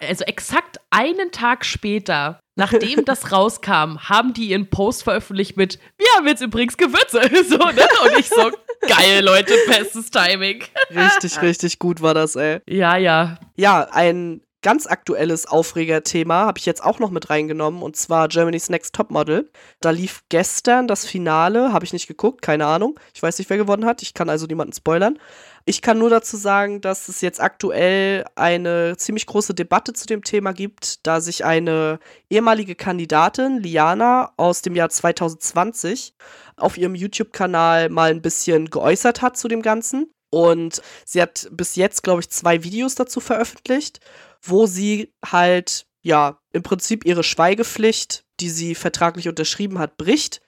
Also exakt einen Tag später Nachdem [LAUGHS] das rauskam, haben die ihren Post veröffentlicht mit, wir haben jetzt übrigens Gewürze. [LAUGHS] So, ne? Und ich so, geil, Leute, bestes Timing. [LAUGHS] Richtig, richtig gut war das, ey. Ja, ja. Ja, ein ganz aktuelles Aufregerthema habe ich jetzt auch noch mit reingenommen und zwar Germany's Next Topmodel. Da lief gestern das Finale, habe ich nicht geguckt, keine Ahnung. Ich weiß nicht, wer gewonnen hat. Ich kann also niemanden spoilern. Ich kann nur dazu sagen, dass es jetzt aktuell eine ziemlich große Debatte zu dem Thema gibt, da sich eine ehemalige Kandidatin, Liana, aus dem Jahr 2020 auf ihrem YouTube-Kanal mal ein bisschen geäußert hat zu dem Ganzen. Und sie hat bis jetzt, glaube ich, zwei Videos dazu veröffentlicht, wo sie halt, ja, im Prinzip ihre Schweigepflicht, die sie vertraglich unterschrieben hat, bricht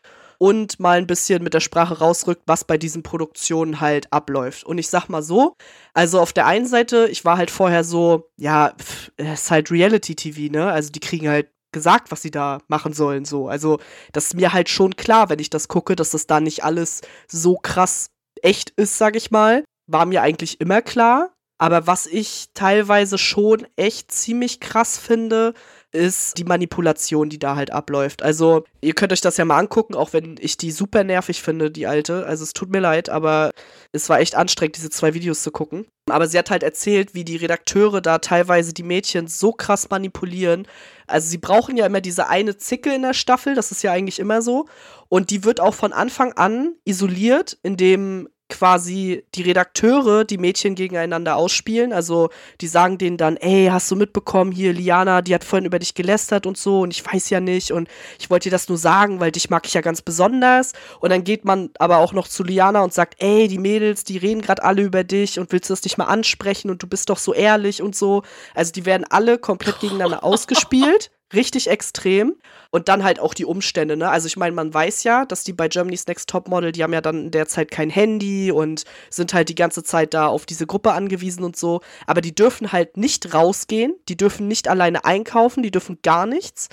und mal ein bisschen mit der Sprache rausrückt, was bei diesen Produktionen halt abläuft. Und ich sag mal so, also auf der einen Seite, ich war halt vorher so, ja, es ist halt Reality-TV, ne? Also die kriegen halt gesagt, was sie da machen sollen, so. Also das ist mir halt schon klar, wenn ich das gucke, dass das da nicht alles so krass echt ist, sag ich mal. War mir eigentlich immer klar. Aber was ich teilweise schon echt ziemlich krass finde, ist die Manipulation, die da halt abläuft. Also, ihr könnt euch das ja mal angucken, auch wenn ich die super nervig finde, die alte. Also, es tut mir leid, aber es war echt anstrengend, diese zwei Videos zu gucken. Aber sie hat halt erzählt, wie die Redakteure da teilweise die Mädchen so krass manipulieren. Also, sie brauchen ja immer diese eine Zicke in der Staffel, das ist ja eigentlich immer so. Und die wird auch von Anfang an isoliert, indem quasi die Redakteure die Mädchen gegeneinander ausspielen. Also die sagen denen dann, ey, hast du mitbekommen, hier Liana, die hat vorhin über dich gelästert und so und ich weiß ja nicht und ich wollte dir das nur sagen, weil dich mag ich ja ganz besonders. Und dann geht man aber auch noch zu Liana und sagt, ey, die Mädels, die reden gerade alle über dich und willst du das nicht mal ansprechen und du bist doch so ehrlich und so. Also die werden alle komplett gegeneinander [LAUGHS] ausgespielt richtig extrem. Und dann halt auch die Umstände, ne? Also ich meine, man weiß ja, dass die bei Germany's Next Topmodel, die haben ja dann in der Zeit kein Handy und sind halt die ganze Zeit da auf diese Gruppe angewiesen und so. Aber die dürfen halt nicht rausgehen, die dürfen nicht alleine einkaufen, die dürfen gar nichts.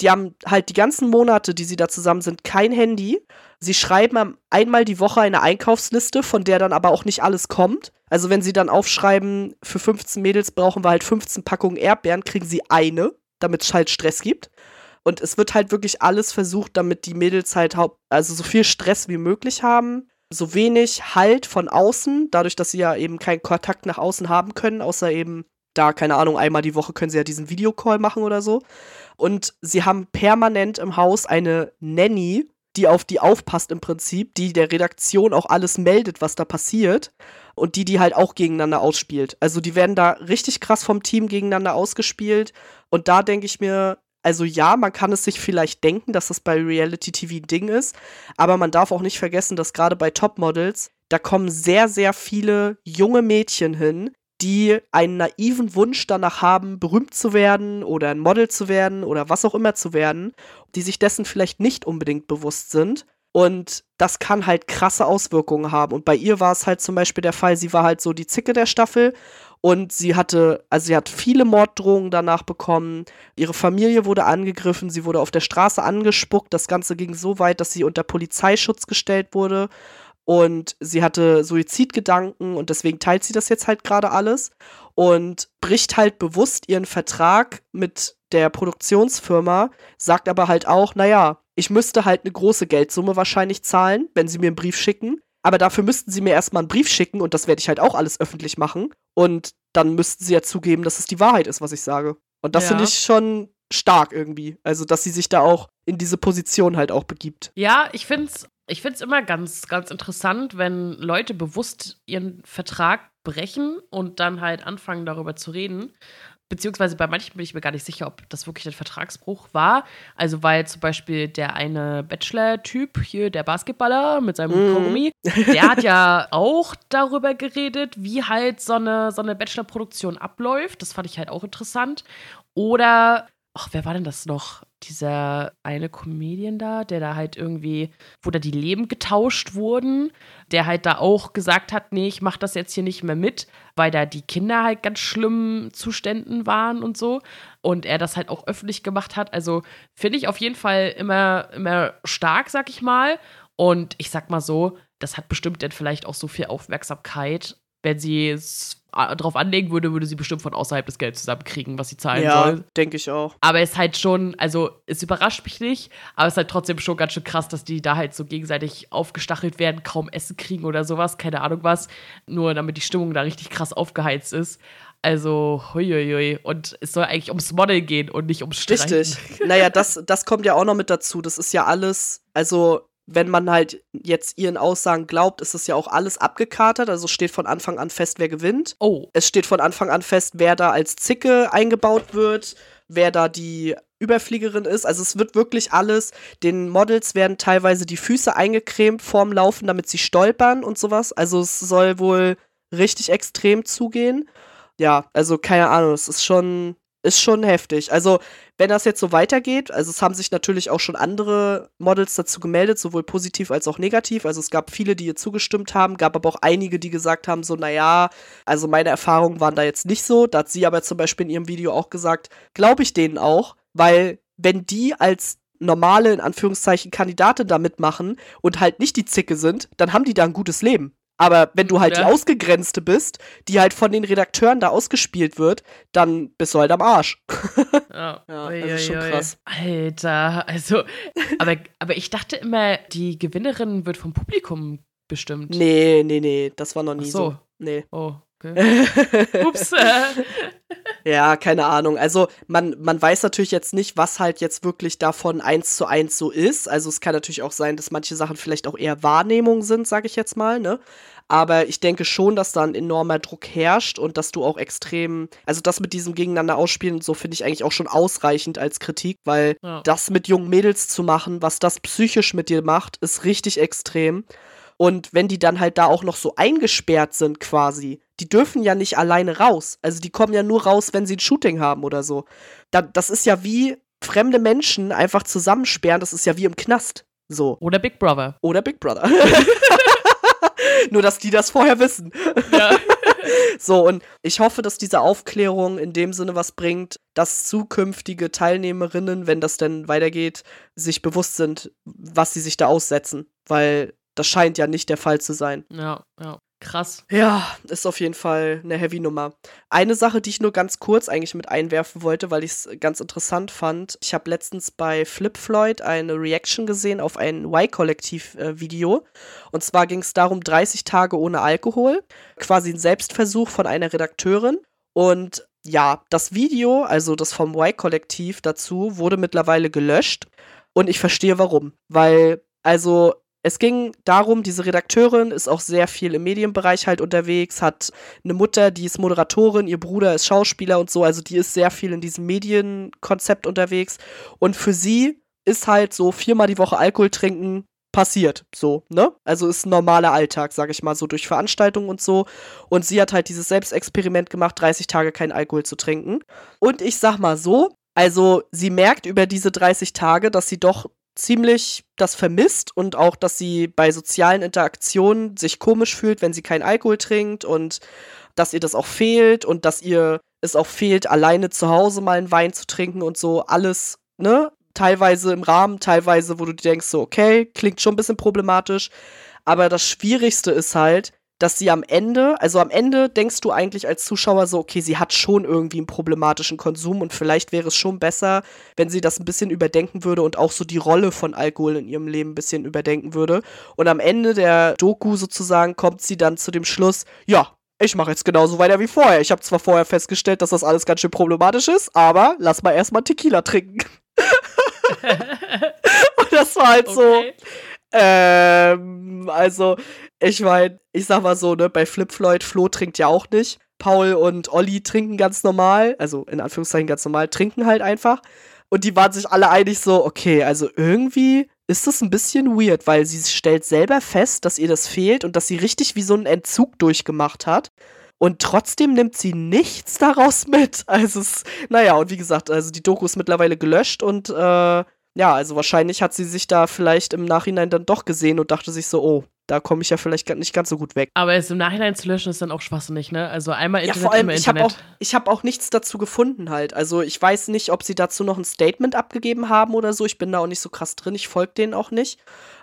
Die haben halt die ganzen Monate, die sie da zusammen sind, kein Handy. Sie schreiben einmal die Woche eine Einkaufsliste, von der dann aber auch nicht alles kommt. Also wenn sie dann aufschreiben, für 15 Mädels brauchen wir halt 15 Packungen Erdbeeren, kriegen sie eine damit es halt Stress gibt. Und es wird halt wirklich alles versucht, damit die Mädels halt also so viel Stress wie möglich haben, so wenig Halt von außen, dadurch, dass sie ja eben keinen Kontakt nach außen haben können, außer eben da, keine Ahnung, einmal die Woche können sie ja diesen Videocall machen oder so. Und sie haben permanent im Haus eine Nanny, die auf die aufpasst im Prinzip, die der Redaktion auch alles meldet, was da passiert und die die halt auch gegeneinander ausspielt. Also die werden da richtig krass vom Team gegeneinander ausgespielt und da denke ich mir, also ja, man kann es sich vielleicht denken, dass das bei Reality TV ein Ding ist, aber man darf auch nicht vergessen, dass gerade bei Topmodels, da kommen sehr, sehr viele junge Mädchen hin, die einen naiven Wunsch danach haben, berühmt zu werden oder ein Model zu werden oder was auch immer zu werden, die sich dessen vielleicht nicht unbedingt bewusst sind. Und das kann halt krasse Auswirkungen haben. Und bei ihr war es halt zum Beispiel der Fall, sie war halt so die Zicke der Staffel und sie hatte, also sie hat viele Morddrohungen danach bekommen. Ihre Familie wurde angegriffen, sie wurde auf der Straße angespuckt. Das Ganze ging so weit, dass sie unter Polizeischutz gestellt wurde und sie hatte Suizidgedanken und deswegen teilt sie das jetzt halt gerade alles und bricht halt bewusst ihren Vertrag mit der Produktionsfirma, sagt aber halt auch, naja, ich müsste halt eine große Geldsumme wahrscheinlich zahlen, wenn sie mir einen Brief schicken. Aber dafür müssten sie mir erstmal einen Brief schicken und das werde ich halt auch alles öffentlich machen. Und dann müssten sie ja zugeben, dass es die Wahrheit ist, was ich sage. Und das ja. finde ich schon stark irgendwie. Also, dass sie sich da auch in diese Position halt auch begibt. Ja, ich finde es ich finde es immer ganz, ganz interessant, wenn Leute bewusst ihren Vertrag brechen und dann halt anfangen, darüber zu reden. Beziehungsweise bei manchen bin ich mir gar nicht sicher, ob das wirklich ein Vertragsbruch war. Also, weil zum Beispiel der eine Bachelor-Typ hier, der Basketballer mit seinem mm. Kaugummi, der hat ja [LAUGHS] auch darüber geredet, wie halt so eine, so eine Bachelor-Produktion abläuft. Das fand ich halt auch interessant. Oder ach, wer war denn das noch? Dieser eine Comedian da, der da halt irgendwie, wo da die Leben getauscht wurden, der halt da auch gesagt hat, nee, ich mach das jetzt hier nicht mehr mit, weil da die Kinder halt ganz schlimmen Zuständen waren und so. Und er das halt auch öffentlich gemacht hat. Also finde ich auf jeden Fall immer, immer stark, sag ich mal. Und ich sag mal so, das hat bestimmt dann vielleicht auch so viel Aufmerksamkeit, wenn sie es drauf anlegen würde, würde sie bestimmt von außerhalb das Geld zusammenkriegen, was sie zahlen ja, soll. denke ich auch. Aber es ist halt schon, also es überrascht mich nicht, aber es ist halt trotzdem schon ganz schön krass, dass die da halt so gegenseitig aufgestachelt werden, kaum Essen kriegen oder sowas, keine Ahnung was, nur damit die Stimmung da richtig krass aufgeheizt ist. Also, huiuiui. Und es soll eigentlich ums Model gehen und nicht ums Streiten. Richtig. [LAUGHS] naja, das, das kommt ja auch noch mit dazu. Das ist ja alles, also wenn man halt jetzt ihren Aussagen glaubt, ist es ja auch alles abgekatert. Also steht von Anfang an fest, wer gewinnt. Oh. Es steht von Anfang an fest, wer da als Zicke eingebaut wird, wer da die Überfliegerin ist. Also es wird wirklich alles. Den Models werden teilweise die Füße eingecremt vorm Laufen, damit sie stolpern und sowas. Also es soll wohl richtig extrem zugehen. Ja, also keine Ahnung, es ist schon ist schon heftig. Also, wenn das jetzt so weitergeht, also es haben sich natürlich auch schon andere Models dazu gemeldet, sowohl positiv als auch negativ. Also es gab viele, die ihr zugestimmt haben, gab aber auch einige, die gesagt haben, so, naja, also meine Erfahrungen waren da jetzt nicht so. Da hat sie aber zum Beispiel in ihrem Video auch gesagt, glaube ich denen auch, weil wenn die als normale, in Anführungszeichen, Kandidatin da mitmachen und halt nicht die Zicke sind, dann haben die da ein gutes Leben. Aber wenn du halt Ja. die Ausgegrenzte bist, die halt von den Redakteuren da ausgespielt wird, dann bist du halt am Arsch. [LAUGHS] Ja, Ja, Ui, also schon krass. Alter, also, aber, aber ich dachte immer, die Gewinnerin wird vom Publikum bestimmt. Nee, nee, nee, das war noch nie Ach so. so. Nee. Oh. [LAUGHS] Ups. [LAUGHS] Ja, keine Ahnung. Also man, man weiß natürlich jetzt nicht, was halt jetzt wirklich davon eins zu eins so ist. Also es kann natürlich auch sein, dass manche Sachen vielleicht auch eher Wahrnehmungen sind, sage ich jetzt mal, ne? Aber ich denke schon, dass da ein enormer Druck herrscht und dass du auch extrem, also das mit diesem Gegeneinander ausspielen und so finde ich eigentlich auch schon ausreichend als Kritik, weil Ja. das mit jungen Mädels zu machen, was das psychisch mit dir macht, ist richtig extrem. Und wenn die dann halt da auch noch so eingesperrt sind quasi, die dürfen ja nicht alleine raus. Also die kommen ja nur raus, wenn sie ein Shooting haben oder so. Da, das ist ja wie fremde Menschen einfach zusammensperren, das ist ja wie im Knast. So. Oder Big Brother. Oder Big Brother. [LAUGHS] nur, dass die das vorher wissen. Ja. [LAUGHS] So, und ich hoffe, dass diese Aufklärung in dem Sinne was bringt, dass zukünftige Teilnehmerinnen, wenn das denn weitergeht, sich bewusst sind, was sie sich da aussetzen. Weil das scheint ja nicht der Fall zu sein. ja, ja. Krass. Ja, ist auf jeden Fall eine Heavy-Nummer. Eine Sache, die ich nur ganz kurz eigentlich mit einwerfen wollte, weil ich es ganz interessant fand. Ich habe letztens bei Flip Floyd eine Reaction gesehen auf ein Y-Kollektiv-Video. Und zwar ging es darum, 30 Tage ohne Alkohol. Quasi ein Selbstversuch von einer Redakteurin. Und ja, das Video, also das vom Y-Kollektiv dazu, wurde mittlerweile gelöscht. Und ich verstehe warum. Weil, also, es ging darum, diese Redakteurin ist auch sehr viel im Medienbereich halt unterwegs, hat eine Mutter, die ist Moderatorin, ihr Bruder ist Schauspieler und so, also die ist sehr viel in diesem Medienkonzept unterwegs. Und für sie ist halt so viermal die Woche Alkohol trinken passiert, so, ne? Also ist ein normaler Alltag, sag ich mal, so durch Veranstaltungen und so. Und sie hat halt dieses Selbstexperiment gemacht, 30 Tage kein Alkohol zu trinken. Und ich sag mal so, also sie merkt über diese 30 Tage, dass sie doch ziemlich das vermisst und auch, dass sie bei sozialen Interaktionen sich komisch fühlt, wenn sie keinen Alkohol trinkt und dass ihr das auch fehlt und dass ihr es auch fehlt, alleine zu Hause mal einen Wein zu trinken und so alles, ne? Teilweise im Rahmen, teilweise, wo du denkst, so, okay, klingt schon ein bisschen problematisch. Aber das Schwierigste ist halt, dass sie am Ende, also am Ende denkst du eigentlich als Zuschauer so, okay, sie hat schon irgendwie einen problematischen Konsum und vielleicht wäre es schon besser, wenn sie das ein bisschen überdenken würde und auch so die Rolle von Alkohol in ihrem Leben ein bisschen überdenken würde. Und am Ende der Doku sozusagen kommt sie dann zu dem Schluss, ja, ich mache jetzt genauso weiter wie vorher. Ich habe zwar vorher festgestellt, dass das alles ganz schön problematisch ist, aber lass mal erstmal Tequila trinken. [LAUGHS] und das war halt so, Okay. Ähm, also, ich meine, ich sag mal so, ne, bei Flip Floyd, Flo trinkt ja auch nicht. Paul und Olli trinken ganz normal, also in Anführungszeichen ganz normal, trinken halt einfach. Und die waren sich alle einig so, okay, also irgendwie ist das ein bisschen weird, weil sie stellt selber fest, dass ihr das fehlt und dass sie richtig wie so einen Entzug durchgemacht hat. Und trotzdem nimmt sie nichts daraus mit. Also, es, naja, und wie gesagt, also die Doku ist mittlerweile gelöscht und äh, ja, also wahrscheinlich hat sie sich da vielleicht im Nachhinein dann doch gesehen und dachte sich so, oh, da komme ich ja vielleicht nicht ganz so gut weg. Aber es im Nachhinein zu löschen ist dann auch schwachsinnig, ne? Also einmal Ja, Internet, vor allem, ich habe Internet. auch, ich hab auch nichts dazu gefunden halt. Also ich weiß nicht, ob sie dazu noch ein Statement abgegeben haben oder so. Ich bin da auch nicht so krass drin. Ich folge denen auch nicht.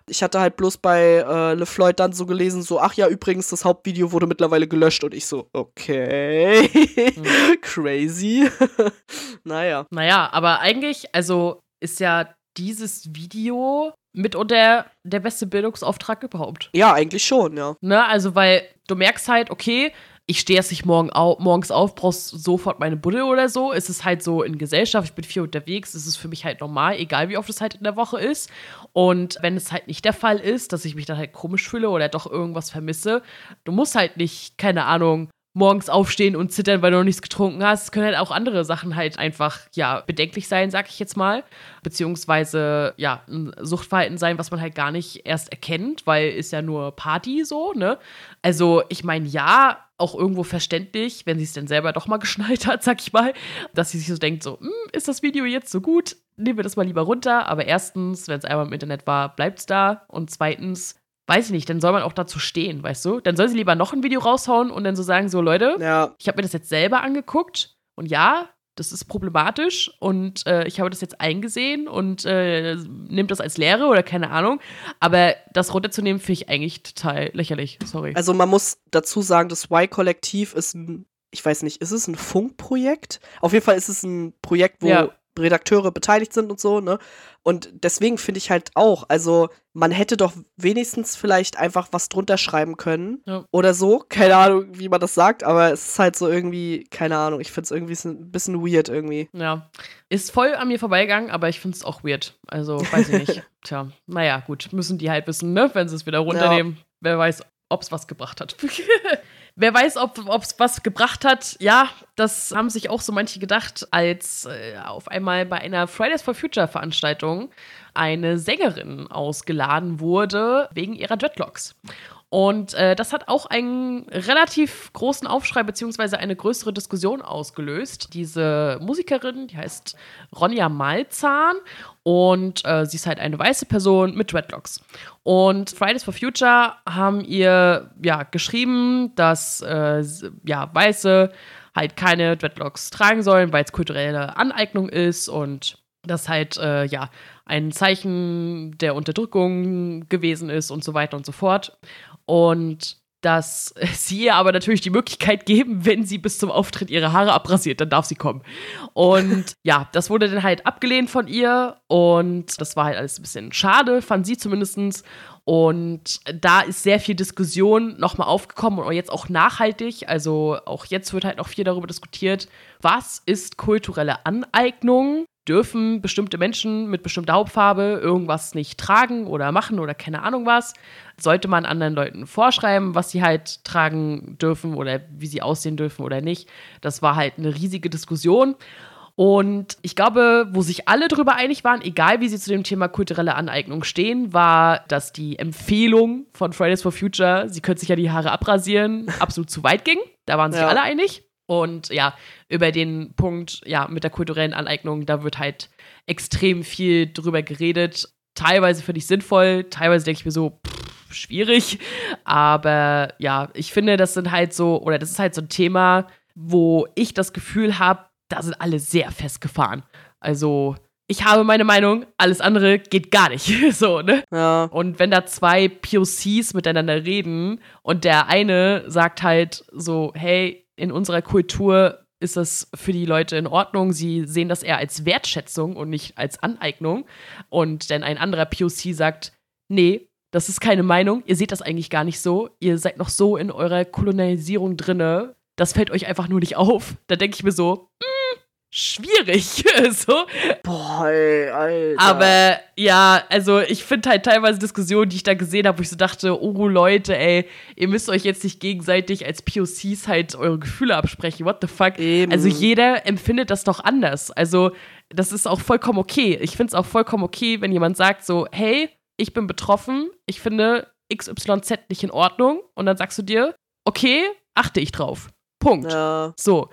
Ich hatte halt bloß bei äh, LeFloid dann so gelesen, so, ach ja, übrigens, das Hauptvideo wurde mittlerweile gelöscht. Und ich so, okay, [LAUGHS] crazy. [LAUGHS] naja. Naja, aber eigentlich, also ist ja dieses Video mitunter der beste Bildungsauftrag überhaupt. Ja, eigentlich schon, ja. Ne? Also, weil du merkst halt, okay, ich stehe jetzt nicht morgen au morgens auf, brauchst sofort meine Buddel oder so. Es ist halt so in Gesellschaft, ich bin viel unterwegs, es ist für mich halt normal, egal wie oft es halt in der Woche ist. Und wenn es halt nicht der Fall ist, dass ich mich dann halt komisch fühle oder doch irgendwas vermisse, du musst halt nicht, keine Ahnung, morgens aufstehen und zittern, weil du noch nichts getrunken hast. Es können halt auch andere Sachen halt einfach, ja, bedenklich sein, sag ich jetzt mal. Beziehungsweise, ja, ein Suchtverhalten sein, was man halt gar nicht erst erkennt, weil ist ja nur Party so, ne? Also, ich meine, ja, auch irgendwo verständlich, wenn sie es denn selber doch mal [LAUGHS] geschnallt hat, sag ich mal, dass sie sich so denkt, so, hm, ist das Video jetzt so gut? Nehmen wir das mal lieber runter. Aber erstens, wenn es einmal im Internet war, bleibt's da. Und zweitens, weiß ich nicht, dann soll man auch dazu stehen, weißt du? Dann soll sie lieber noch ein Video raushauen und dann so sagen, so, Leute, Ja, ich habe mir das jetzt selber angeguckt und ja, das ist problematisch und äh, ich habe das jetzt eingesehen und äh, nimmt das als Lehre oder keine Ahnung. Aber das runterzunehmen, finde ich eigentlich total lächerlich. Sorry. Also man muss dazu sagen, das Y-Kollektiv ist ein, ich weiß nicht, ist es ein Funkprojekt? Auf jeden Fall ist es ein Projekt, wo ja. Redakteure beteiligt sind und so, ne? Und deswegen finde ich halt auch, also man hätte doch wenigstens vielleicht einfach was drunter schreiben können ja. oder so. Keine Ahnung, wie man das sagt, aber es ist halt so irgendwie, keine Ahnung, ich finde es irgendwie ein bisschen weird irgendwie. Ja, ist voll an mir vorbeigegangen, aber ich finde es auch weird. Also, weiß ich nicht. [LAUGHS] Tja, naja, gut, müssen die halt wissen, ne, wenn sie es wieder runternehmen. Ja. Wer weiß, ob es was gebracht hat. [LAUGHS] Wer weiß, ob es was gebracht hat. Ja, das haben sich auch so manche gedacht, als äh, auf einmal bei einer Fridays for Future Veranstaltung eine Sängerin ausgeladen wurde wegen ihrer Dreadlocks. Und äh, das hat auch einen relativ großen Aufschrei beziehungsweise eine größere Diskussion ausgelöst. Diese Musikerin, die heißt Ronja Malzahn und äh, sie ist halt eine weiße Person mit Dreadlocks. Und Fridays for Future haben ihr ja geschrieben, dass äh, ja Weiße halt keine Dreadlocks tragen sollen, weil es kulturelle Aneignung ist und das halt äh, ja ein Zeichen der Unterdrückung gewesen ist und so weiter und so fort und dass [LAUGHS] sie ihr aber natürlich die Möglichkeit geben, wenn sie bis zum Auftritt ihre Haare abrasiert, dann darf sie kommen. Und [LAUGHS] ja, das wurde dann halt abgelehnt von ihr und das war halt alles ein bisschen schade, fand sie zumindest. Und da ist sehr viel Diskussion nochmal aufgekommen und jetzt auch nachhaltig. Also auch jetzt wird halt noch viel darüber diskutiert, was ist kulturelle Aneignung? Dürfen bestimmte Menschen mit bestimmter Hauptfarbe irgendwas nicht tragen oder machen oder keine Ahnung was. Sollte man anderen Leuten vorschreiben, was sie halt tragen dürfen oder wie sie aussehen dürfen oder nicht. Das war halt eine riesige Diskussion. Und ich glaube, wo sich alle darüber einig waren, egal wie sie zu dem Thema kulturelle Aneignung stehen, war, dass die Empfehlung von Fridays for Future, sie könnte sich ja die Haare abrasieren, absolut zu weit ging. Da waren sich ja. alle einig. Und ja, über den Punkt, ja, mit der kulturellen Aneignung, da wird halt extrem viel drüber geredet. Teilweise finde ich sinnvoll, teilweise denke ich mir so, pff, schwierig. Aber ja, ich finde, das sind halt so, oder das ist halt so ein Thema, wo ich das Gefühl habe, da sind alle sehr festgefahren. Also, ich habe meine Meinung, alles andere geht gar nicht. [LAUGHS] so, ne? Ja. Und wenn da zwei POCs miteinander reden und der eine sagt halt so, hey, in unserer Kultur ist das für die Leute in Ordnung. Sie sehen das eher als Wertschätzung und nicht als Aneignung. Und dann ein anderer POC sagt, nee, das ist keine Meinung, ihr seht das eigentlich gar nicht so. Ihr seid noch so in eurer Kolonialisierung drinne. Das fällt euch einfach nur nicht auf. Da denke ich mir so, mh, hm, schwierig. [LAUGHS] so. Boah, ey, Alter. Aber ja, also ich finde halt teilweise Diskussionen, die ich da gesehen habe, wo ich so dachte, oh Leute, ey, ihr müsst euch jetzt nicht gegenseitig als POCs halt eure Gefühle absprechen. What the fuck? Eben. Also jeder empfindet das doch anders. Also das ist auch vollkommen okay. Ich finde es auch vollkommen okay, wenn jemand sagt so, hey, ich bin betroffen, ich finde XYZ nicht in Ordnung. Und dann sagst du dir, okay, achte ich drauf. Punkt. Ja. So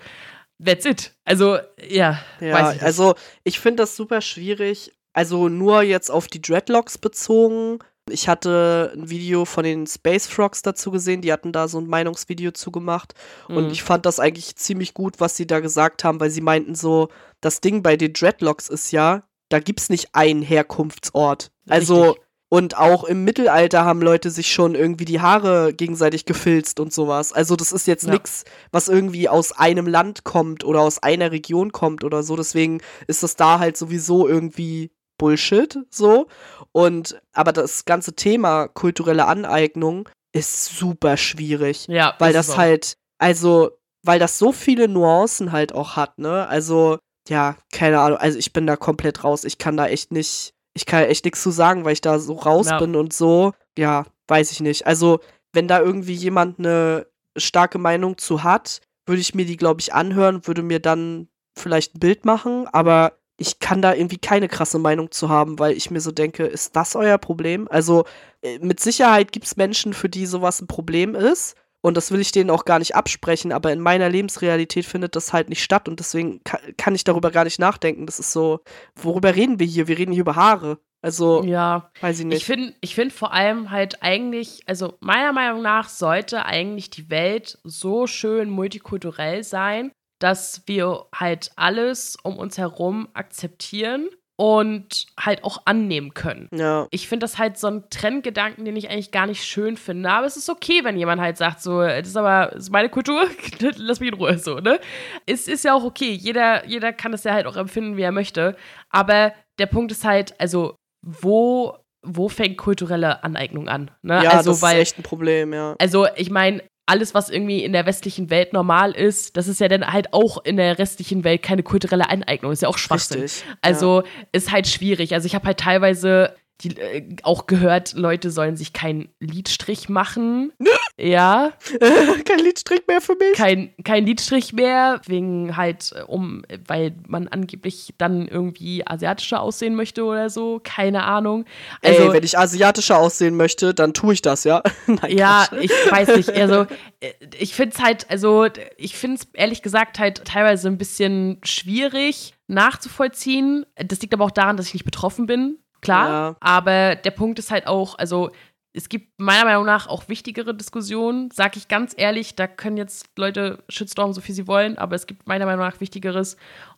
that's it. Also, ja, ja weiß ich Also, ich finde das super schwierig. Also, nur jetzt auf die Dreadlocks bezogen. Ich hatte ein Video von den Space Frogs dazu gesehen, die hatten da so ein Meinungsvideo zugemacht. Mhm. Und ich fand das eigentlich ziemlich gut, was sie da gesagt haben, weil sie meinten so, das Ding bei den Dreadlocks ist ja, da gibt's nicht einen Herkunftsort. Also, Richtig. Und auch im Mittelalter haben Leute sich schon irgendwie die Haare gegenseitig gefilzt und sowas. Also das ist jetzt ja. nichts, was irgendwie aus einem Land kommt oder aus einer Region kommt oder so. Deswegen ist das da halt sowieso irgendwie Bullshit so. Und aber das ganze Thema kulturelle Aneignung ist super schwierig. Ja. Weil das halt, also, weil das so viele Nuancen halt auch hat, ne? Also, ja, keine Ahnung. Also ich bin da komplett raus. Ich kann da echt nicht ich kann echt nichts zu sagen, weil ich da so raus ja. bin und so. Ja, weiß ich nicht. Also, wenn da irgendwie jemand eine starke Meinung zu hat, würde ich mir die, glaube ich, anhören, würde mir dann vielleicht ein Bild machen, aber ich kann da irgendwie keine krasse Meinung zu haben, weil ich mir so denke, ist das euer Problem? Also äh, mit Sicherheit gibt es Menschen, für die sowas ein Problem ist. Und das will ich denen auch gar nicht absprechen, aber in meiner Lebensrealität findet das halt nicht statt und deswegen kann, ich darüber gar nicht nachdenken. Das ist so, worüber reden wir hier? Wir reden hier über Haare. Also, ja, weiß ich nicht. Ich finde ich find vor allem halt eigentlich, also meiner Meinung nach sollte eigentlich die Welt so schön multikulturell sein, dass wir halt alles um uns herum akzeptieren und halt auch annehmen können. Ja. Ich finde das halt so ein Trendgedanken, den ich eigentlich gar nicht schön finde. Aber es ist okay, wenn jemand halt sagt, so, das ist aber das ist meine Kultur, [LAUGHS] lass mich in Ruhe, so, ne? Es ist ja auch okay. Jeder, jeder kann es ja halt auch empfinden, wie er möchte. Aber der Punkt ist halt, also, wo wo fängt kulturelle Aneignung an? Ne? Ja, also, das weil, ist echt ein Problem, ja. Also, ich meine, alles, was irgendwie in der westlichen Welt normal ist, das ist ja dann halt auch in der restlichen Welt keine kulturelle Aneignung. Ist ja auch Schwachsinn. Richtig. Also ist halt schwierig. Also ich habe halt teilweise die, äh, auch gehört, Leute sollen sich keinen Lidstrich machen. ja. [LAUGHS] Kein Liedstrick mehr für mich. kein, kein Lidstrich mehr, wegen halt, äh, um, weil man angeblich dann irgendwie asiatischer aussehen möchte oder so. Keine Ahnung. Also, Ey, wenn ich asiatischer aussehen möchte, dann tue ich das, ja? [LAUGHS] Nein, Ja, Quatsch. ich weiß nicht. Also, [LAUGHS] äh, ich finde es halt, also, ich finde es ehrlich gesagt halt teilweise ein bisschen schwierig nachzuvollziehen. Das liegt aber auch daran, dass ich nicht betroffen bin, klar. Ja. Aber der Punkt ist halt auch, also, es gibt meiner Meinung nach auch wichtigere Diskussionen, sag ich ganz ehrlich. Da können jetzt Leute shitstormen, so viel sie wollen, aber es gibt meiner Meinung nach Wichtigeres.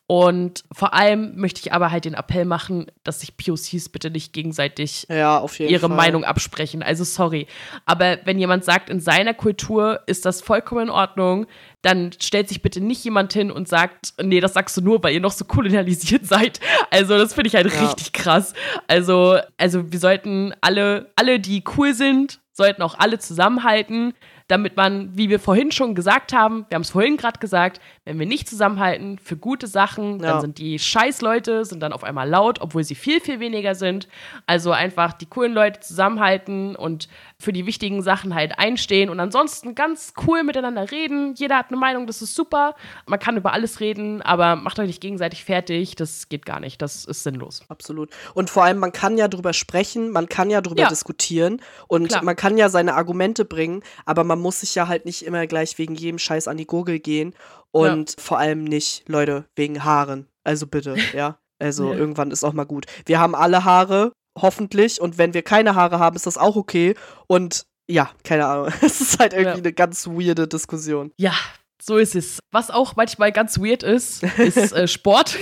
Und vor allem möchte ich aber halt den Appell machen, dass sich POCs bitte nicht gegenseitig Ja, ihre Fall. Meinung absprechen. Also sorry. Aber wenn jemand sagt, in seiner Kultur ist das vollkommen in Ordnung, dann stellt sich bitte nicht jemand hin und sagt, nee, das sagst du nur, weil ihr noch so kolonialisiert [LAUGHS] seid. Also das finde ich halt Ja. richtig krass. Also, also wir sollten alle, alle, die cool sind, sollten auch alle zusammenhalten, damit man, wie wir vorhin schon gesagt haben, wir haben es vorhin gerade gesagt, wenn wir nicht zusammenhalten für gute Sachen, Ja. dann sind die Scheißleute sind dann auf einmal laut, obwohl sie viel, viel weniger sind. Also einfach die coolen Leute zusammenhalten und für die wichtigen Sachen halt einstehen und ansonsten ganz cool miteinander reden. Jeder hat eine Meinung, das ist super. Man kann über alles reden, aber macht euch nicht gegenseitig fertig. Das geht gar nicht. Das ist sinnlos. Absolut. Und vor allem, man kann ja drüber sprechen, man kann ja drüber Ja. diskutieren und Klar. man kann ja seine Argumente bringen, aber man muss sich ja halt nicht immer gleich wegen jedem Scheiß an die Gurgel gehen und vor allem nicht, Leute, wegen Haaren. Also bitte, [LAUGHS] ja. Also Ja. irgendwann ist auch mal gut. Wir haben alle Haare, hoffentlich, und wenn wir keine Haare haben, ist das auch okay. Und ja, keine Ahnung. [LAUGHS] Es ist halt irgendwie Ja. eine ganz weirde Diskussion. Ja, so ist es. Was auch manchmal ganz weird ist, ist äh, [LAUGHS] Sport.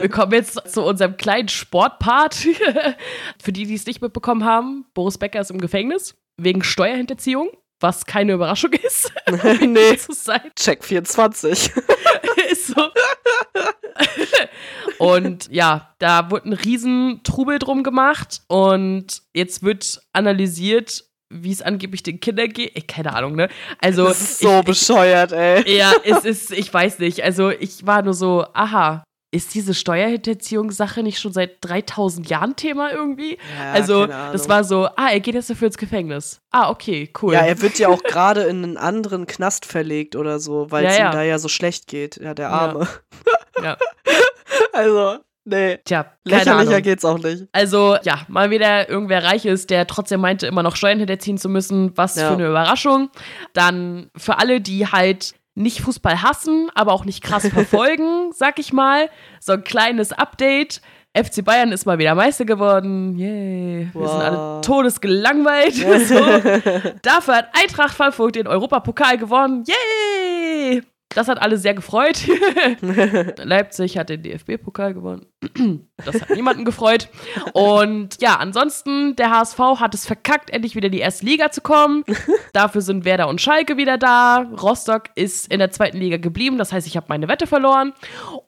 Wir kommen jetzt zu unserem kleinen Sportpart. Für die, die es nicht mitbekommen haben, Boris Becker ist im Gefängnis wegen Steuerhinterziehung, was keine Überraschung [LAUGHS] ist. [LAUGHS] um nee. zu sein. Check 24. [LAUGHS] ist so. und ja, da wurde ein riesen Trubel drum gemacht und jetzt wird analysiert, wie es angeblich den Kindern geht. Ich, keine Ahnung, ne? Also das ist so ich, bescheuert, ey. ja, es ist, ich weiß nicht. Also ich war nur so, aha, ist diese Steuerhinterziehungssache nicht schon seit 3000 Jahren Thema irgendwie? Ja, also das war so, ah, er geht jetzt dafür ins Gefängnis. Ah, okay, cool. Ja, er wird ja auch [LAUGHS] gerade in einen anderen Knast verlegt oder so, weil es ja. ihm da ja so schlecht geht. Ja, der Arme. Ja. [LAUGHS] Also, nee. Tja, Lächerlicher geht's auch nicht. Also, ja, mal wieder irgendwer reich ist, der trotzdem meinte, immer noch Steuern hinterziehen zu müssen. Was Ja. für eine Überraschung. Dann für alle, die halt nicht Fußball hassen, aber auch nicht krass verfolgen, [LAUGHS] sag ich mal, so ein kleines Update. FC Bayern ist mal wieder Meister geworden. Yay. Wir sind alle Wow. todesgelangweilt. [LAUGHS] so. Dafür hat Eintracht Frankfurt den Europapokal gewonnen. Yay! Das hat alle sehr gefreut. [LAUGHS] [LAUGHS] Leipzig hat den DFB-Pokal gewonnen. Das hat niemanden gefreut. Und ja, ansonsten, der HSV hat es verkackt, endlich wieder in die erste Liga zu kommen. Dafür sind Werder und Schalke wieder da. Rostock ist in der zweiten Liga geblieben. Das heißt, ich habe meine Wette verloren.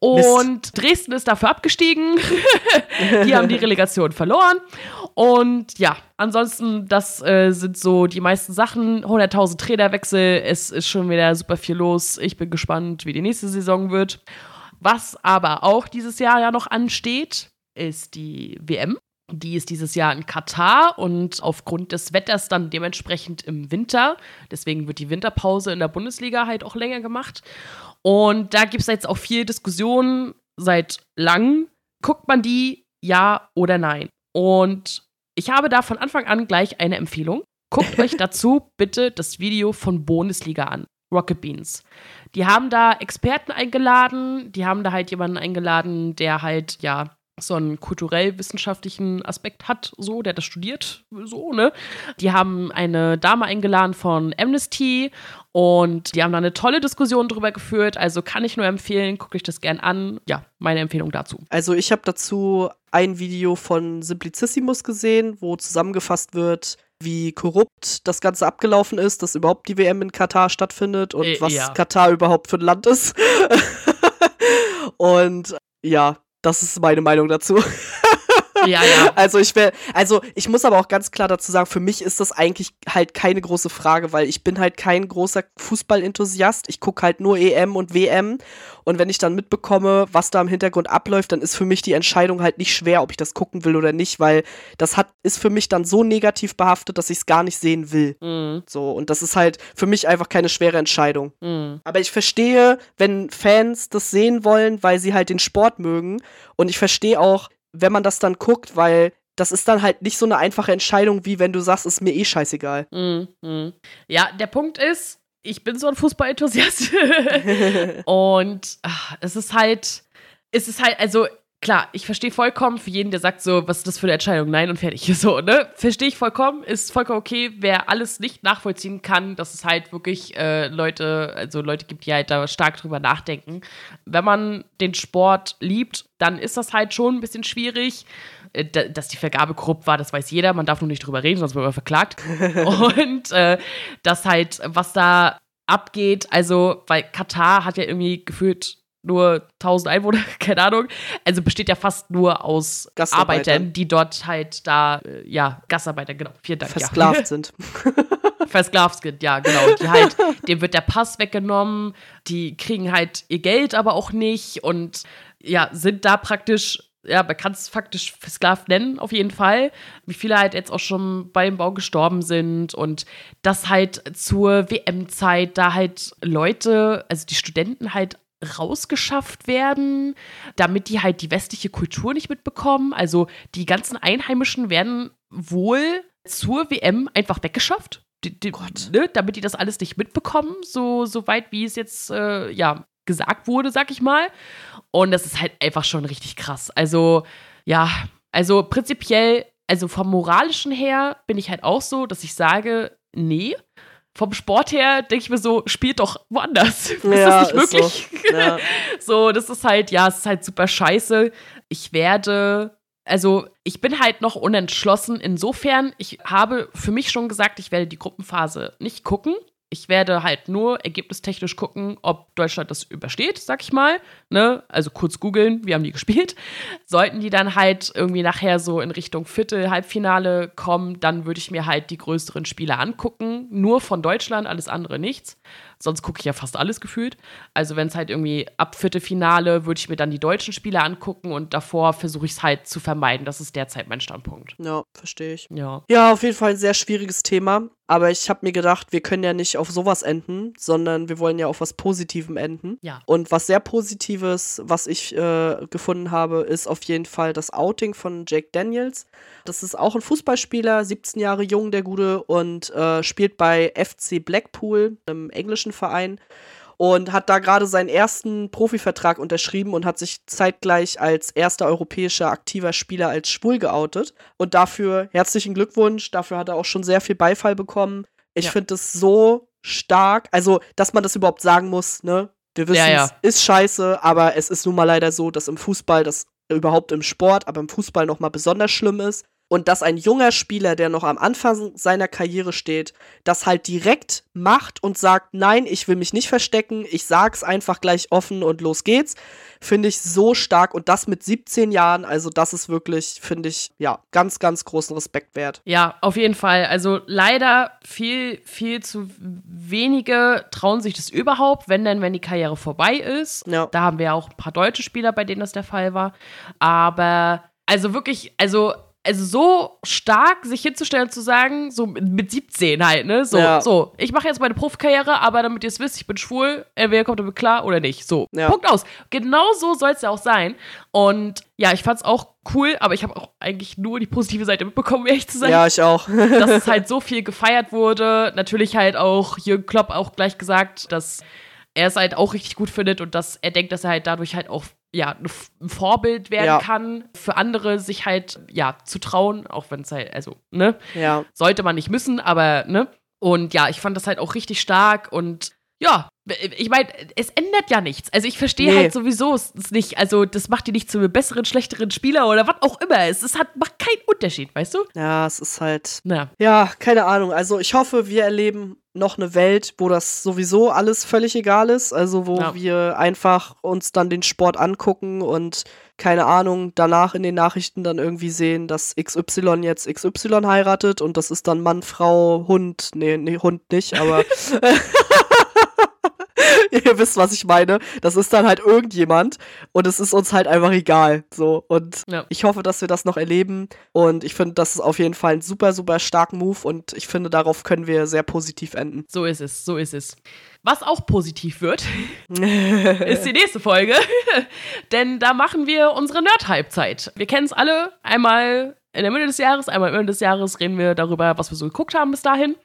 Und Dresden ist dafür abgestiegen. [LAUGHS] die haben die Relegation verloren. Und ja, ansonsten, das äh, sind so die meisten Sachen. 100.000 Trainerwechsel. Es ist schon wieder super viel los. Ich bin gespannt, wie die nächste Saison wird. Was aber auch dieses Jahr ja noch ansteht, ist die WM. Die ist dieses Jahr in Katar und aufgrund des Wetters dann dementsprechend im Winter. Deswegen wird die Winterpause in der Bundesliga halt auch länger gemacht. Und da gibt es jetzt auch viel Diskussion seit langem. Guckt man die, ja oder nein? Und ich habe da von Anfang an gleich eine Empfehlung. Guckt euch [LAUGHS] dazu bitte das Video von Bundesliga an. Rocket Beans. Die haben da Experten eingeladen, die haben da halt jemanden eingeladen, der halt, ja, so einen kulturell-wissenschaftlichen Aspekt hat, so, der das studiert, so, ne? Die haben eine Dame eingeladen von Amnesty und die haben da eine tolle Diskussion drüber geführt. Also kann ich nur empfehlen, guckt euch das gern an. Ja, meine Empfehlung dazu. Also ich habe dazu ein Video von Simplicissimus gesehen, wo zusammengefasst wird, wie korrupt das Ganze abgelaufen ist, dass überhaupt die WM in Katar stattfindet und Äh, was ja. Katar überhaupt für ein Land ist. [LAUGHS] und ja, das ist meine Meinung dazu. [LAUGHS] Ja, ja. [LAUGHS] Also ich wär, also ich muss aber auch ganz klar dazu sagen, für mich ist das eigentlich halt keine große Frage, weil ich bin halt kein großer Fußballenthusiast. Ich gucke halt nur EM und WM und wenn ich dann mitbekomme, was da im Hintergrund abläuft, dann ist für mich die Entscheidung halt nicht schwer, ob ich das gucken will oder nicht, weil das hat ist für mich dann so negativ behaftet, dass ich es gar nicht sehen will. Mm, So und das ist halt für mich einfach keine schwere Entscheidung. mm. Aber ich verstehe, wenn Fans das sehen wollen, weil sie halt den Sport mögen. Und ich verstehe auch, wenn man das dann guckt, weil das ist dann halt nicht so eine einfache Entscheidung, wie wenn du sagst, ist mir eh scheißegal. Mm, mm. Ja, der Punkt ist, ich bin so ein Fußballenthusiast. [LAUGHS] und ach, es ist halt, es ist halt, also klar, ich verstehe vollkommen für jeden, der sagt so, was ist das für eine Entscheidung? Nein und fertig. [LAUGHS] So, ne? Verstehe ich vollkommen, ist vollkommen okay. Wer alles nicht nachvollziehen kann, dass es halt wirklich äh, Leute, also Leute gibt, die halt da stark drüber nachdenken. Wenn man den Sport liebt, dann ist das halt schon ein bisschen schwierig. Äh, da- Dass die Vergabe korrupt war, das weiß jeder. Man darf nur nicht drüber reden, sonst wird man verklagt. [LAUGHS] Und äh, das halt, was da abgeht, also, weil Katar hat ja irgendwie gefühlt nur 1000 Einwohner, [LAUGHS] keine Ahnung. Also besteht ja fast nur aus. Arbeitern, die dort halt da, äh, ja, Gastarbeiter, genau, vielen Dank. Versklavt Ja. [LAUGHS] sind. Versklavt sind, ja, genau. Die halt, [LAUGHS] dem wird der Pass weggenommen, die kriegen halt ihr Geld aber auch nicht und ja, sind da praktisch, ja, man kann es faktisch versklavt nennen, auf jeden Fall. Wie viele halt jetzt auch schon beim Bau gestorben sind und dass halt zur WM-Zeit da halt Leute, also die Studenten halt rausgeschafft werden, damit die halt die westliche Kultur nicht mitbekommen. Also die ganzen Einheimischen werden wohl zur WM einfach weggeschafft. Die, die, ne, damit die das alles nicht mitbekommen, so, so weit wie es jetzt äh, ja, gesagt wurde, sag ich mal. Und das ist halt einfach schon richtig krass. Also, ja, also prinzipiell, also vom moralischen her bin ich halt auch so, dass ich sage, nee. Vom Sport her denke ich mir so, spielt doch woanders. [LAUGHS] ist Ja, das nicht ist so. möglich? Ja. [LAUGHS] So, das ist halt, ja, es ist halt super scheiße. Ich werde, also ich bin halt noch unentschlossen. Insofern, ich habe für mich schon gesagt, ich werde die Gruppenphase nicht gucken. Ich werde halt nur ergebnistechnisch gucken, ob Deutschland das übersteht, sag ich mal. Ne? Also kurz googeln, wie haben die [LAUGHS] gespielt. Sollten die dann halt irgendwie nachher so in Richtung Viertel, Halbfinale kommen, dann würde ich mir halt die größeren Spiele angucken. Nur von Deutschland, alles andere nichts. Sonst gucke ich ja fast alles gefühlt. Also wenn es halt irgendwie ab Viertelfinale, würde ich mir dann die deutschen Spiele angucken und davor versuche ich es halt zu vermeiden. Das ist derzeit mein Standpunkt. ja, verstehe ich. Ja. Ja, auf jeden Fall ein sehr schwieriges Thema. Aber ich habe mir gedacht, wir können ja nicht auf sowas enden, sondern wir wollen ja auf was Positivem enden. Ja. Und was sehr Positives, was ich äh, gefunden habe, ist auf jeden Fall das Outing von Jake Daniels. Das ist auch ein Fußballspieler, 17 Jahre jung, der Gute, und äh, spielt bei FC Blackpool, einem englischen Verein. Und hat da gerade seinen ersten Profivertrag unterschrieben und hat sich zeitgleich als erster europäischer aktiver Spieler als schwul geoutet. Und dafür herzlichen Glückwunsch. Dafür hat er auch schon sehr viel Beifall bekommen. Ich Ja. finde es so stark. Also, dass man das überhaupt sagen muss, ne? Wir wissen, Ja, ja. es ist scheiße, aber es ist nun mal leider so, dass im Fußball, das überhaupt im Sport, aber im Fußball noch mal besonders schlimm ist. Und dass ein junger Spieler, der noch am Anfang seiner Karriere steht, das halt direkt macht und sagt, nein, ich will mich nicht verstecken, ich sag's einfach gleich offen und los geht's, finde ich so stark. Und das mit 17 Jahren, also das ist wirklich, finde ich, ja, ganz, ganz großen Respekt wert. Ja, auf jeden Fall. Also leider viel, viel zu wenige trauen sich das überhaupt, wenn denn, wenn die Karriere vorbei ist. Ja. Da haben wir ja auch ein paar deutsche Spieler, bei denen das der Fall war. Aber also wirklich, also also so stark sich hinzustellen und zu sagen, so mit mit 17 halt, ne? So, Ja. so, ich mache jetzt meine Profikarriere, aber damit ihr es wisst, ich bin schwul, entweder kommt damit klar oder nicht. So, Ja. Punkt aus. Genau so soll es ja auch sein. Und ja, ich fand's auch cool, aber ich habe auch eigentlich nur die positive Seite mitbekommen, ehrlich zu sein Ja, ich auch. [LAUGHS] dass es [LAUGHS] halt so viel gefeiert wurde. Natürlich halt auch Jürgen Klopp auch gleich gesagt, dass er es halt auch richtig gut findet und dass er denkt, dass er halt dadurch halt auch ja, ein Vorbild werden Ja. kann, für andere sich halt, ja, zu trauen, auch wenn es halt, also, ne, Ja. sollte man nicht müssen, aber, ne. Und ja, ich fand das halt auch richtig stark und ja, ich meine, es ändert ja nichts. Also ich verstehe Nee. halt sowieso es es nicht. Also das macht die nicht zu einem besseren, schlechteren Spieler oder was auch immer. Es ist, hat, macht keinen Unterschied, weißt du? Ja, es ist halt. Na, Ja, keine Ahnung. Also ich hoffe, wir erleben noch eine Welt, wo das sowieso alles völlig egal ist. Also wo Ja. wir einfach uns dann den Sport angucken und keine Ahnung, danach in den Nachrichten dann irgendwie sehen, dass XY jetzt XY heiratet und das ist dann Mann, Frau, Hund. Nee, nee, Hund nicht, aber [LAUGHS] [LAUGHS] ihr wisst, was ich meine. Das ist dann halt irgendjemand und es ist uns halt einfach egal. So. Und Ja. ich hoffe, dass wir das noch erleben. Und ich finde, das ist auf jeden Fall ein super, super starken Move und ich finde, darauf können wir sehr positiv enden. so ist es, so ist es. Was auch positiv wird, [LAUGHS] ist die nächste Folge. [LAUGHS] Denn da machen wir unsere Nerd-Halbzeit. Wir kennen es alle. Einmal in der Mitte des Jahres, einmal am Ende des Jahres reden wir darüber, was wir so geguckt haben bis dahin.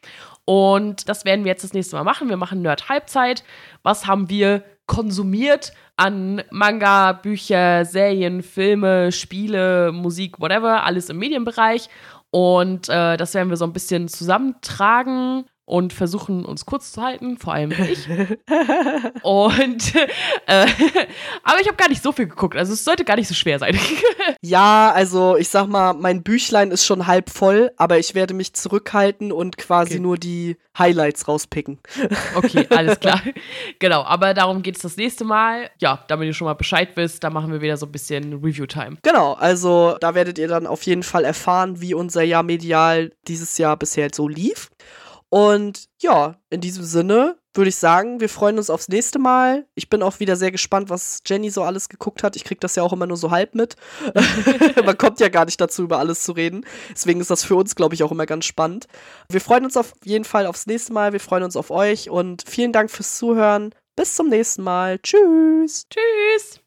Und das werden wir jetzt das nächste Mal machen. Wir machen Nerd-Halbzeit. Was haben wir konsumiert an Manga, Bücher, Serien, Filme, Spiele, Musik, whatever, alles im Medienbereich. Und äh, das werden wir so ein bisschen zusammentragen und versuchen, uns kurz zu halten, vor allem [LAUGHS] ich. und äh, [LAUGHS] aber ich habe gar nicht so viel geguckt, also es sollte gar nicht so schwer sein. [LAUGHS] Ja, also ich sag mal, mein Büchlein ist schon halb voll, aber ich werde mich zurückhalten und quasi Okay. nur die Highlights rauspicken. okay, alles klar. genau, aber darum geht es das nächste Mal. Ja, damit ihr schon mal Bescheid wisst, da machen wir wieder so ein bisschen Review-Time. Genau, also da werdet ihr dann auf jeden Fall erfahren, wie unser Jahr medial dieses Jahr bisher so lief. Und ja, in diesem Sinne würde ich sagen, wir freuen uns aufs nächste Mal. Ich bin auch wieder sehr gespannt, was Jenny so alles geguckt hat. Ich krieg das ja auch immer nur so halb mit. [LAUGHS] Man kommt ja gar nicht dazu, über alles zu reden. Deswegen ist das für uns, glaube ich, auch immer ganz spannend. Wir freuen uns auf jeden Fall aufs nächste Mal. Wir freuen uns auf euch und vielen Dank fürs Zuhören. Bis zum nächsten Mal. Tschüss. Tschüss!